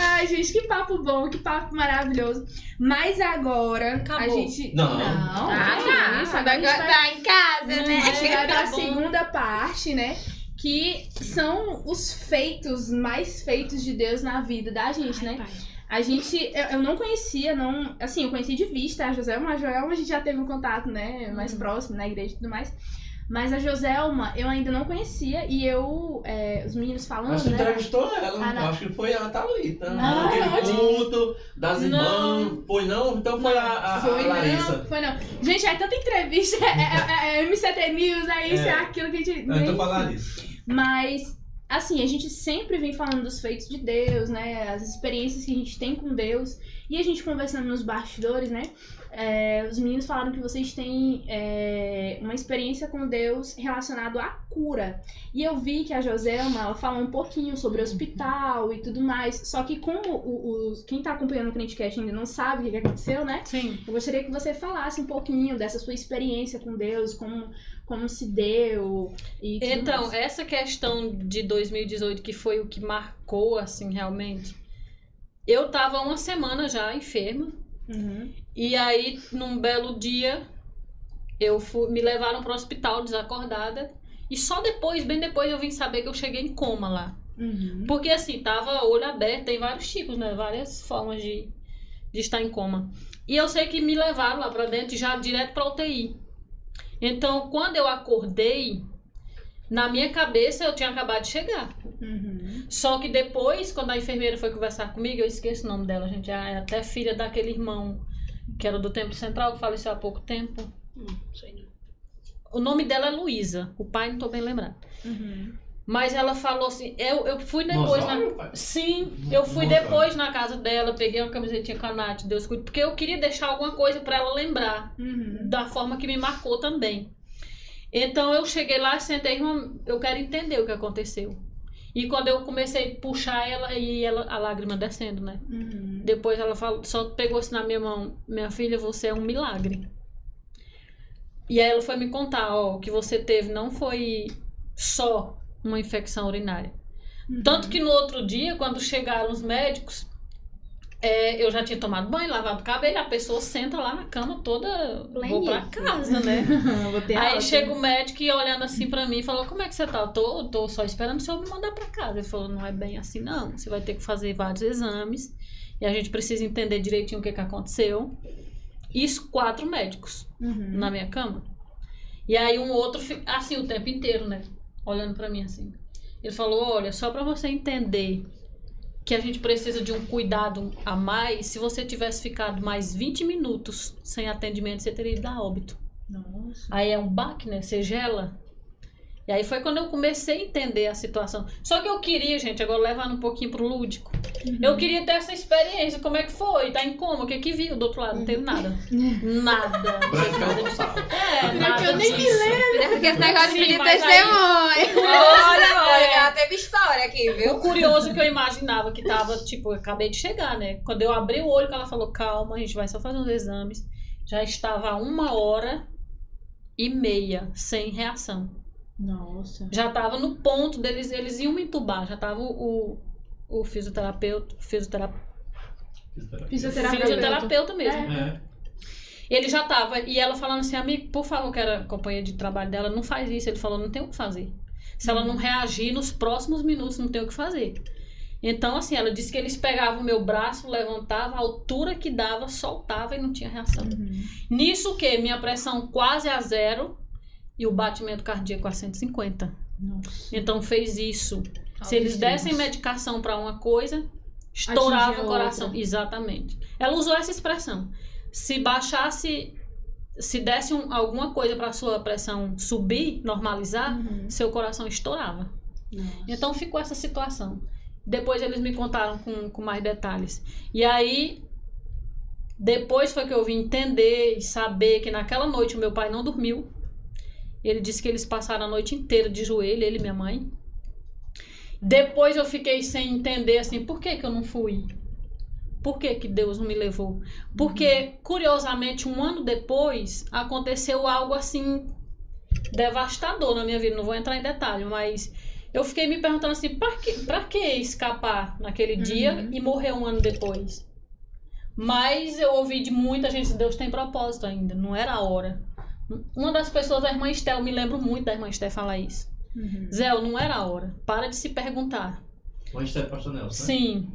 B: Ai, gente, que papo bom, que papo maravilhoso. Mas agora
E: Acabou.
B: a gente.
D: Não.
B: Não,
F: Ah,
B: que
F: tá.
B: isso, agora a gente vai
F: Tá em casa, né?
B: A gente vai pra
E: Tá
B: segunda parte, né? Que são os feitos mais feitos de Deus na vida da gente, né? A gente, eu, eu não conhecia, não. Assim, eu conheci de vista a Joselma. A Joelma a gente já teve um contato, né? Mais próximo, na igreja e tudo mais. Mas a Joselma eu ainda não conhecia. E eu, é, os meninos falando,
D: Mas tu
B: né?
D: entrevistou ela,
B: Ah, não.
D: acho que foi a Thalita.
B: Não,
D: Aquele
B: onde?
D: culto das
E: Não.
D: irmãs. Foi não? Então foi a, a, a
B: Foi
D: Larissa.
B: não, foi não. Gente, é tanta entrevista, é, é, é MCT News, é isso, é,
D: É.
B: aquilo que a gente.
D: Não, então foi a Larissa.
B: Mas, assim, a gente sempre vem falando dos feitos de Deus, né? As experiências que a gente tem com Deus. E a gente conversando nos bastidores, né? É, os meninos falaram que vocês têm é, uma experiência com Deus relacionado à cura. E eu vi que a Joselma ela falou um pouquinho sobre hospital e tudo mais. Só que como o, o- quem tá acompanhando o Crentecast ainda não sabe o que, aconteceu, né?
E: Sim.
B: Eu gostaria que você falasse um pouquinho dessa sua experiência com Deus, como, como se deu e
E: Então,
B: mais.
E: essa questão de 2018, que foi o que marcou, assim, realmente. Eu tava uma semana já enferma.
B: Uhum.
E: E aí, num belo dia, eu fui, me levaram pro hospital desacordada. E só depois, bem depois, eu vim saber que eu cheguei em coma lá.
B: Uhum.
E: Porque assim, tava olho aberto, tem vários tipos, né? Várias formas de, de estar em coma. E eu sei que me levaram lá pra dentro, já direto pra UTI. Então, quando eu acordei, na minha cabeça eu tinha acabado de chegar.
B: Uhum.
E: Só que depois, quando a enfermeira foi conversar comigo, eu esqueço o nome dela, gente. É até filha daquele irmão que era do Templo Central, que faleceu há pouco tempo. Hum, sei não. O nome dela é Luísa. O pai não tô bem lembrado.
B: Uhum.
E: Mas ela falou assim, eu, eu fui depois na.
D: Nossa, pai.
E: Sim, eu fui
D: Nossa.
E: depois na casa dela, peguei uma camisetinha com a Nath, Deus cuide, porque eu queria deixar alguma coisa pra ela lembrar,
B: Uhum.
E: da forma que me marcou também. Então eu cheguei lá, sentei, eu quero entender o que aconteceu. E quando eu comecei a puxar ela, e ela, a lágrima descendo, né?
B: Uhum.
E: Depois ela falou, só pegou assim na minha mão, minha filha, você é um milagre. E aí ela foi me contar, ó, o que você teve não foi só uma infecção urinária.
B: Uhum.
E: Tanto que no outro dia, quando chegaram os médicos, é, eu já tinha tomado banho, lavado o cabelo, a pessoa senta lá na cama toda, vou pra
F: Pleníssima.
E: casa, né? <laughs> Aí
B: aula.
E: chega o médico e olhando assim pra mim, falou, como é que você tá? Eu tô, tô só esperando o senhor me mandar pra casa. Ele falou, não é bem assim não, você vai ter que fazer vários exames e a gente precisa entender direitinho o que que aconteceu. Isso, quatro médicos
B: Uhum.
E: na minha cama. E aí um outro, assim, o tempo inteiro, né? Olhando pra mim assim. Ele falou, olha, só pra você entender que a gente precisa de um cuidado a mais, se você tivesse ficado mais 20 minutos sem atendimento, você teria ido a óbito.
B: Nossa.
E: Aí é um baque, né? Você gela. E aí foi quando eu comecei a entender a situação. Só que eu queria, gente, agora levando um pouquinho pro lúdico. Eu queria ter essa experiência, como é que foi? Tá em coma? O que que viu do outro lado? Não teve nada. Teve nada <laughs> disso. É, nada
B: eu nem me
E: disso.
F: Porque esse negócio
E: Sim,
F: de
E: aí-
F: testemunho. <laughs>
H: Olha, olha,
E: É.
H: ela teve história aqui, viu?
E: O curioso que eu imaginava que tava, tipo, eu acabei de chegar, né? Quando eu abri o olho, que ela falou, calma, a gente vai só fazer uns exames. Já estava uma hora e meia sem reação.
B: Nossa.
E: Já tava no ponto deles, eles iam me entubar, já tava o, o, o fisioterapeuta, fisioterapeuta,
B: Fisioterapeuta.
E: fisioterapeuta mesmo.
D: É.
E: Ele já tava, e ela falando assim, amigo, por favor, que era companheira de trabalho dela, não faz isso. Ele falou, não tem o que fazer. Se ela não reagir nos próximos minutos, não tem o que fazer. Então, assim, ela disse que eles pegavam o meu braço, levantavam, a altura que dava, soltava e não tinha reação.
B: Uhum.
E: Nisso o quê? Minha pressão quase a zero e o batimento cardíaco a 150.
B: Nossa.
E: Então fez isso. Se eles dessem medicação para uma coisa, estourava o coração.
B: outra.
E: Exatamente. Ela usou essa expressão. Se baixasse, se desse um- alguma coisa para sua pressão subir, normalizar,
B: Uhum.
E: seu coração estourava. Então ficou essa situação. Depois eles me contaram com, com mais detalhes. E aí, depois foi que eu vim entender e saber que naquela noite o meu pai não dormiu. Ele disse que eles passaram a noite inteira de joelho, ele e minha mãe. Depois eu fiquei sem entender assim, por que, que eu não fui? Por que, que Deus não me levou? Porque, curiosamente, um ano depois, aconteceu algo assim devastador na minha vida. Não vou entrar em detalhe, mas eu fiquei me perguntando assim, pra que, pra que escapar naquele dia e morrer um ano depois? Mas eu ouvi de muita gente, Deus tem propósito ainda, não era a hora. Uma das pessoas, a irmã Estel, me lembro muito da irmã Estel falar isso.
B: Uhum.
E: Zé, não era a hora. Para de se perguntar.
D: Onde está o pastor Nelson? né?
E: Sim,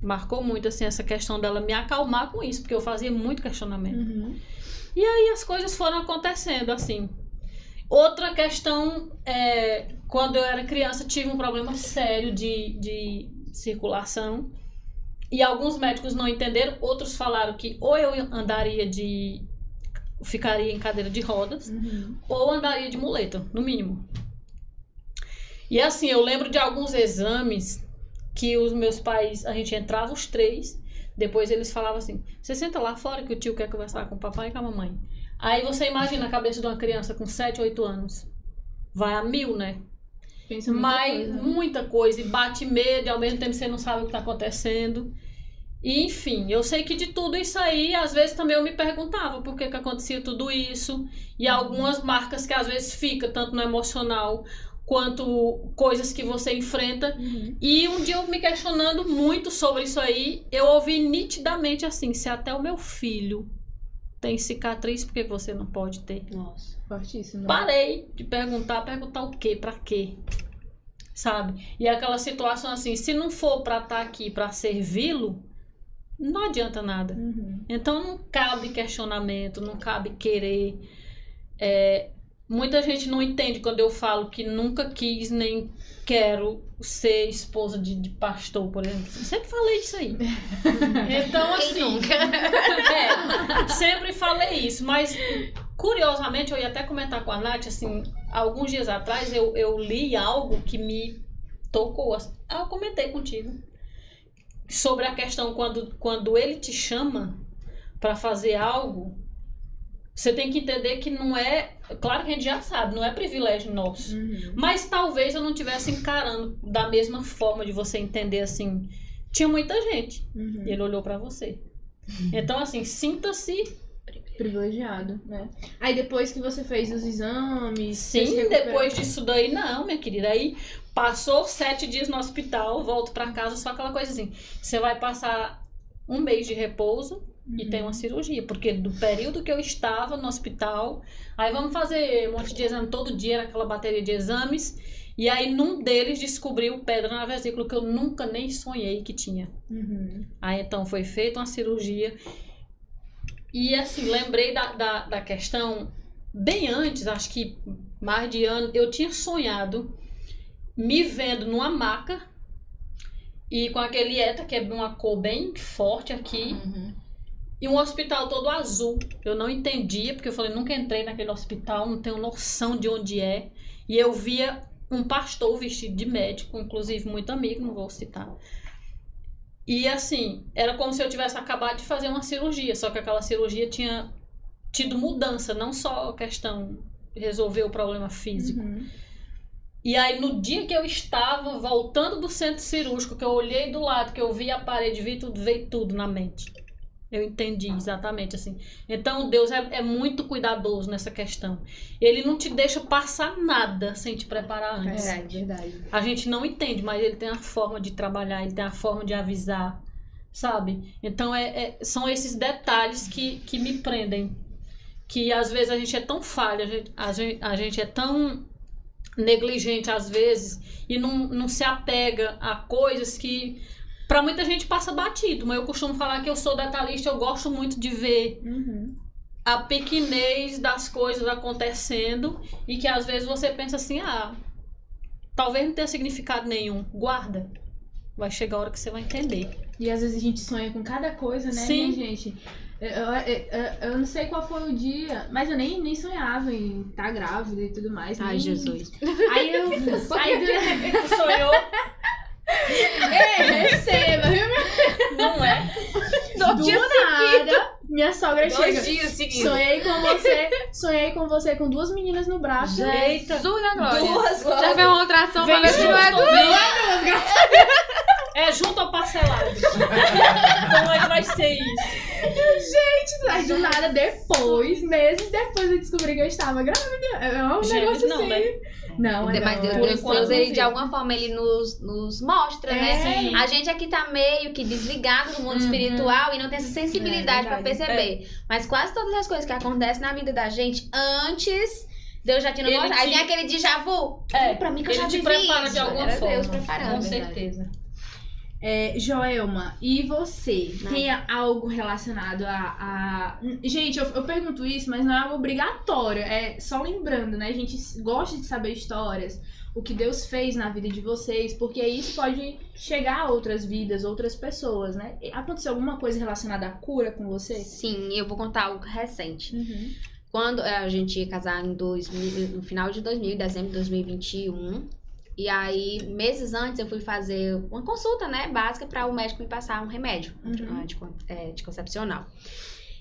E: marcou muito assim essa questão dela me acalmar com isso, porque eu fazia muito questionamento.
B: Uhum.
E: E aí as coisas foram acontecendo assim. Outra questão é quando eu era criança tive um problema sério de, de circulação e alguns médicos não entenderam, outros falaram que ou eu andaria de ficaria em cadeira de rodas
B: Uhum.
E: ou andaria de muleta, no mínimo. E assim, eu lembro de alguns exames que os meus pais, a gente entrava os três, depois eles falavam assim: você senta lá fora que o tio quer conversar com o papai e com a mamãe. Aí você imagina a cabeça de uma criança com 7, 8 anos. Vai a mil, né?
B: Pensa muita
E: Mas
B: coisa,
E: muita coisa, e bate medo, e ao mesmo tempo você não sabe o que está acontecendo. E, enfim, eu sei que de tudo isso aí, às vezes também eu me perguntava por que, que acontecia tudo isso. E algumas marcas que às vezes fica, tanto no emocional quanto coisas que você enfrenta.
B: Uhum.
E: E um dia eu me questionando muito sobre isso aí, eu ouvi nitidamente assim: se até o meu filho tem cicatriz, por que você não pode ter?
F: Nossa.
B: Fortíssimo.
E: Parei de perguntar, perguntar o quê, pra quê? Sabe? E aquela situação assim, se não for pra estar aqui pra servi-lo, não adianta nada.
B: Uhum.
E: Então não cabe questionamento, não cabe querer. É, muita gente não entende quando eu falo que nunca quis nem quero ser esposa de, de pastor, por exemplo. Sempre falei isso aí. <laughs> Então, assim. <laughs> É, sempre falei isso, mas curiosamente eu ia até comentar com a Nath, assim, alguns dias atrás eu, eu li algo que me tocou. assim. Ah, eu comentei contigo sobre a questão quando, quando ele te chama pra fazer algo, você tem que entender que não é. Claro que a gente já sabe, não é privilégio nosso.
B: Uhum.
E: Mas talvez eu não estivesse encarando da mesma forma de você entender assim. Tinha muita gente.
B: Uhum.
E: E ele olhou pra você. Então, assim, sinta-se.
B: Privilegiado, né? Aí depois que você fez os exames.
E: Sim, depois disso daí, não, minha querida. Aí passou sete dias no hospital, volto pra casa, só aquela coisa assim. Você vai passar um mês de repouso e
B: Uhum.
E: tem uma cirurgia. Porque do período que eu estava no hospital, aí vamos fazer um monte de exame todo dia, era aquela bateria de exames. E aí, num deles, descobriu pedra na vesícula que eu nunca nem sonhei que tinha.
B: Uhum.
E: Aí então foi feita uma cirurgia. E assim, lembrei da, da, da questão bem antes, acho que mais de ano, eu tinha sonhado me vendo numa maca e com aquele ETA, que é uma cor bem forte aqui,
H: Uhum.
E: E um hospital todo azul. Eu não entendia, porque eu falei, nunca entrei naquele hospital, não tenho noção de onde é. E eu via um pastor vestido de médico, inclusive muito amigo, não vou citar. E assim, era como se eu tivesse acabado de fazer uma cirurgia, só que aquela cirurgia tinha tido mudança, não só a questão resolver o problema físico.
B: Uhum.
E: E aí, no dia que eu estava voltando do centro cirúrgico, que eu olhei do lado, que eu vi a parede, vi tudo, veio tudo na mente. Eu entendi exatamente assim. Então, Deus é, é muito cuidadoso nessa questão. Ele não te deixa passar nada sem te preparar antes.
B: É, verdade.
E: A gente não entende, mas ele tem a forma de trabalhar, ele tem a forma de avisar, sabe? Então, é, é- são esses detalhes que, que me prendem. Que às vezes a gente é tão falha, a gente, a gente, a gente é tão negligente às vezes e não, não se apega a coisas que pra muita gente passa batido. Mas eu costumo falar que eu sou detalhista, eu gosto muito de ver
B: Uhum.
E: a pequenez das coisas acontecendo e que às vezes você pensa assim, ah, talvez não tenha significado nenhum. Guarda. Vai chegar a hora que você vai entender.
B: E às vezes a gente sonha com cada coisa, né,
E: Sim.
B: gente? Eu, eu, eu- eu não sei qual foi o dia, mas eu nem, nem sonhava em estar grávida e tudo mais.
F: Ai,
B: nem-
F: Jesus.
B: Aí eu. <laughs> Aí do...
E: Sonhou,
B: Ei, receba, viu?
E: não é?
B: Do nada, minha sogra chega.
H: Dois dias seguidos.
B: Sonhei com você, sonhei com você com duas meninas no braço.
E: Eita.
F: Jesus da glória.
H: Duas
F: Já fez uma ultrassom pra ver se não é
E: junto,
F: do...
E: vem. É junto ou parcelado? <laughs> Como é que vai ser isso?
B: Aí do nada, depois, meses depois, eu descobri que eu estava grávida. É um
E: Gêmeos
B: negócio
E: não,
B: assim.
E: né?
B: Não, é
F: Mas Deus,
B: é-
E: por
F: Deus, ele de alguma forma ele nos, nos mostra,
B: É.
F: né?
E: Sim.
F: A gente aqui tá meio que desligado do mundo
B: Uhum.
F: espiritual e não tem essa sensibilidade
B: É
F: pra
B: verdade.
F: perceber. Mas quase todas as coisas que acontecem na vida da gente antes, Deus já tinha mostrado. Aí
E: te-
F: vem aquele déjà vu.
E: É,
F: pra mim que eu
E: ele
F: já
E: te
F: vivi
E: prepara
F: isso.
E: de alguma
F: Era
E: forma.
F: Deus
E: Com
F: preparando.
E: certeza.
B: É, Joelma, e você?
F: Não.
B: Tem algo relacionado a. a- Gente, eu, eu pergunto isso, mas não é obrigatório. É só lembrando, né? A gente gosta de saber histórias, o que Deus fez na vida de vocês, porque isso pode chegar a outras vidas, outras pessoas, né? Aconteceu alguma coisa relacionada à cura com você?
F: Sim, eu vou contar algo recente.
B: Uhum.
F: Quando eh, a gente ia casar em 2000, no final de 2000, dezembro de 2021. E aí, meses antes, eu fui fazer uma consulta, né, básica, para o médico me passar um remédio
B: Uhum.
F: eh, anticoncepcional.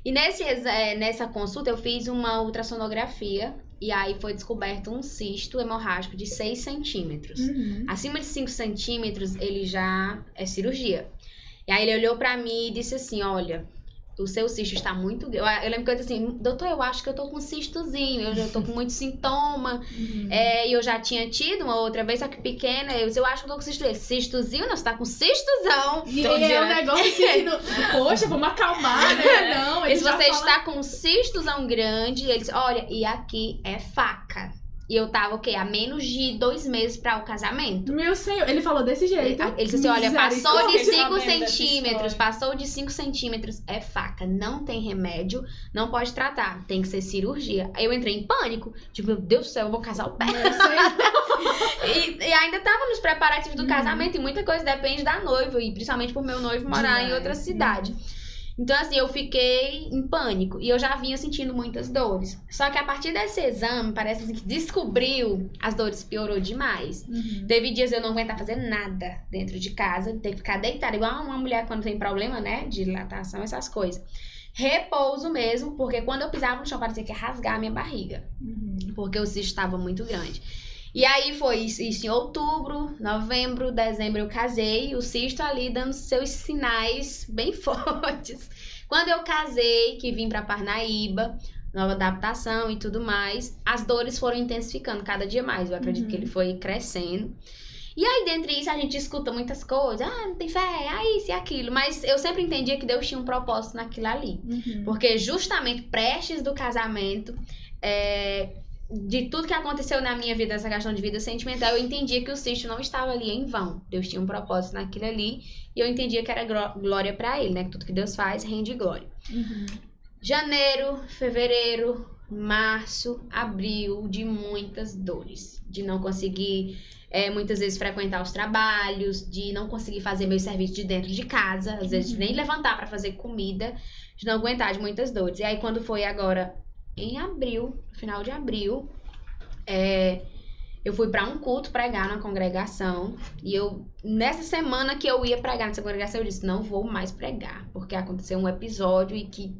F: E nesse, eh, nessa consulta, eu fiz uma ultrassonografia. E aí, foi descoberto um cisto hemorrágico de 6 centímetros.
B: Uhum.
F: Acima de 5 centímetros, ele já é cirurgia. E aí ele olhou pra mim e disse assim: Olha, o seu cisto está muito. Eu, eu lembro que eu disse assim: Doutor, eu acho que eu tô com um cistozinho, eu já tô com muito sintoma.
B: Uhum.
F: É, e eu já tinha tido uma outra vez, só que pequena. Eu disse: Eu acho que eu tô com cisto. Ele, cistozinho? Não, você tá com cistozão.
B: E é um negócio assim que não... <laughs> Poxa, vamos acalmar, né? Não,
F: E se você
B: fala-
F: está com um cistozão grande, ele disse: Olha, e aqui é faca. E eu tava, o quê? Há menos de dois meses para o casamento.
B: Meu senhor, ele falou desse jeito.
F: Ele disse assim: olha, passou de
E: Misericórdia.
F: 5
E: Sabendo dessa
F: centímetros, passou de 5 centímetros, é faca, não tem remédio, não pode tratar, tem que ser cirurgia. Aí eu entrei em pânico, tipo, meu Deus do céu, eu vou casar o pé. <laughs> E, e ainda tava nos preparativos do
B: Uhum.
F: casamento, e muita coisa depende da noiva, e principalmente por meu noivo morar em
B: Demais.
F: outra cidade. Então, assim, eu fiquei em pânico e eu já vinha sentindo muitas dores. Só que a partir desse exame, parece assim, que descobriu, as dores piorou demais.
B: Uhum.
F: Teve dias eu não aguentar fazer nada dentro de casa, ter que ficar deitada, igual uma mulher quando tem problema, né, de dilatação, essas coisas. Repouso mesmo, porque quando eu pisava no chão parecia que ia rasgar a minha barriga,
B: Uhum.
F: porque o cisto estava muito grande. E aí foi isso, em outubro, novembro, dezembro eu casei, o cisto ali dando seus sinais bem <laughs> fortes. Quando eu casei, que vim pra Parnaíba, nova adaptação e tudo mais, as dores foram intensificando cada dia mais. Eu acredito
B: Uhum.
F: que ele foi crescendo. E aí, dentre isso, a gente escuta muitas coisas. Ah, não tem fé, ah, isso e aquilo. Mas eu sempre entendia que Deus tinha um propósito naquilo ali.
B: Uhum.
F: Porque justamente prestes do casamento, é, de tudo que aconteceu na minha vida, essa questão de vida sentimental, eu entendia que o cisto não estava ali em vão. Deus tinha um propósito naquilo ali. E eu entendia que era glória pra ele, né? Que tudo que Deus faz rende glória.
B: Uhum.
F: Janeiro, fevereiro, março, abril, de muitas dores. De não conseguir, é, muitas vezes, frequentar os trabalhos, de não conseguir fazer meus serviços de dentro de casa, às vezes
B: Uhum.
F: nem levantar para fazer comida. de não aguentar, de muitas dores. E aí, quando foi agora em abril, final de abril, é, eu fui pra um culto pregar na congregação. E eu, nessa semana que eu ia pregar nessa congregação, eu disse: não vou mais pregar, porque aconteceu um episódio e que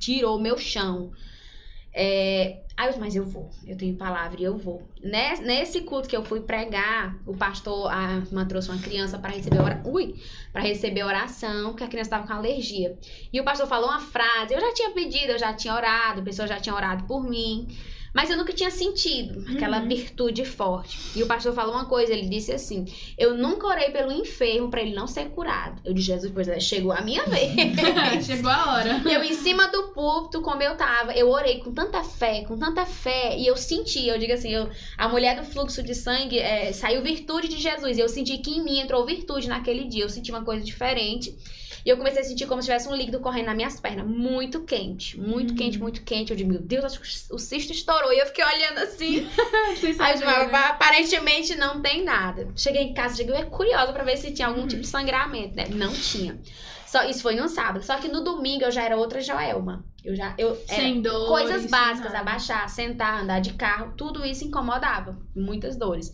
F: tirou meu chão. É, aí eu disse, mas eu vou, eu tenho palavra e eu vou. Nes- Nesse culto que eu fui pregar, o pastor, a irmã trouxe uma criança para receber ora, ui, receber oração, porque a criança estava com alergia. E o pastor falou uma frase, eu já tinha pedido, eu já tinha orado, a pessoa já tinha orado por mim, mas eu nunca tinha sentido aquela virtude forte. E o pastor falou uma coisa, ele disse assim: "Eu nunca orei pelo enfermo para ele não ser curado". Eu disse: "Jesus, pois é, chegou a minha vez". <laughs>
B: Chegou a hora.
F: Eu em cima do púlpito, como eu tava, eu orei com tanta fé, com tanta fé, e eu senti, eu digo assim, eu, a mulher do fluxo de sangue, é, saiu virtude de Jesus, e eu senti que em mim entrou virtude naquele dia, eu senti uma coisa diferente, e eu comecei a sentir como se tivesse um líquido correndo nas minhas pernas, muito quente, muito quente, muito quente, eu digo, meu Deus, acho que o cisto estourou, e eu fiquei olhando assim, <laughs> Aí digo,
B: né?
F: "Ah, aparentemente não tem nada. Cheguei em casa, cheguei curiosa pra ver se tinha algum tipo de sangramento, né? Não tinha. Só, isso foi no sábado. Só que no domingo eu já era outra Joelma. Eu já. Eu,
B: Sem dor.
F: coisas básicas, abaixar, sentar, andar de carro, tudo isso incomodava. Muitas dores.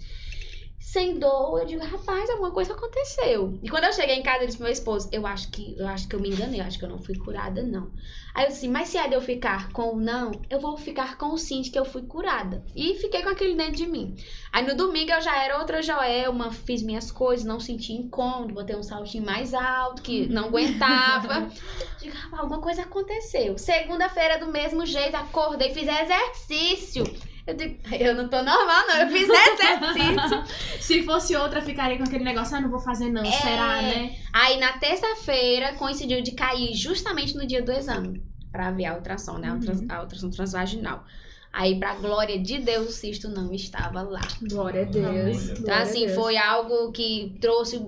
F: Sem dor, eu digo, rapaz, alguma coisa aconteceu. E quando eu cheguei em casa, eu disse pro meu esposo, eu acho que eu acho que eu me enganei, eu acho que eu não fui curada, não. Aí eu disse, mas se é de eu ficar com o não, eu vou ficar com o sim de que eu fui curada. E fiquei com aquele dentro de mim. Aí no domingo eu já era outra Joelma, fiz minhas coisas, não senti incômodo, botei um saltinho mais alto, que não aguentava. <laughs> Digo, rapaz, alguma coisa aconteceu. Segunda-feira, do mesmo jeito, acordei, fiz exercício. Eu digo, eu não tô normal, não. Eu fiz exercício. <laughs>
B: Se fosse outra, ficaria com aquele negócio, ah, não vou fazer não,
F: É.
B: será, né?
F: Aí na terça-feira coincidiu de cair justamente no dia do exame. Pra ver a ultrassom, né? A, ultra- a ultrassom transvaginal. Aí, pra glória de Deus, o cisto não estava lá.
B: Glória a Deus.
F: Então, assim, foi algo que trouxe.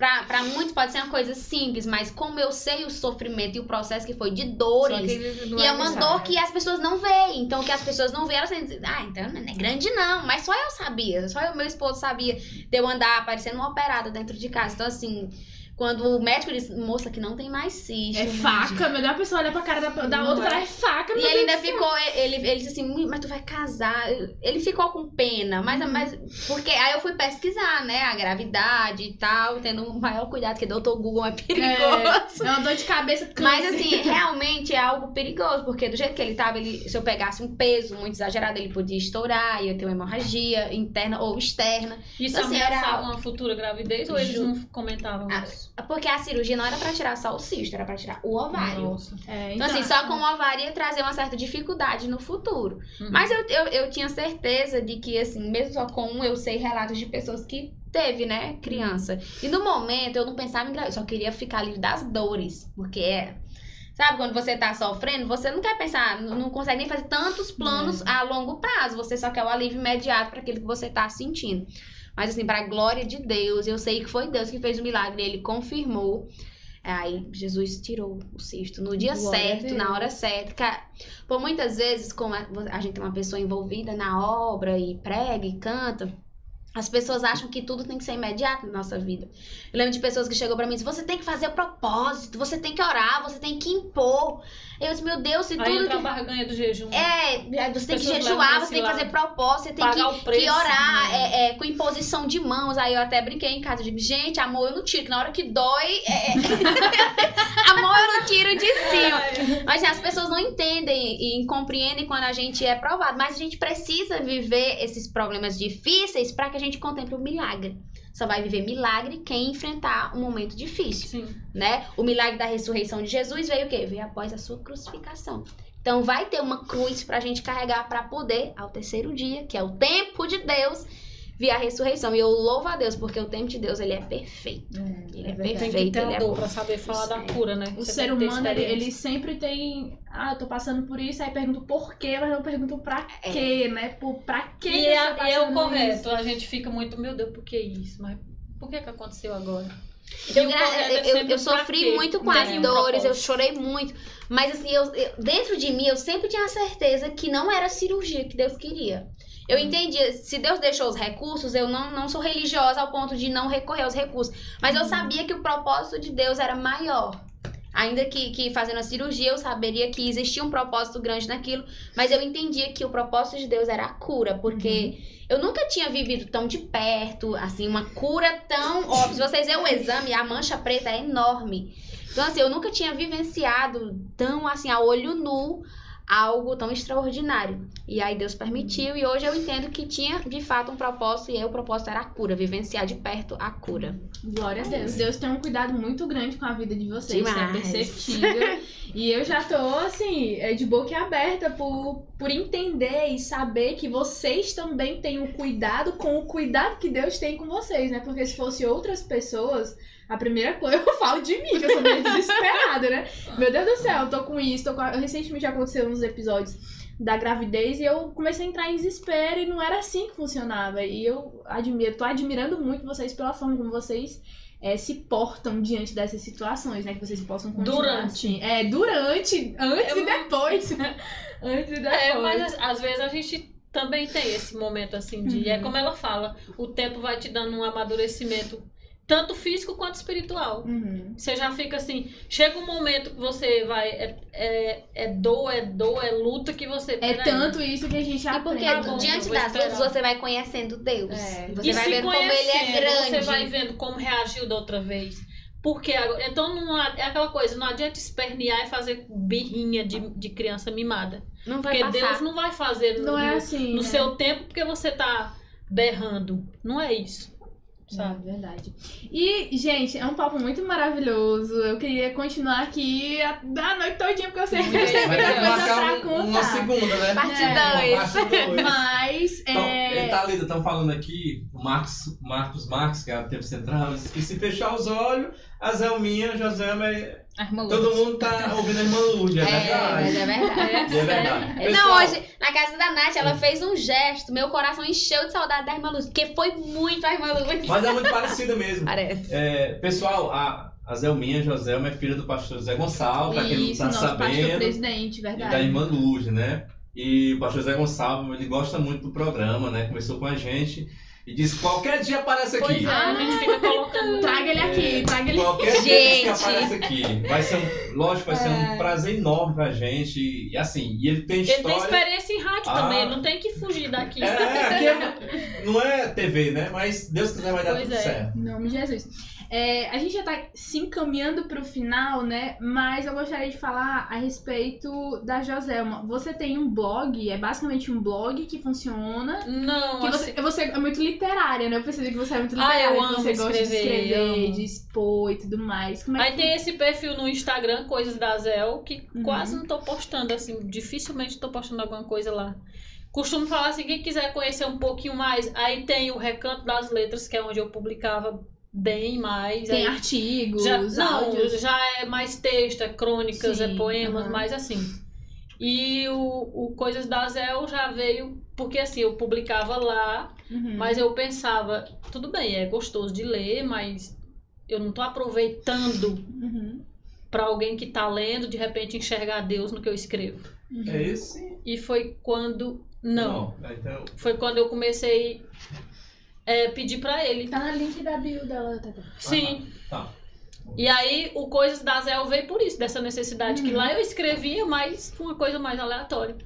F: Pra, pra muitos pode ser uma coisa simples, mas como eu sei o sofrimento e o processo que foi de dores. E é uma dor que as pessoas não veem. Então, que as pessoas não veem, elas dizem, ah, então não é grande não. Mas só eu sabia. Só o meu esposo sabia de eu andar parecendo uma operada dentro de casa. Então, assim, quando o médico disse, moça, que não tem mais cisto.
B: É faca, meu Deus, a pessoa olha pra cara da, da outra e
F: é.
B: fala, é faca,
F: E ele ainda ficou, ele, ele disse assim, "Mui, mas tu vai casar. Ele ficou com pena, mas, mas porque aí eu fui pesquisar, né, a gravidade e tal, tendo o maior cuidado, que doutor Google é perigoso.
B: É, é uma dor de cabeça câncer. <laughs>
F: Mas assim, <laughs> realmente é algo perigoso, porque do jeito que ele tava, ele, se eu pegasse um peso muito exagerado, ele podia estourar, ia ter uma hemorragia interna ou externa.
E: Isso
F: Assim, era
E: uma futura gravidez ou eles
F: Ju-
E: não comentavam
F: Ah,
E: isso?
F: Porque a cirurgia não era pra tirar só o cisto, era pra tirar o ovário.
E: Nossa.
B: É,
F: Então, assim, só com o ovário ia trazer uma certa dificuldade no futuro.
E: Uhum.
F: Mas eu, eu, eu tinha certeza de que, assim, mesmo só com um, eu sei relatos de pessoas que teve, né, criança. E no momento eu não pensava em engravidar, eu só queria ficar livre das dores. Porque é. Sabe, quando você tá sofrendo, você não quer pensar, não consegue nem fazer tantos planos a longo prazo. Você só quer o alívio imediato para aquilo que você tá sentindo. Mas, assim, pra glória de Deus, eu sei que foi Deus que fez o milagre, ele confirmou. Aí Jesus tirou o cisto no dia
B: Glória a
F: certo, na hora certa. Ca- Por muitas vezes, como a a gente tem uma pessoa envolvida na obra e prega e canta, as pessoas acham que tudo tem que ser imediato na nossa vida. Eu lembro de pessoas que chegou pra mim e disse: você tem que fazer o propósito, você tem que orar, você tem que impor. Eu disse: meu Deus, se
E: Aí
F: tudo.
E: entra a
F: que-
E: barganha do jejum.
F: É, você tem que jejuar, você tem que fazer propósito, você tem que,
E: preço,
F: que orar
E: né?
F: é, é, com imposição de mãos. Aí eu até brinquei em casa, digo, gente, amor eu não tiro, que na hora que dói, é... <laughs> amor eu não tiro de cima. Mas as pessoas não entendem e compreendem quando a gente é provado. Mas a gente precisa viver esses problemas difíceis para que a gente contemple o milagre. Só vai viver milagre quem enfrentar um momento difícil
E: Sim.
F: né? O milagre da ressurreição de Jesus veio o quê? Veio após a sua crucificação. Então vai ter uma cruz pra gente carregar pra poder, ao terceiro dia, que é o tempo de Deus, vir a ressurreição. E eu louvo a Deus, porque o tempo de Deus, ele é perfeito. Ele é,
E: Tem que
F: perfeito,
E: ter
F: ele
E: a
F: é
E: dor pra saber falar da cura, né?
B: O
E: Você
B: ser humano, ele, ele sempre tem. Ah, eu tô passando por isso, aí pergunto por quê, mas não pergunto pra
F: É.
B: quê, né? Por, pra quê?
E: E
B: que
E: é,
B: eu tô
E: e é o correto.
B: isso?
E: A gente fica muito, meu Deus, por que isso? Mas por que que aconteceu agora?
F: Eu,
E: é
F: eu- eu- eu sofri muito com as dores, eu chorei muito. Mas assim, eu, eu- dentro de mim, eu sempre tinha a certeza que não era cirurgia que Deus queria. Eu
E: Hum.
F: entendia, se Deus deixou os recursos, eu não, não sou religiosa ao ponto de não recorrer aos recursos. Mas eu sabia que o propósito de Deus era maior. Ainda que, que fazendo a cirurgia, eu saberia que existia um propósito grande naquilo, mas eu entendia que o propósito de Deus era a cura, porque eu nunca tinha vivido tão de perto, assim, uma cura tão óbvia. Se vocês verem o exame, a mancha preta é enorme. Então, assim, eu nunca tinha vivenciado tão, assim, a olho nu, algo tão extraordinário. E aí Deus permitiu, e hoje eu entendo que tinha, de fato, um propósito, e aí o propósito era a cura, vivenciar de perto a cura.
B: Glória a Deus. Deus tem um cuidado muito grande com a vida de vocês, isso é
F: Demais.
B: perceptível. <laughs> e eu já tô, assim, é, de boca aberta por, por entender e saber que vocês também têm um cuidado com o cuidado que Deus tem com vocês, né? Porque se fosse outras pessoas, a primeira coisa <laughs> eu falo de mim, que eu sou meio desesperada, né? Meu Deus do céu, eu tô com isso, tô com... recentemente aconteceu uns episódios da gravidez e eu comecei a entrar em desespero e não era assim que funcionava. E eu admiro, tô admirando muito vocês pela forma como vocês é, se portam diante dessas situações, né? Que vocês possam continuar
E: Durante.
B: assim. É, durante, antes
E: Eu-
B: e depois. <laughs> antes e depois.
E: É, mas às- vezes a gente também tem esse momento assim de. É
B: Uhum.
E: como ela fala, o tempo vai te dando um amadurecimento, tanto físico quanto espiritual.
B: Uhum.
E: Você já fica assim, chega um momento que você vai. É, é, é dor, é dor, é luta que você.
B: É tanto isso que a gente
F: E porque
B: aprende.
E: bom,
F: diante
E: vou
F: das lutas você vai conhecendo Deus.
B: É.
F: Você
E: e
F: vai
E: se
F: vendo como ele é grande.
E: Você vai vendo como reagiu da outra vez. Porque agora, então não há- é aquela coisa, não adianta espernear e fazer birrinha de, de criança mimada.
F: Não vai
E: Porque
F: passar.
E: Deus não vai fazer no,
B: Não é
E: no-
B: assim.
E: no
B: né?
E: seu tempo porque você tá berrando. Não é isso. Sabe?
B: É verdade. E, gente, é um papo muito maravilhoso. Eu queria continuar aqui a, a noite todinha, porque eu sei que
D: Vai
B: muita
D: ter que
B: coisa pra
D: marcar um-
B: contar.
D: uma segunda, né?
F: Parte
B: É.
F: dois.
D: Parte dois.
B: Mas,
D: Então,
B: é...
D: ele tá ali, estão falando aqui, o Marcos, Marcos Marques, que é o tempo central, que se fechar os olhos, a Zelminha, a Joselma, é-
C: A irmã
D: todo
C: Lourdes.
D: mundo tá ouvindo a irmã Lourdes, é,
F: É, mas
D: verdade.
F: é verdade.
D: E é verdade.
F: Não,
D: Pessoal,
F: hoje, na casa da Nath, ela fez um gesto. Meu coração encheu de saudade da irmã Luz, porque foi muito a irmã Luz.
D: Mas é muito parecida mesmo.
F: Parece.
D: É, pessoal, a, a Zelminha, Joselma, é filha do pastor Zé Gonçalves, pra quem não
B: Isso,
D: tá
B: nosso pastor
D: sabendo.
B: presidente,
D: E
B: verdade.
D: da irmã Lourdes, né? E o pastor Zé Gonçalves, ele gosta muito do programa, né? Conversou com a gente e disse que qualquer dia aparece aqui.
E: Pois é, a gente fica colocando. <laughs>
B: Traga ele aqui,
D: É,
B: traga ele
D: Qualquer dia que
F: Gente.
D: aparece aqui. Vai ser um, lógico, vai ser um prazer enorme pra gente. E assim, e ele tem
E: Ele tem
D: história.
E: experiência em rádio
D: Ah.
E: também, ele não tem que fugir daqui.
D: É, aqui é- <laughs> não é TV, né? Mas Deus quiser vai dar
E: Pois
D: tudo
E: é.
D: certo.
B: Em nome de Jesus. É, a gente já tá se encaminhando pro final, né? Mas eu gostaria de falar a respeito da Joselma. Você tem um blog, é basicamente um blog que funciona.
E: Não,
B: Que
E: assim,
B: você, você é muito literária, né? Eu percebi que você é muito
E: Ah,
B: literária,
E: eu
B: que
E: amo
B: você gosta de
E: escrever,
B: escrever, de expor e tudo mais. Como é
E: Aí
B: que
E: tem esse perfil no Instagram, Coisas da Zel, que
B: Uhum.
E: quase não tô postando, assim, dificilmente tô postando alguma coisa lá. Costumo falar assim, quem quiser conhecer um pouquinho mais, aí tem o Recanto das Letras, que é onde eu publicava bem mais.
B: tem
E: aí
B: artigos,
E: já, não,
B: áudios?
E: já é mais texto, é crônicas,
B: Sim,
E: é poemas,
B: aham.
E: mais assim. E o, o Coisas da Zel já veio, porque assim, eu publicava lá,
B: Uhum.
E: mas eu pensava, tudo bem, é gostoso de ler, mas eu não tô aproveitando
B: Uhum.
E: Pra alguém que tá lendo, de repente enxergar Deus no que eu escrevo.
B: Uhum.
D: É esse?
E: E foi quando. Não.
D: É, Então,
E: Foi quando eu comecei é, pedir pra ele.
B: Tá no link da bio dela, Tata.
E: Sim.
D: tá.
E: E aí o Coisas da Zel veio por isso, dessa necessidade. Que
B: Uhum.
E: lá eu escrevia, mas uma coisa mais aleatória.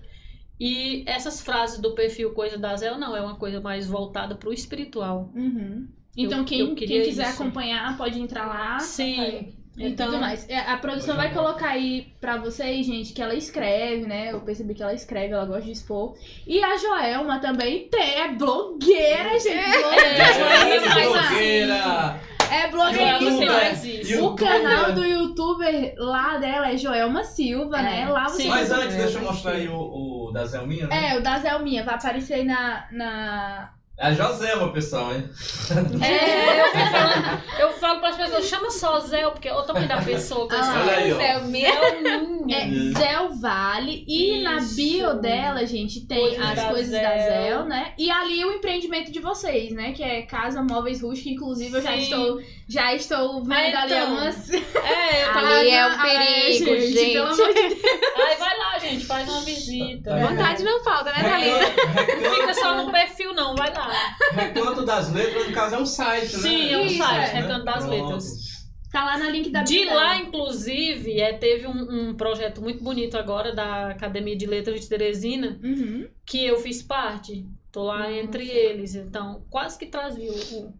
E: E essas frases do perfil Coisa da Zel não, é uma coisa mais voltada pro espiritual.
B: Uhum. Então,
E: Eu-
B: quem,
E: eu
B: quem quiser
E: isso.
B: acompanhar pode entrar lá.
E: Sim.
B: E
E: Então,
B: tudo mais. É, A produção vai colocar aí pra vocês, gente, que ela escreve, né? Eu percebi que ela escreve, ela gosta de expor. E a Joelma também tem, é blogueira, gente.
E: É,
B: Blogueira,
E: Joelma faz
D: blogueira!
B: é
E: sempre faz isso.
B: O canal do youtuber lá dela é Joelma Silva,
F: É,
B: né? Lá você
E: sim.
D: Mas antes, deixa eu mostrar aí o, o da Zelminha, né?
B: É, o da Zelminha, vai aparecer aí na. na...
D: É a Joselma, pessoal, hein?
E: É, eu, falando, eu falo pras pessoas, chama só Zel, porque é o tamanho da pessoa que eu
B: Ah.
D: Olha aí, ó.
B: É
D: Isso.
B: Zel Vale. E na
E: Isso.
B: bio dela, gente, tem
E: Coisas
B: as
E: da
B: coisas da
E: Zel.
B: Zel, né? E ali o empreendimento de vocês, né? Que é Casa Móveis Rústica. Inclusive, eu já estou, já estou vendo
E: Ah,
B: ali
E: então.
B: algumas.
E: É, eu tava. <laughs>
F: Ali é um
B: Ah,
F: perigo,
B: Pelo
F: gente.
B: amor de Deus.
E: Aí vai lá, gente, faz uma visita.
D: Tá vendo?
F: Vontade não falta, né, Thalita?
E: Não fica só no perfil, não, vai lá. <laughs>
D: Recanto das letras, no caso, é um site, né?
E: Sim, é um
B: Isso,
E: site,
B: é.
E: Recanto das
D: Pronto.
E: Letras.
B: Tá lá na link da
E: De
B: bio
E: lá, inclusive, é, teve um, um projeto muito bonito agora da Academia de Letras de Teresina,
B: Uhum.
E: que eu fiz parte. Tô lá entre eles. Então, quase que trazia o,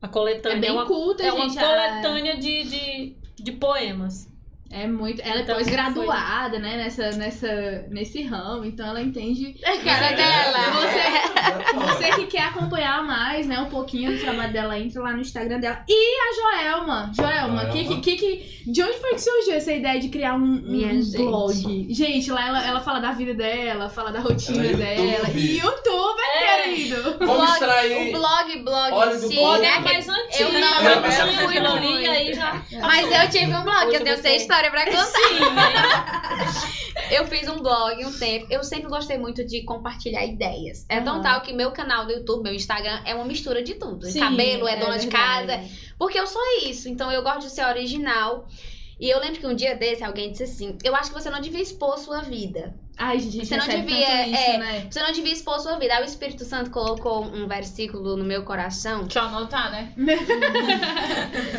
E: a
B: É
E: coletânea.
B: bem
E: uma,
B: culta,
E: é uma
B: gente.
E: coletânea de, de, de poemas.
B: É muito. Ela é
E: Então,
B: pós-graduada, né? Nessa, nessa, nesse ramo, então ela entende.
F: Cara
D: É,
F: dela.
B: Você, você que quer acompanhar mais, né, um pouquinho do trabalho dela, entra lá no Instagram dela. E a Joelma. Joelma, que, que, que, de onde foi que surgiu essa ideia de criar um, um
F: gente.
B: blog? Gente, lá ela, ela fala da vida dela, fala da rotina
D: Ela é
B: dela.
D: YouTube.
B: E youtuber,
E: É.
B: querido.
D: Vamos
F: Blog-
D: extrair.
F: O blog, blog
D: Óleo
F: em
D: do
F: si,
D: coco.
F: né?
E: É mais antigo.
F: eu não-
D: eu
E: eu
F: fui
E: ali, aí já.
F: Mas eu tive um blog, eu tenho
E: você-
F: seis histórias pra contar.
E: Sim, <laughs>
F: Eu fiz um blog um tempo. Eu sempre gostei muito de compartilhar ideias. É tão
B: Aham.
F: tal que meu canal do YouTube, meu Instagram, é uma mistura de tudo.
B: Sim,
F: Cabelo, é dona de
B: verdade.
F: casa. Porque eu sou isso. Então eu gosto de ser original. E eu lembro que um dia desse alguém disse assim: Eu acho que você não devia expor sua vida.
B: Ai, gente,
F: Você não devia,
B: tanto isso,
F: é.
B: né?
F: Você não devia expor sua vida. Aí o Espírito Santo colocou um versículo no meu coração.
H: Deixa eu anotar, né? <laughs>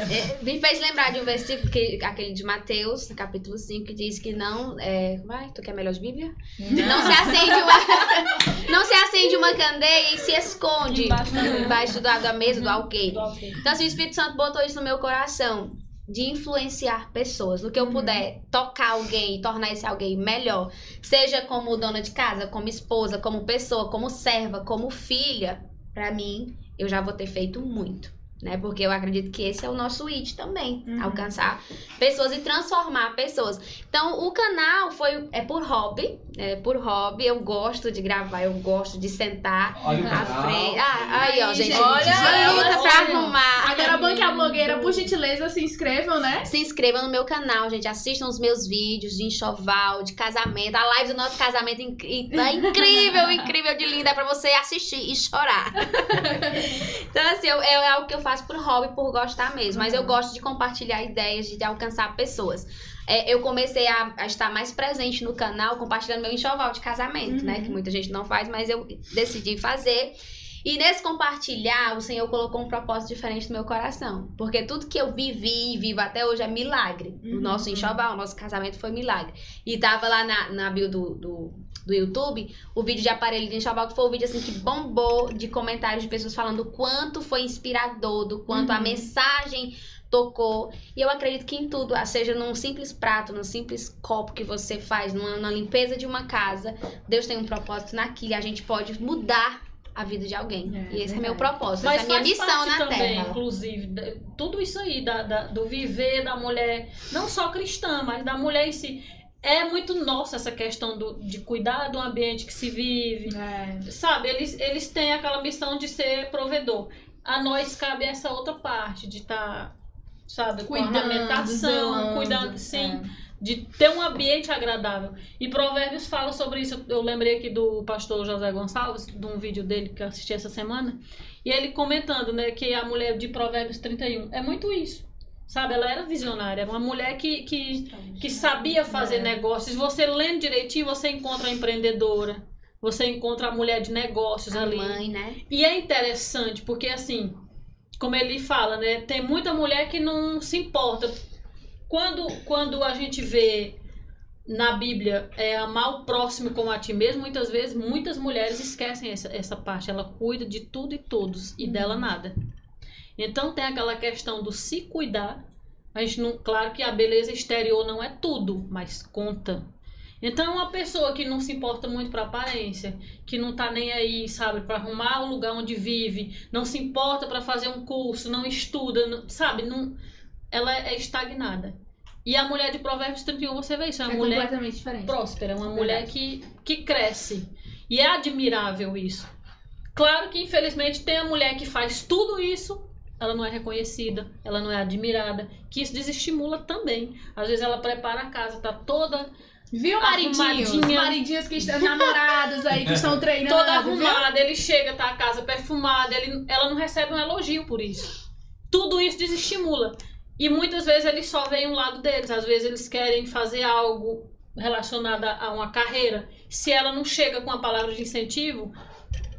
F: É, me fez lembrar de um versículo, que, aquele de Mateus, no capítulo 5, que diz que não. É, vai, tu quer melhor de Bíblia? Não se acende uma. <laughs> não se acende uma candeia e se esconde
E: Embaixo da mesa.
F: embaixo da, da mesa do alqueire.
E: do alqueire.
F: Então, assim, o Espírito Santo botou isso no meu coração. De influenciar pessoas, no que eu puder tocar alguém e tornar esse alguém melhor, seja como dona de casa, como esposa, como pessoa, como serva, como filha, pra mim, eu já vou ter feito muito, né? Porque eu acredito que esse é o nosso it também,
B: Uhum.
F: alcançar pessoas e transformar pessoas. Então, o canal foi é por hobby, é por hobby, eu gosto de gravar, eu gosto de sentar
D: Olha o
F: à frente. Ah, aí, ó,
B: Aí,
F: gente,
B: gente,
F: olha
B: olha,
F: luta pra
E: olha.
F: arrumar.
B: Agora, banque a blogueira, por gentileza, se inscrevam, né?
F: Se inscrevam no meu canal, gente. Assistam os meus vídeos de enxoval, de casamento. A live do nosso casamento inc- tá <laughs> incrível, incrível de linda. É pra você assistir e chorar. <laughs> então, assim, eu- é algo que eu faço por hobby, por gostar mesmo. Mas eu gosto de compartilhar ideias, de alcançar pessoas. É, eu comecei a, a estar mais presente no canal, compartilhando meu enxoval de casamento, né? Que muita gente não faz, mas eu decidi fazer. E nesse compartilhar, o Senhor colocou um propósito diferente no meu coração. Porque tudo que eu vivi e vivo até hoje é milagre. O
B: Uhum.
F: nosso enxoval, o nosso casamento foi milagre. E tava lá na, na bio do, do, do YouTube, o vídeo de aparelho de enxoval, que foi um vídeo assim que bombou de comentários de pessoas falando o quanto foi inspirador, do quanto a
B: Uhum.
F: mensagem tocou. E eu acredito que em tudo, ah, seja num simples prato, num simples copo que você faz, numa, na limpeza de uma casa, Deus tem um propósito naquilo e a gente pode mudar a vida de alguém.
B: É,
F: e esse é meu
B: verdade.
F: propósito,
E: Mas
F: essa é a minha missão na
E: também,
F: Terra.
E: inclusive, tudo isso aí da, da- do viver da mulher, não só cristã, mas da mulher em si. É muito nossa essa questão do, de cuidar do ambiente que se vive.
B: É.
E: Sabe, eles, eles têm aquela missão de ser provedor. A nós cabe essa outra parte de estar, sabe, com
B: Cuidando,
E: ornamentação,
B: zelando,
E: cuidando, sim,
B: é.
E: de ter um ambiente agradável. E Provérbios fala sobre isso. Eu lembrei aqui do pastor José Gonçalves, de um vídeo dele que eu assisti essa semana, e ele comentando, né, que a mulher de Provérbios 31 é muito isso. Sabe, ela era visionária, era uma mulher que, que, que sabia fazer
B: É.
E: negócios. Você lendo direitinho, você encontra a empreendedora, você encontra a mulher de negócios
F: A
E: ali.
F: mãe, né?
E: E é interessante, porque assim, como ele fala, né? Tem muita mulher que não se importa. Quando, quando a gente vê na Bíblia é amar o próximo como a ti mesmo, muitas vezes muitas mulheres esquecem essa, essa parte. Ela cuida de tudo e todos, e dela nada. Então tem aquela questão do se cuidar. A gente não, claro que a beleza exterior não é tudo, mas conta. Então uma pessoa que não se importa muito para aparência, que não tá nem aí, sabe, para arrumar o lugar onde vive, não se importa para fazer um curso, não estuda, não- sabe, não, ela é estagnada. E a mulher de Provérbios 31, você vê isso, é uma
B: É
E: mulher
B: completamente diferente.
E: próspera, é uma mulher que, que cresce. E é admirável isso. Claro que, infelizmente, tem a mulher que faz tudo isso, ela não é reconhecida, ela não é admirada, que isso desestimula também. Às vezes ela prepara a casa, tá toda,
B: Viu, maridinhos? Maridinhos que estão namorados aí, que estão <laughs> treinando.
E: toda
B: viu?
E: arrumada, ele chega, tá a casa perfumada, ele, ela não recebe um elogio por isso. Tudo isso desestimula. E muitas vezes eles só veem um lado deles, às vezes eles querem fazer algo relacionado a uma carreira. Se ela não chega com a palavra de incentivo,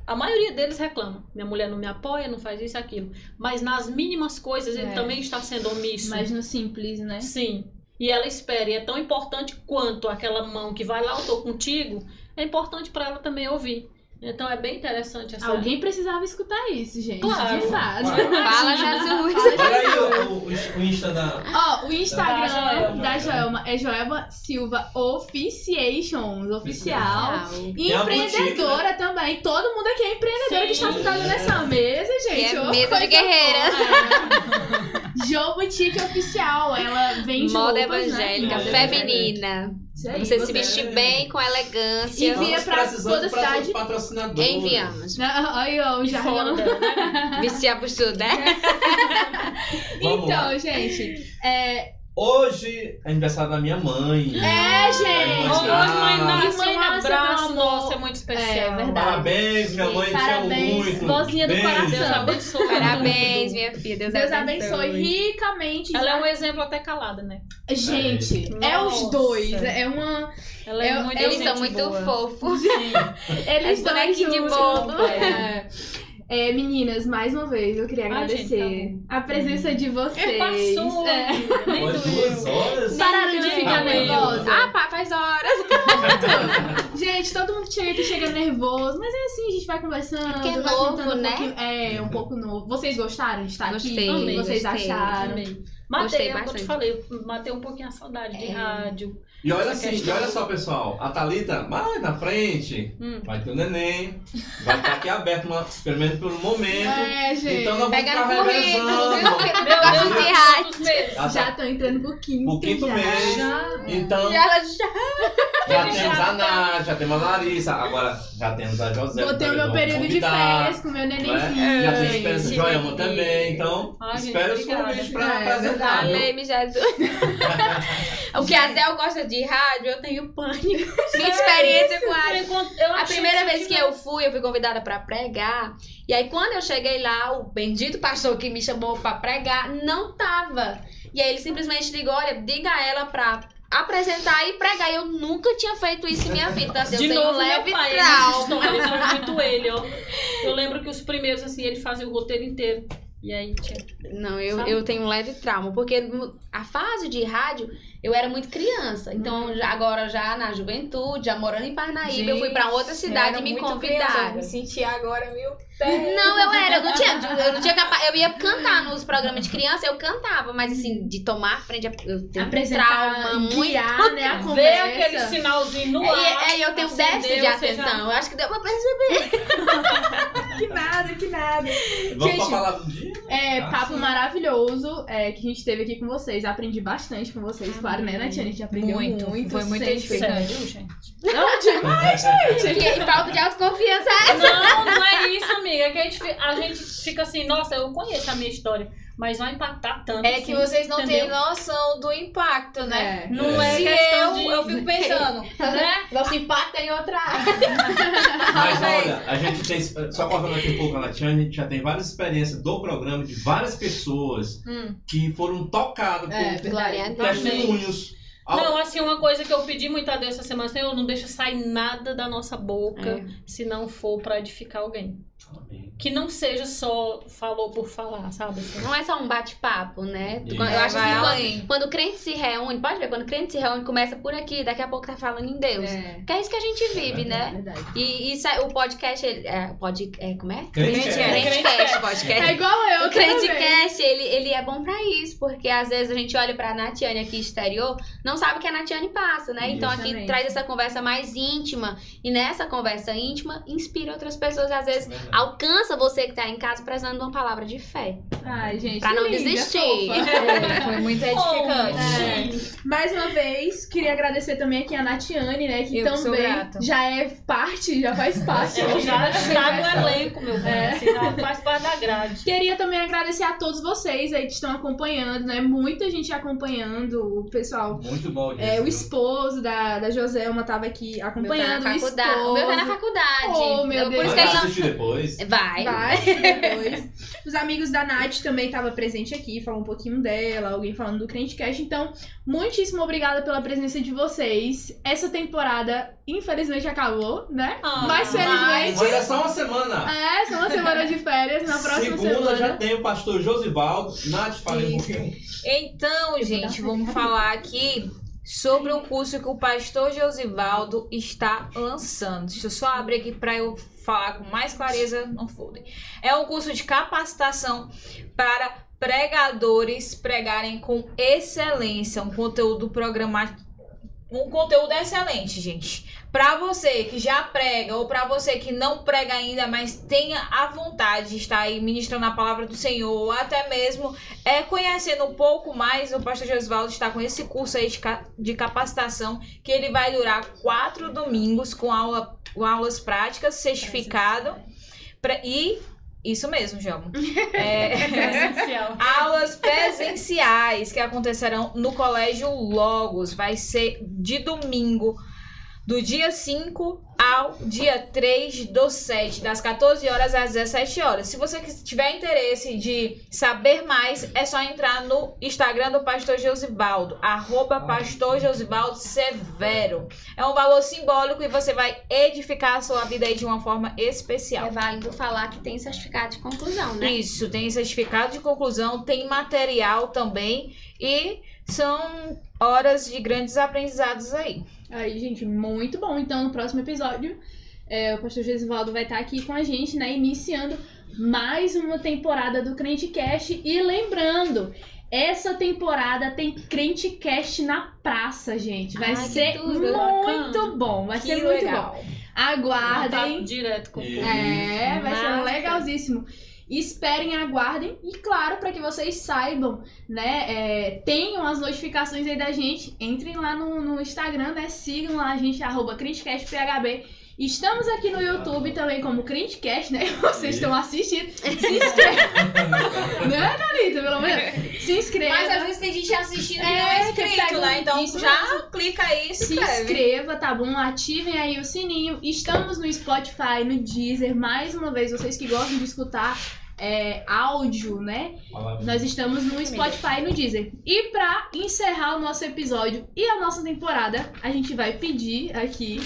E: A maioria deles reclama. Minha mulher não me apoia, não faz isso e aquilo. Mas nas mínimas coisas ele
B: É.
E: também está sendo omisso.
B: Mas no simples, né?
E: Sim. E ela espera. E é tão importante quanto aquela mão que vai lá, eu tô contigo, é importante para ela também ouvir. Então é bem interessante essa.
B: Alguém precisava escutar isso, gente.
E: Claro.
B: De fato.
D: Claro.
F: Fala, Jesus.
D: Olha aí o, o, o Insta da.
B: Ó, o Instagram
E: Da Joelma.
B: da Joelma é Joelma Silva Officiations, oficial. E
D: a
B: empreendedora também. Todo mundo aqui é empreendedora
E: Sim.
B: que está sentada nessa mesa, gente.
F: é
B: Ô,
F: mesa de
B: coisa
F: guerreiras.
B: boa. <laughs> Jo Boutique Oficial. Ela vende
F: Moda
B: roupas,
F: evangélica,
B: né?
D: Moda
F: feminina.
B: Aí,
F: Você se vestir bem, com elegância.
B: E via
D: Estamos
B: pra toda cidade.
F: Enviamos.
B: Aí, ó, o jargão.
E: né? <laughs>
F: Vestir a postura, né?
B: Então, gente. É,
D: Hoje é aniversário da minha mãe.
B: É, gente.
E: Hoje, mãe Nácia,
B: Irmã
E: um abraço nosso, é muito especial.
B: É, verdade.
D: Parabéns, minha mãe, te amo
B: Parabéns,
D: muito.
B: vozinha do
D: Beijo.
B: coração.
E: Deus abençoe.
F: Parabéns, minha filha. Deus,
B: Deus abençoe ricamente.
E: Ela é um exemplo até calada, né?
B: Gente, é os
E: Nossa.
B: dois. É uma.
E: Ela é
B: Eu-
E: muito
F: Eles são muito
E: boa.
F: fofos. <laughs>
B: Eles
F: É
B: dois
F: bonequinho de bolo.
B: É. É, meninas, mais uma vez eu queria
E: Ai,
B: agradecer
E: gente,
B: a presença de vocês.
E: É, passou.
B: É.
E: Nem
D: duas horas.
B: Pararam de ficar
D: doeu.
B: nervosa.
F: Ah, pá, faz horas. <laughs>
B: Gente, todo mundo chega aqui chega nervoso, mas é assim, a gente vai conversando.
F: Porque é
B: vai
F: novo,
B: contando um
F: né?
B: pouquinho- É, um pouco novo. Vocês gostaram de estar
F: Gostei,
B: aqui? Que
E: amei,
B: vocês
F: gostei.
B: acharam?
E: Amei. Matei,
F: Gostei
E: é eu te falei, matei um pouquinho a saudade de
F: É.
E: rádio.
D: E olha assim, e
E: questão.
D: olha só, pessoal. A Thalita, mais na frente,
E: Hum.
D: vai ter o neném. Vai estar aqui aberto, uma, pelo menos por um momento.
B: É, gente.
D: Então nós vamos
F: Pega
D: ficar
F: no currículo, viu?
D: revezando.
F: Não
E: Meu Deus,
F: de rádio.
B: Já
D: tá
B: tô entrando pro quinto.
D: O quinto
B: já.
D: mês.
B: Já.
D: Então,
F: E ela já.
D: Já temos
E: já
D: a Nath, já temos a Larissa, agora já temos a José.
B: Vou ter o
D: que
B: meu período de férias com o meu
D: né?
B: nenenzinho.
D: Já tem esperança
F: Sim.
D: Joelma também, então
E: Ai,
D: espero os convites pra
B: É,
D: apresentar. viu?
F: Amei-me, Jesus. <laughs> o que a Zé gosta de rádio, eu tenho pânico. Minha experiência com rádio.
E: Eu
F: A primeira vez que eu fui, eu fui convidada pra pregar. E aí, quando eu cheguei lá, o bendito pastor que me chamou pra pregar não tava. E aí, ele simplesmente ligou: olha, diga a ela pra apresentar e pregar. Eu nunca tinha feito isso em minha vida. Assim, <laughs> eu
E: De
F: tenho
E: novo,
F: um leve
E: meu pai,
F: trauma.
E: muito ele, ó. Eu lembro que os primeiros, assim, ele fazia o roteiro inteiro. E aí tinha.
F: Não, eu,
E: Sabe?
F: eu tenho um leve trauma, porque a fase de rádio eu era muito criança. Então, já, agora já na juventude, já morando em Parnaíba, eu fui pra outra cidade e me convidaram.
H: Me senti agora, viu?
F: Não, eu era, eu não tinha, eu não tinha capa, eu ia cantar nos programas de criança, eu cantava, mas assim, de tomar a frente, eu tenho
B: Apresentar,
F: trauma muito.
B: guiar, né, a
E: Ver
B: conversa.
E: aquele sinalzinho no ar.
F: E, é, eu tenho
E: acendeu,
F: déficit de
E: você já-
F: atenção. Eu acho que deu pra perceber. <laughs>
B: Que nada, que nada.
D: Vamos
B: Gente,
D: pra falar do dia?
B: É,
D: Ah,
B: papo
D: sim.
B: maravilhoso é, que a gente teve aqui com vocês. Aprendi bastante com vocês, claro, né, Natiana? A gente aprendeu muito.
C: Muito, foi muito edificante.
E: Gente.
B: Não, demais, gente!
F: E, e falta de autoconfiança.
E: Não, não é isso, amiga. É que a gente, a gente fica assim, nossa, eu conheço a minha história, mas vai impactar tanto.
H: É
E: assim,
H: que vocês não
E: entendeu?
H: têm noção do impacto, né?
B: É.
E: Não é
H: Se
E: questão
H: eu,
E: de...
H: eu fico pensando, né? <laughs>
B: Nosso impacto é em outra área. <laughs>
D: Mas olha, a gente tem, só cortando aqui um pouco a Latiane, a gente já tem várias experiências do programa de várias pessoas
H: Hum.
D: que foram tocadas
B: É,
D: por
F: Deus.
D: testemunhos.
E: Não, assim, uma coisa que eu pedi muito a Deus essa semana, Senhor, não deixa sair nada da nossa boca
F: É.
E: se não for pra edificar alguém.
D: Amém.
E: Que não seja só falou por falar, sabe? assim.
F: Não é só um bate-papo, né?
D: Isso.
F: Eu acho
H: Vai
F: assim, quando, quando o crente se reúne, pode ver, quando o crente se reúne, começa por aqui, daqui a pouco tá falando em Deus.
B: É,
F: Que é isso que a gente vive, né?
B: verdade.
F: E isso é, o podcast, ele, é, pode, é, como é?
D: Crente é.
F: Crentecast, podcast.
B: É igual eu,
F: O. Crentecast, ele, ele é bom pra isso, porque às vezes a gente olha pra Natiane aqui exterior, não sabe o que a Natiane passa, né? Então aqui traz essa conversa mais íntima, e nessa conversa íntima, inspira outras pessoas, às vezes. Alcança você que tá em casa precisando de uma palavra de fé.
B: Ai, gente.
F: Pra não
B: que linda,
F: desistir.
C: É, foi muito edificante.
B: É. Mais uma vez, queria agradecer também aqui a Natiane, né? Que
C: Eu que sou
B: também
C: grata.
B: já é parte, já faz parte. <laughs>
E: Ela já está no elenco, meu bem.
B: É.
E: Assim, já faz parte da grade.
B: Queria também agradecer a todos vocês aí que estão acompanhando, né? Muita gente acompanhando, o pessoal.
D: Muito bom isso.
B: É, o esposo da, da Joselma tava aqui
F: O meu tá
B: acompanhando
F: na
B: o
F: faculdade.
B: esposo.
F: O meu tá na faculdade.
B: Oh, meu
F: Então, por
B: Deus.
F: isso
D: Vai
F: que não...
D: depois.
F: Vai, Vai. <laughs>
B: Vai, depois. Os amigos da Nath também estavam presentes aqui, falou um pouquinho dela, alguém falando do Crentecast. Então, muitíssimo obrigada pela presença de vocês. Essa temporada, infelizmente, acabou, né?
E: Ah,
B: mas felizmente.
D: Mas é só uma semana.
B: É, só uma semana de férias. Na próxima
D: Segunda
B: semana.
D: já tem o pastor Josivaldo. Nath, fala um pouquinho.
C: Então, gente, vamos falar aqui sobre um curso que o pastor Josivaldo está lançando. Deixa eu só abrir aqui para eu falar com mais clareza no folder. É um curso de capacitação para pregadores pregarem com excelência, um conteúdo programático, um conteúdo excelente, gente. Para você que já prega ou para você que não prega ainda, mas tenha a vontade de estar aí ministrando a palavra do Senhor, ou até mesmo é, conhecendo um pouco mais, o pastor Josvaldo está com esse curso aí de, de capacitação, que ele vai durar quatro domingos com aula, com aulas práticas, certificado. pra- e isso mesmo, João. <laughs> É, <laughs> aulas presenciais que acontecerão no Colégio Logos. Vai ser de domingo, do dia 5 ao dia 3 do 7, das 14 horas às 17 horas. Se você tiver interesse de saber mais, é só entrar no Instagram do Pastor Josibaldo, arroba Pastor Josibaldo Severo. É um valor simbólico e você vai edificar a sua vida aí de uma forma especial.
F: É válido falar que tem certificado de conclusão, né?
C: Isso, tem certificado de conclusão, tem material também e são horas de grandes aprendizados aí.
B: Aí, gente, muito bom. Então, no próximo episódio, é, o pastor Gesivaldo vai estar aqui com a gente, né? Iniciando mais uma temporada do Crentecast. E lembrando, essa temporada tem Crentecast na praça, gente. Vai
F: Ai,
B: ser
F: tudo,
B: muito
E: bacana.
B: bom. Vai
C: Que
B: ser muito
C: legal.
B: bom. Aguardem.
E: direto com o.
B: É, vai ser legalzíssimo. Esperem, aguardem e claro, para que vocês saibam, né, é, tenham as notificações aí da gente, entrem lá no, no Instagram, né, sigam lá a gente, arroba CrentecastPHB. Estamos aqui no YouTube também como Crentecast, né, <laughs> vocês estão assistindo, se inscrevam, <laughs> né, Thalita, pelo menos, se inscreva.
C: Mas às vezes tem gente assistindo e
B: É,
C: não é inscrito, né? Então
B: isso
C: já clica aí e se
B: Se
C: inscreve.
B: inscreva, tá bom? Ativem aí o sininho. Estamos no Spotify, no Deezer. Mais uma vez, vocês que gostam de escutar é, áudio, né? Nós estamos no Spotify e no Deezer. E pra encerrar o nosso episódio e a nossa temporada, a gente vai pedir aqui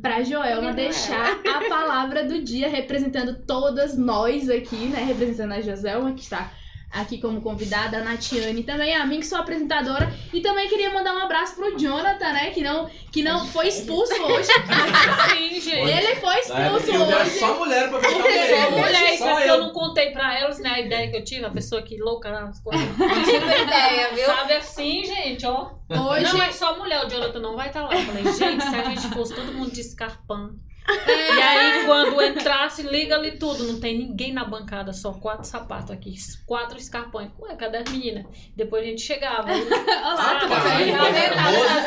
B: pra Joelma deixar a palavra do dia, representando todas nós aqui, né? Representando a Joselma, que está aqui como convidada, a Natiane também, a mim que sou apresentadora. E também queria mandar um abraço pro Jonathan, né? Que não, que não foi expulso hoje. <laughs>
E: Sim, gente.
B: Ele foi expulso
D: era
B: hoje.
D: só mulher pra fechar o
E: Só
D: meio.
E: mulher, isso é
D: Só
E: porque eu
D: eu.
E: não contei pra elas, né? A ideia que eu tive, a pessoa que louca nas coisas. <laughs>
C: Tive ideia, viu?
E: Sabe assim, gente, ó.
B: Hoje
E: Não, mas só mulher, o Jonathan não vai estar lá. Eu falei, gente, se a gente fosse todo mundo de escarpão. E aí, quando entrasse, liga ali tudo. Não tem ninguém na bancada, só quatro sapatos aqui. Quatro escarpões. Ué, cadê as meninas? Depois a gente chegava. <laughs>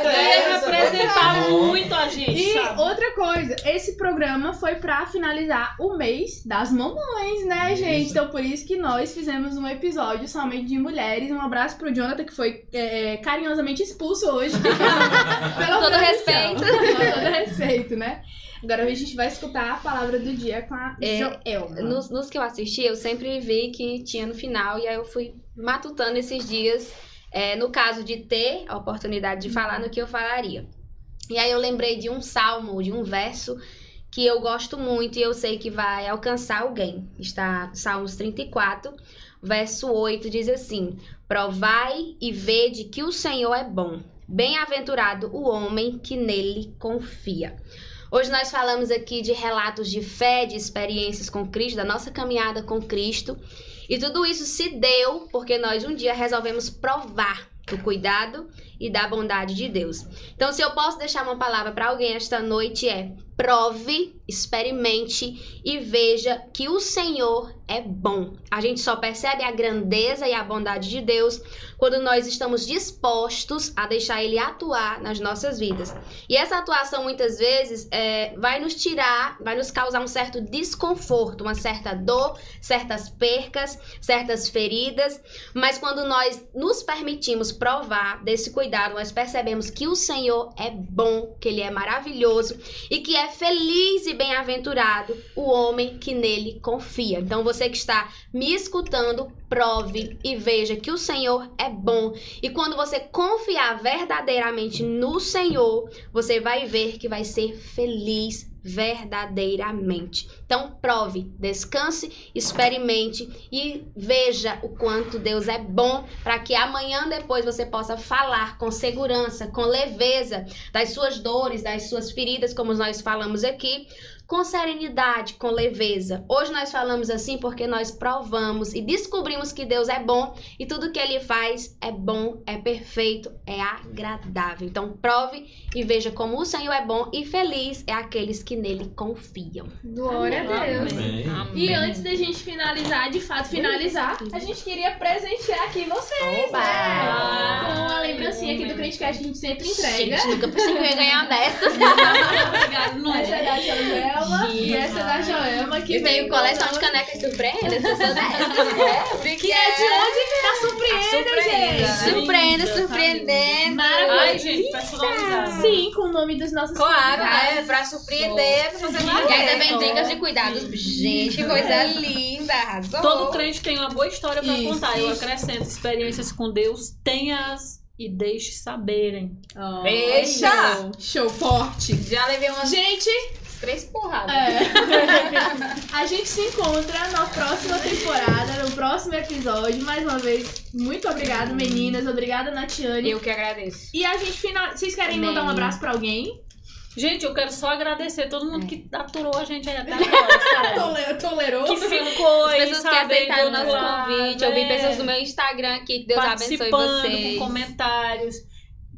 D: É essa,
E: representar
D: qualquer coisa.
E: muito a gente,
B: E
E: sabe?
B: outra coisa, esse programa foi pra finalizar o mês das mamães, né,
D: Isso.
B: gente? Então por isso que nós fizemos um episódio somente de mulheres. Um abraço pro Jonathan, que foi é, carinhosamente expulso hoje. <laughs> Pela
F: todo respeito.
B: Com todo respeito, né? Agora a gente vai escutar a palavra do dia com a
F: É,
B: Joelma.
F: Nos, nos que eu assisti, eu sempre vi que tinha no final, e aí eu fui matutando esses dias, é, no caso de ter a oportunidade de falar no que eu falaria. E aí eu lembrei de um salmo, de um verso que eu gosto muito e eu sei que vai alcançar alguém. Está Salmos 34, verso 8, diz assim: Provai e vede que o Senhor é bom. Bem-aventurado o homem que nele confia. Hoje nós falamos aqui de relatos de fé, de experiências com Cristo, da nossa caminhada com Cristo. E tudo isso se deu porque nós um dia resolvemos provar do cuidado e da bondade de Deus. Então, se eu posso deixar uma palavra para alguém esta noite é: prove, experimente e veja que o Senhor é bom. A gente só percebe a grandeza e a bondade de Deus quando nós estamos dispostos a deixar Ele atuar nas nossas vidas. E essa atuação muitas vezes é, vai nos tirar, vai nos causar um certo desconforto, uma certa dor, certas percas, certas feridas. Mas quando nós nos permitimos provar desse cuidado, nós percebemos que o Senhor é bom, que Ele é maravilhoso e que é feliz e bem-aventurado o homem que nele confia. Então você que está me escutando, prove e veja que o Senhor é bom. E quando você confiar verdadeiramente no Senhor, você vai ver que vai ser feliz verdadeiramente. Então, prove, descanse, experimente e veja o quanto Deus é bom para que amanhã depois você possa falar com segurança, com leveza das suas dores, das suas feridas, como nós falamos aqui, com serenidade, com leveza. Hoje nós falamos assim porque nós provamos e descobrimos que Deus é bom e tudo que ele faz é bom, é perfeito, é agradável. Então prove e veja como o Senhor é bom e feliz é aqueles que nele confiam.
B: Glória a Deus.
D: Amém.
B: E antes da gente finalizar, de fato finalizar, a gente queria presentear aqui vocês,
F: Oba!
B: né? Com a lembrancinha aqui do Crentecast que a gente sempre entrega.
F: Gente, nunca pensei que eu ia ganhar uma <laughs> dessas.
E: Obrigada, não
B: Essa é
E: é?
B: Joelma e essa é da Joelma que
F: Eu tenho
B: veio
F: coleção de canecas surpresas, eu sou dessas.
B: Que é de onde vem a surpresa, gente?
F: Surpreenda, surpreendendo.
B: Maravilhoso.
E: Ai, gente, personalizado.
B: Sim, com o nome dos nossos
H: Claro, né? Pra surpreender, pra fazer
F: E ainda vem dicas de cuidados. Gente, que coisa linda. Arrasou.
E: Todo crente tem uma boa história pra
B: Isso,
E: contar. Eu acrescento experiências com Deus, tenha-as e deixe saberem.
H: Deixa!
B: Show, Show forte.
H: Já levei umas
B: Gente,
H: três porradas.
B: é. <laughs> a gente se encontra na próxima temporada, no próximo episódio. Mais uma vez, muito obrigada, meninas. Obrigada, Natiane.
H: Eu que agradeço.
B: E a gente final. Vocês querem mandar um abraço pra alguém?
E: Gente, eu quero só agradecer todo mundo que aturou a gente aí até <laughs> agora,
B: Tolerou?
E: Que ficou
F: As
E: aí,
F: pessoas que aceitaram o nosso
E: lado,
F: convite. Eu vi
E: é,
F: pessoas do meu Instagram aqui. Que Deus abençoe
E: participando
F: vocês.
E: com comentários.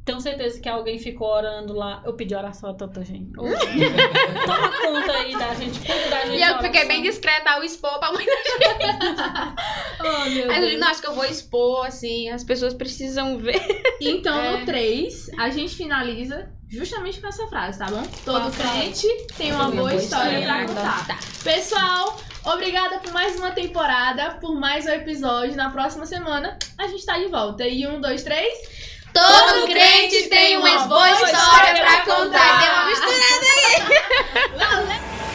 E: Tenho certeza que alguém ficou orando lá. Eu pedi oração a tanta gente. Ô, <laughs> Toma conta aí da gente, cuida da gente.
F: E eu
E: da
F: fiquei
E: oração.
F: bem discreta ao expor pra muita <laughs>
B: Oh, meu
F: Mas eu não, acho que eu vou expor, assim, as pessoas precisam ver.
B: Então,
F: É.
B: no 3, a gente finaliza justamente com essa frase, tá bom? Todo
E: Qual frase?
B: crente tem uma boa história pra contar. Pessoal, obrigada por mais uma temporada, por mais um episódio. Na próxima semana, a gente tá de volta. E um, dois, três.
F: Todo crente tem uma boa história pra contar. Deu uma mistura.
B: Valeu! <laughs>